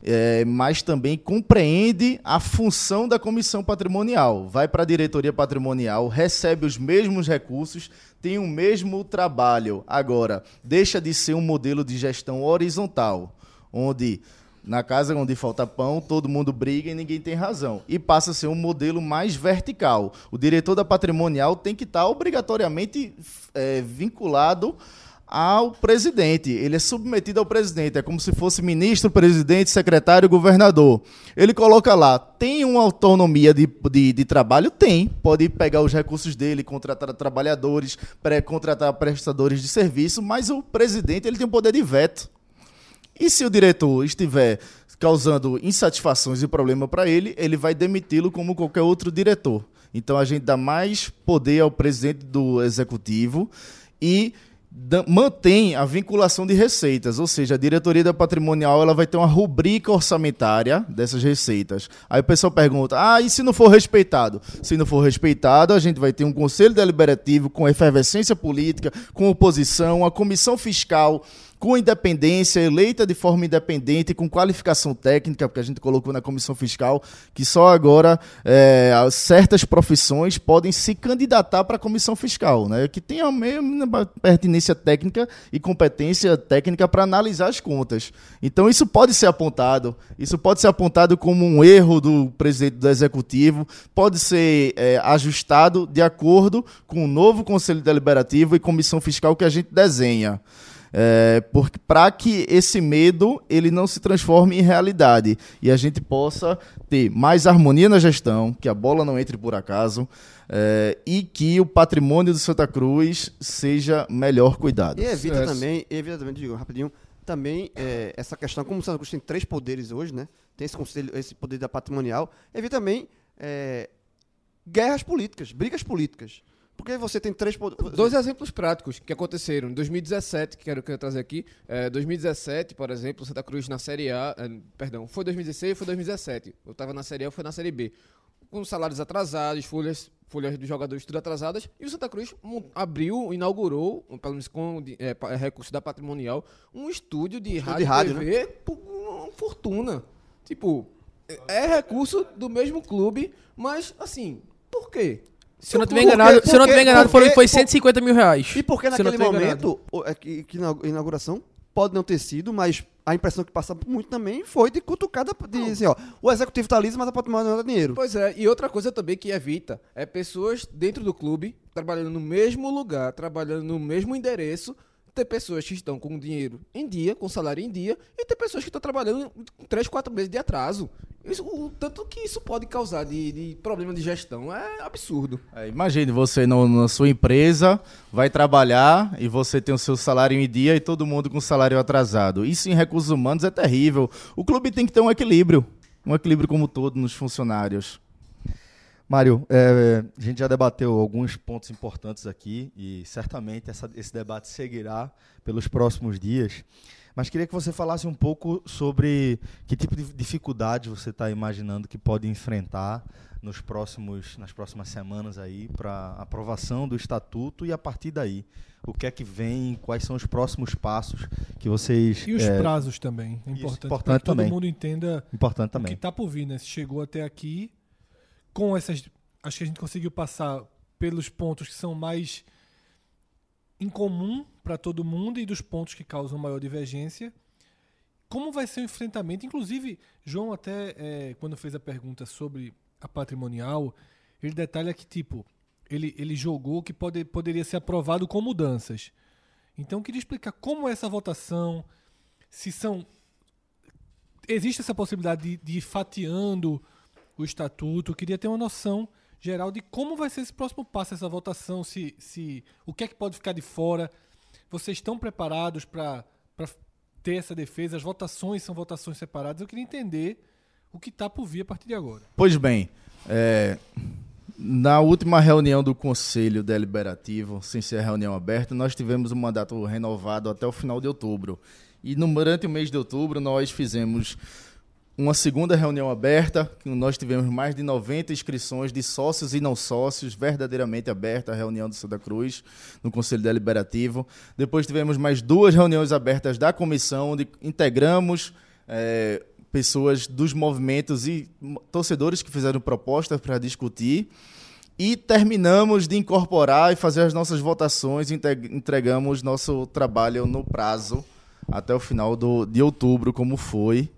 é, mas também compreende a função da comissão patrimonial. Vai para a diretoria patrimonial, recebe os mesmos recursos, tem o mesmo trabalho. Agora, deixa de ser um modelo de gestão horizontal, onde na casa onde falta pão, todo mundo briga e ninguém tem razão. E passa a ser um modelo mais vertical. O diretor da patrimonial tem que estar obrigatoriamente é, vinculado ao presidente. Ele é submetido ao presidente. É como se fosse ministro, presidente, secretário, governador. Ele coloca lá, tem uma autonomia de, de, de trabalho? Tem. Pode pegar os recursos dele, contratar trabalhadores, pré, contratar prestadores de serviço, mas o presidente ele tem o poder de veto. E se o diretor estiver causando insatisfações e problema para ele, ele vai demiti-lo como qualquer outro diretor. Então a gente dá mais poder ao presidente do executivo e mantém a vinculação de receitas, ou seja, a diretoria da patrimonial ela vai ter uma rubrica orçamentária dessas receitas. Aí o pessoal pergunta: "Ah, e se não for respeitado?" Se não for respeitado, a gente vai ter um conselho deliberativo com efervescência política, com oposição, a comissão fiscal com independência, eleita de forma independente, com qualificação técnica, porque a gente colocou na comissão fiscal que só agora é, certas profissões podem se candidatar para a comissão fiscal, né? Que tem a mesma pertinência técnica e competência técnica para analisar as contas. Então isso pode ser apontado, isso pode ser apontado como um erro do presidente do executivo, pode ser é, ajustado de acordo com o novo conselho deliberativo e comissão fiscal que a gente desenha. É, para que esse medo ele não se transforme em realidade e a gente possa ter mais harmonia na gestão, que a bola não entre por acaso é, e que o patrimônio do Santa Cruz seja melhor cuidado. E evita também, evita também, digo rapidinho, também é, essa questão, como o Santa Cruz tem três poderes hoje, né? Tem esse conselho, esse poder da patrimonial, evita também é, guerras políticas, brigas políticas. Porque você tem três. Dois exemplos práticos que aconteceram. Em 2017, que quero, quero trazer aqui. É, 2017, por exemplo, Santa Cruz na Série A. É, perdão, foi 2016 ou foi 2017? Eu estava na Série A ou foi na Série B. Com salários atrasados, folhas, folhas dos jogadores tudo atrasadas. E o Santa Cruz abriu, inaugurou, pelo menos com é, recurso da patrimonial, um estúdio de estúdio rádio, de rádio TV né? por uma fortuna. Tipo, é, é recurso do mesmo clube, mas assim, por quê? Se eu não tiver enganado, se eu não tiver enganado foram, foi 150 mil reais. E porque naquele momento, é que, que na inauguração pode não ter sido, mas a impressão que passa muito também foi de cutucada de assim, ó, o executivo tá liso, mas a patrimônio não dá dinheiro. Pois é, e outra coisa também que evita é pessoas dentro do clube trabalhando no mesmo lugar, trabalhando no mesmo endereço, ter pessoas que estão com dinheiro em dia, com salário em dia, e ter pessoas que estão trabalhando com 3, 4 meses de atraso. Isso, o tanto que isso pode causar de, de problema de gestão é absurdo. É, imagine você no, na sua empresa, vai trabalhar e você tem o seu salário em dia e todo mundo com salário atrasado. Isso em recursos humanos é terrível. O clube tem que ter um equilíbrio. Um equilíbrio como todo nos funcionários. Mário, é, a gente já debateu alguns pontos importantes aqui e certamente essa, esse debate seguirá pelos próximos dias. Mas queria que você falasse um pouco sobre que tipo de dificuldade você está imaginando que pode enfrentar nos próximos, nas próximas semanas aí para aprovação do estatuto e a partir daí o que é que vem, quais são os próximos passos que vocês e os é, prazos também é importante, importante para que todo mundo entenda importante também. o que está por vir, né? Se chegou até aqui com essas. Acho que a gente conseguiu passar pelos pontos que são mais incomum para todo mundo e dos pontos que causam maior divergência. Como vai ser o enfrentamento? Inclusive, João até é, quando fez a pergunta sobre a patrimonial, ele detalha que tipo ele, ele jogou que pode, poderia ser aprovado com mudanças. Então, eu queria explicar como é essa votação, se são existe essa possibilidade de, de ir fatiando o estatuto. Queria ter uma noção geral de como vai ser esse próximo passo, essa votação, se, se o que é que pode ficar de fora. Vocês estão preparados para ter essa defesa? As votações são votações separadas. Eu queria entender o que está por vir a partir de agora. Pois bem, é, na última reunião do Conselho Deliberativo, sem ser reunião aberta, nós tivemos um mandato renovado até o final de outubro. E no, durante o mês de outubro nós fizemos uma segunda reunião aberta, nós tivemos mais de 90 inscrições de sócios e não sócios, verdadeiramente aberta a reunião do Santa Cruz, no Conselho Deliberativo. Depois tivemos mais duas reuniões abertas da comissão, onde integramos é, pessoas dos movimentos e torcedores que fizeram propostas para discutir. E terminamos de incorporar e fazer as nossas votações, entregamos nosso trabalho no prazo até o final do, de outubro, como foi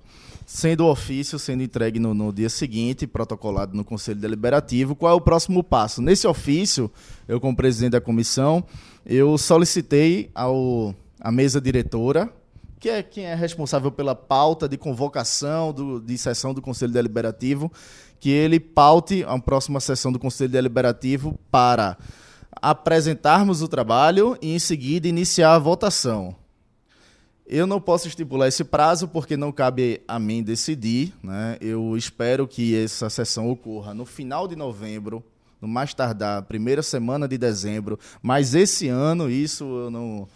sendo o ofício sendo entregue no, no, dia seguinte, protocolado no Conselho Deliberativo. Qual é o próximo passo? Nesse ofício, eu como presidente da comissão, eu solicitei ao, à mesa diretora, que é quem é responsável pela pauta de convocação do, de sessão do Conselho Deliberativo, que ele paute a próxima sessão do Conselho Deliberativo para apresentarmos o trabalho e, em seguida, iniciar a votação. Eu não posso estipular esse prazo porque não cabe a mim decidir. Né? Eu espero que essa sessão ocorra no final de novembro, no mais tardar, primeira semana de dezembro. Mas esse ano, isso eu não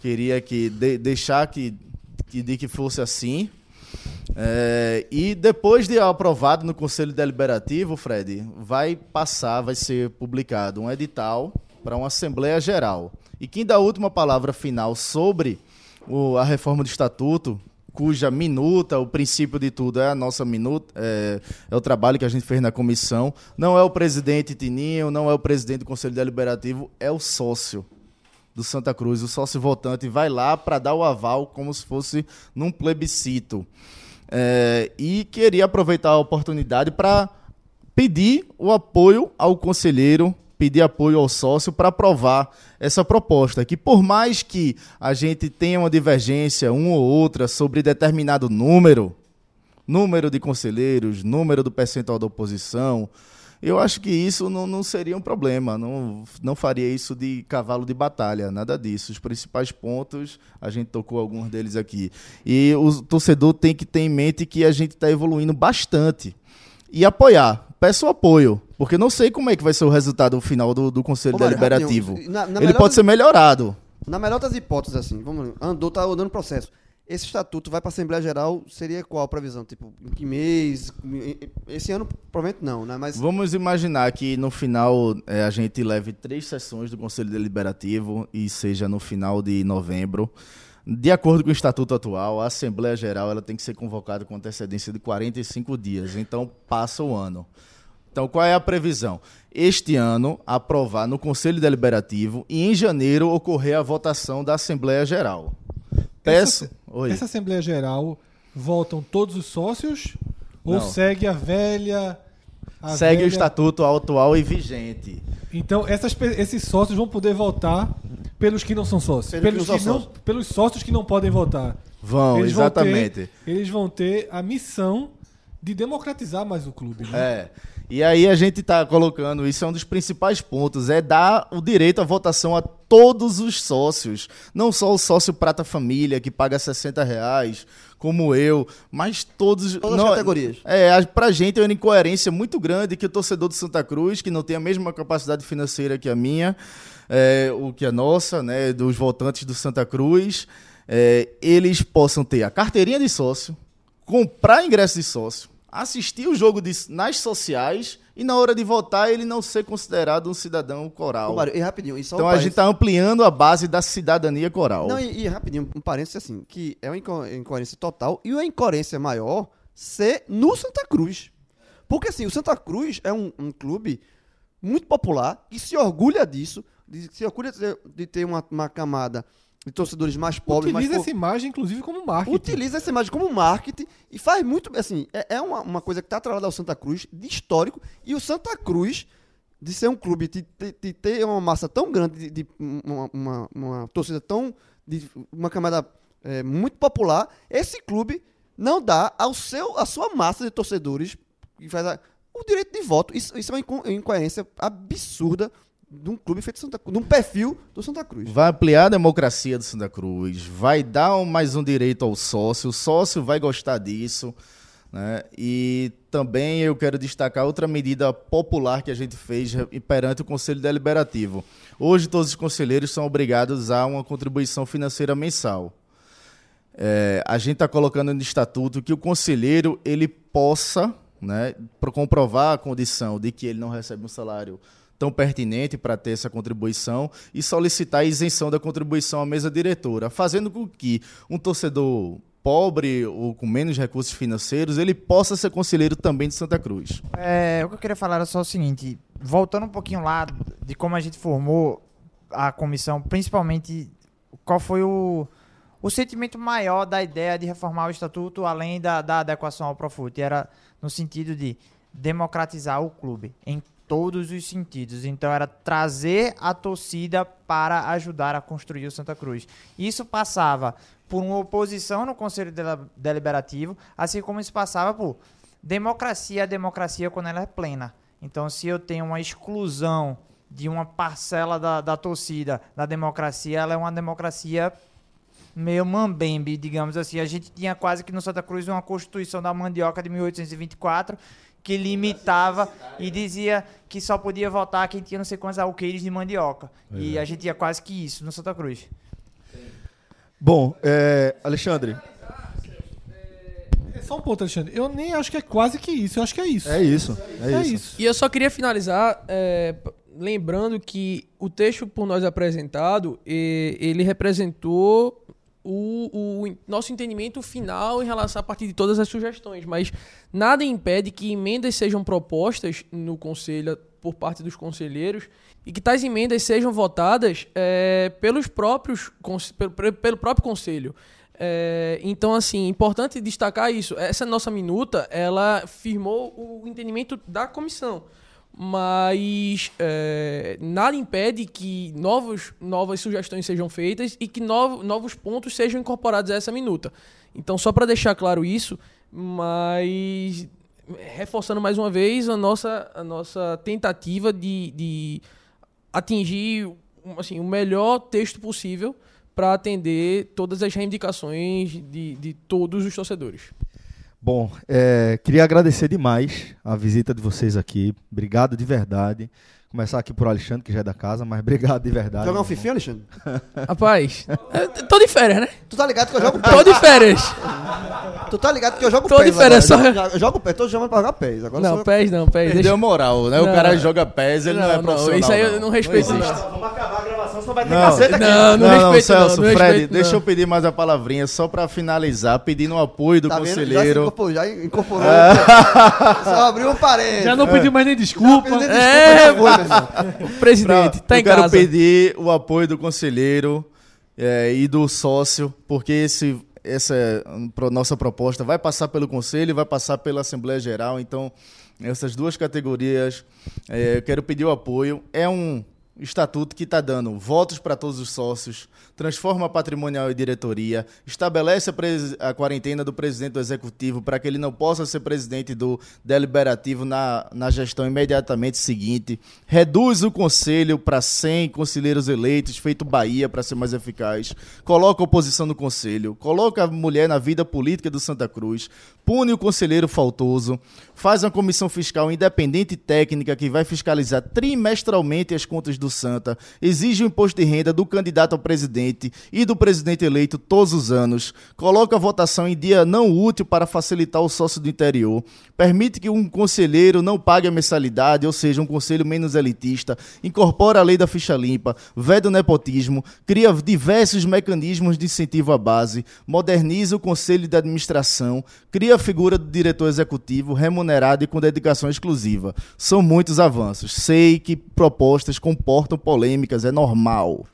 queria que de, deixar que, que, de que fosse assim. É, e depois de aprovado no Conselho Deliberativo, Fred, vai passar, vai ser publicado um edital para uma Assembleia Geral. E quem dá a última palavra final sobre o- a reforma do estatuto, cuja minuta, o princípio de tudo é a nossa minuta, é, é o trabalho que a gente fez na comissão. Não é o presidente Tininho, não é o presidente do Conselho Deliberativo, é o sócio do Santa Cruz, o sócio votante vai lá para dar o aval como se fosse num plebiscito. É, e queria aproveitar a oportunidade para pedir o apoio ao conselheiro, pedir apoio ao sócio para aprovar essa proposta. Que por mais que a gente tenha uma divergência, uma ou outra, sobre determinado número, número de conselheiros, número do percentual da oposição, eu acho que isso não, não seria um problema, não, não faria isso de cavalo de batalha, nada disso. Os principais pontos, a gente tocou alguns deles aqui. E o torcedor tem que ter em mente que a gente está evoluindo bastante. E apoiar. Peço apoio, porque não sei como é que vai ser o resultado final do, do Conselho Ô, Mário, Deliberativo. na- na Ele melhor pode ser melhorado. Na melhor das hipóteses, assim, vamos lá, andou, tá andando processo. Esse estatuto vai para a Assembleia Geral, seria qual a previsão? Tipo, em que mês? Esse ano, provavelmente não, né? Mas Vamos imaginar que no final eh, a gente leve três sessões do Conselho Deliberativo e seja no final de novembro. De acordo com o estatuto atual, a Assembleia Geral ela tem que ser convocada com antecedência de 45 dias, então passa o ano. Então, qual é a previsão? Este ano, aprovar no Conselho Deliberativo e em janeiro ocorrer a votação da Assembleia Geral. Peço. Oi. Essa Assembleia Geral voltam todos os sócios ou Não. segue a velha. a Segue o velha- estatuto atual e vigente. Então, essas esses sócios vão poder votar pelos que não são sócios. Pelos que não que não, pelos sócios que não podem votar. Vão, Eles vão exatamente. ter- eles vão ter a missão de democratizar mais o clube. né? É. E aí a gente está colocando, isso é um dos principais pontos, é dar o direito à votação a todos os sócios. Não só o sócio Prata Família, que paga 60 reais, como eu, mas todos... Todas as categorias. É, a- pra gente é uma incoerência muito grande que o torcedor do Santa Cruz, que não tem a mesma capacidade financeira que a minha, é, o que a nossa, né, dos votantes do Santa Cruz, é, eles possam ter a carteirinha de sócio, comprar ingresso de sócio, assistir o jogo de- nas sociais e na hora de votar ele não ser considerado um cidadão coral. Ô, Mário, e rapidinho, e só um então a gente está ampliando a base da cidadania coral. Não, e, e rapidinho, um parênteses assim, que é uma inco- incoerência total e uma incoerência maior ser no Santa Cruz. Porque assim, o Santa Cruz é um, um clube muito popular e se orgulha disso, de, se orgulha de ter, de ter uma, uma camada de torcedores mais pobres, mais Utiliza po- essa imagem, inclusive, como marketing. utiliza essa imagem como marketing e faz muito, assim, é, é uma, uma coisa que está atrelada ao Santa Cruz, de histórico, e o Santa Cruz, de ser um clube, de, de- de ter uma massa tão grande, de, de uma, uma- uma torcida tão, de uma camada é, muito popular, esse clube não dá ao seu, à sua massa de torcedores que faz a- o direito de voto. Isso, isso é uma inco- incoerência absurda de um clube feito Santa Cruz, de um perfil do Santa Cruz. Vai ampliar a democracia do Santa Cruz, vai dar um- mais um direito ao sócio, o sócio vai gostar disso. Né? E também eu quero destacar outra medida popular que a gente fez perante o Conselho Deliberativo. Hoje todos os conselheiros são obrigados a uma contribuição financeira mensal. É, a gente está colocando no estatuto que o conselheiro ele possa, né, comprovar a condição de que ele não recebe um salário tão pertinente para ter essa contribuição e solicitar a isenção da contribuição à mesa diretora, fazendo com que um torcedor pobre ou com menos recursos financeiros ele possa ser conselheiro também de Santa Cruz. É, o que eu queria falar era só o seguinte, voltando um pouquinho lá de como a gente formou a comissão, principalmente qual foi o, o sentimento maior da ideia de reformar o estatuto, além da, da adequação ao Profut, era no sentido de democratizar o clube. Em todos os sentidos. Então era trazer a torcida para ajudar a construir o Santa Cruz. Isso passava por uma oposição no Conselho Deliberativo, assim como isso passava por democracia, a democracia quando ela é plena. Então, se eu tenho uma exclusão de uma parcela da, da torcida da democracia, ela é uma democracia meio mambembe, digamos assim. A gente tinha quase que no Santa Cruz uma Constituição da Mandioca de 1824 que limitava e dizia que só podia votar quem tinha não sei quantos alqueires de mandioca. E a gente tinha quase que isso no Santa Cruz. Bom, é, Alexandre, É só um ponto, Alexandre. Eu nem acho que é quase que isso. Eu acho que é isso. é isso. É, É isso. isso. E eu só queria finalizar é, lembrando que o texto por nós apresentado, e- ele representou o, o nosso entendimento final em relação a partir de todas as sugestões, mas nada impede que emendas sejam propostas no conselho por parte dos conselheiros e que tais emendas sejam votadas é, pelos próprios pelo, pelo próprio conselho. É, então, assim, importante destacar isso. Essa nossa minuta, ela firmou o entendimento da comissão mas é, nada impede que novos, novas sugestões sejam feitas e que novo, novos pontos sejam incorporados a essa minuta. Então, só para deixar claro isso, mas reforçando mais uma vez a nossa, a nossa tentativa de, de atingir assim, o melhor texto possível para atender todas as reivindicações de, de todos os torcedores. Bom, é, queria agradecer demais a visita de vocês aqui. Obrigado de verdade. Começar aqui por Alexandre, que já é da casa, mas obrigado de verdade. Jogar um fifinho, Alexandre? Rapaz, tô de férias, né? Tu tá ligado que eu jogo pés? Tô de férias. Tu tá ligado que eu jogo tô pés? Tô de férias só. Eu jogo pés, tô chamando pra jogar pés. Agora não, pés não, pés. Perdeu deixa... moral, né? Não. O cara joga pés, ele não, não é profissional. Isso aí eu não respeito isso. Vamos acabar a gravação, senão vai ter não, caceta aqui. Não, não, não, respeito Celso, não, Fred, respeito, deixa eu pedir mais a palavrinha só pra finalizar, pedindo o apoio do tá conselheiro. Já incorporou. É. Só abriu um parede. Já não pediu mais nem desculpa. É, presidente, pra, tá em casa. Eu quero pedir o apoio do conselheiro é, e do sócio, porque esse, essa nossa proposta vai passar pelo conselho e vai passar pela Assembleia Geral. Então, essas duas categorias, é, eu quero pedir o apoio. É um estatuto que está dando votos para todos os sócios, transforma patrimonial e diretoria, estabelece a, a quarentena do presidente do executivo para que ele não possa ser presidente do deliberativo na, na gestão imediatamente seguinte, reduz o conselho para 100 conselheiros eleitos, feito Bahia para ser mais eficaz, coloca a oposição no conselho, coloca a mulher na vida política do Santa Cruz, pune o conselheiro faltoso, faz uma comissão fiscal independente e técnica que vai fiscalizar trimestralmente as contas do Santa, exige o imposto de renda do candidato ao presidente e do presidente eleito todos os anos, coloca a votação em dia não útil para facilitar o sócio do interior, permite que um conselheiro não pague a mensalidade, ou seja, um conselho menos elitista, incorpora a lei da ficha limpa, veda o nepotismo, cria diversos mecanismos de incentivo à base, moderniza o conselho de administração, cria a figura do diretor executivo remunerado e com dedicação exclusiva. São muitos avanços. Sei que propostas comportam polêmicas, é normal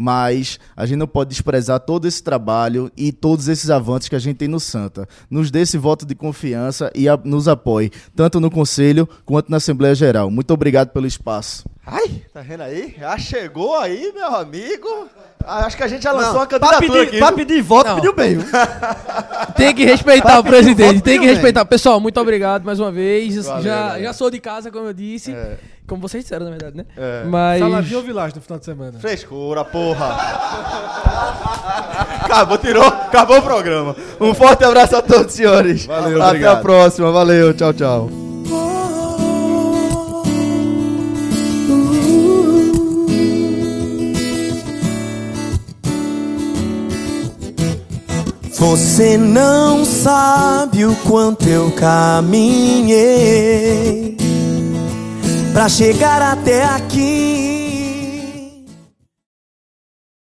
mas a gente não pode desprezar todo esse trabalho e todos esses avanços que a gente tem no Santa. Nos dê esse voto de confiança e a, nos apoie, tanto no Conselho quanto na Assembleia Geral. Muito obrigado pelo espaço. Ai, tá vendo aí? Já chegou aí, meu amigo. Ah, acho que a gente já lançou não, uma candidatura pra pedir, aqui. Pra pedir voto, não. pediu bem. tem que respeitar o presidente, voto, tem que respeitar. Bem. Pessoal, muito obrigado mais uma vez. Valeu, já, já sou de casa, como eu disse. É. Como vocês disseram, na verdade, né? É. Mas... Salavinho ou Village no final de semana? Frescura, porra. acabou, tirou, acabou o programa. Um forte abraço a todos, senhores. Valeu, Até obrigado. a próxima. Valeu, tchau, tchau. Você não sabe o quanto eu caminhei pra chegar até aqui.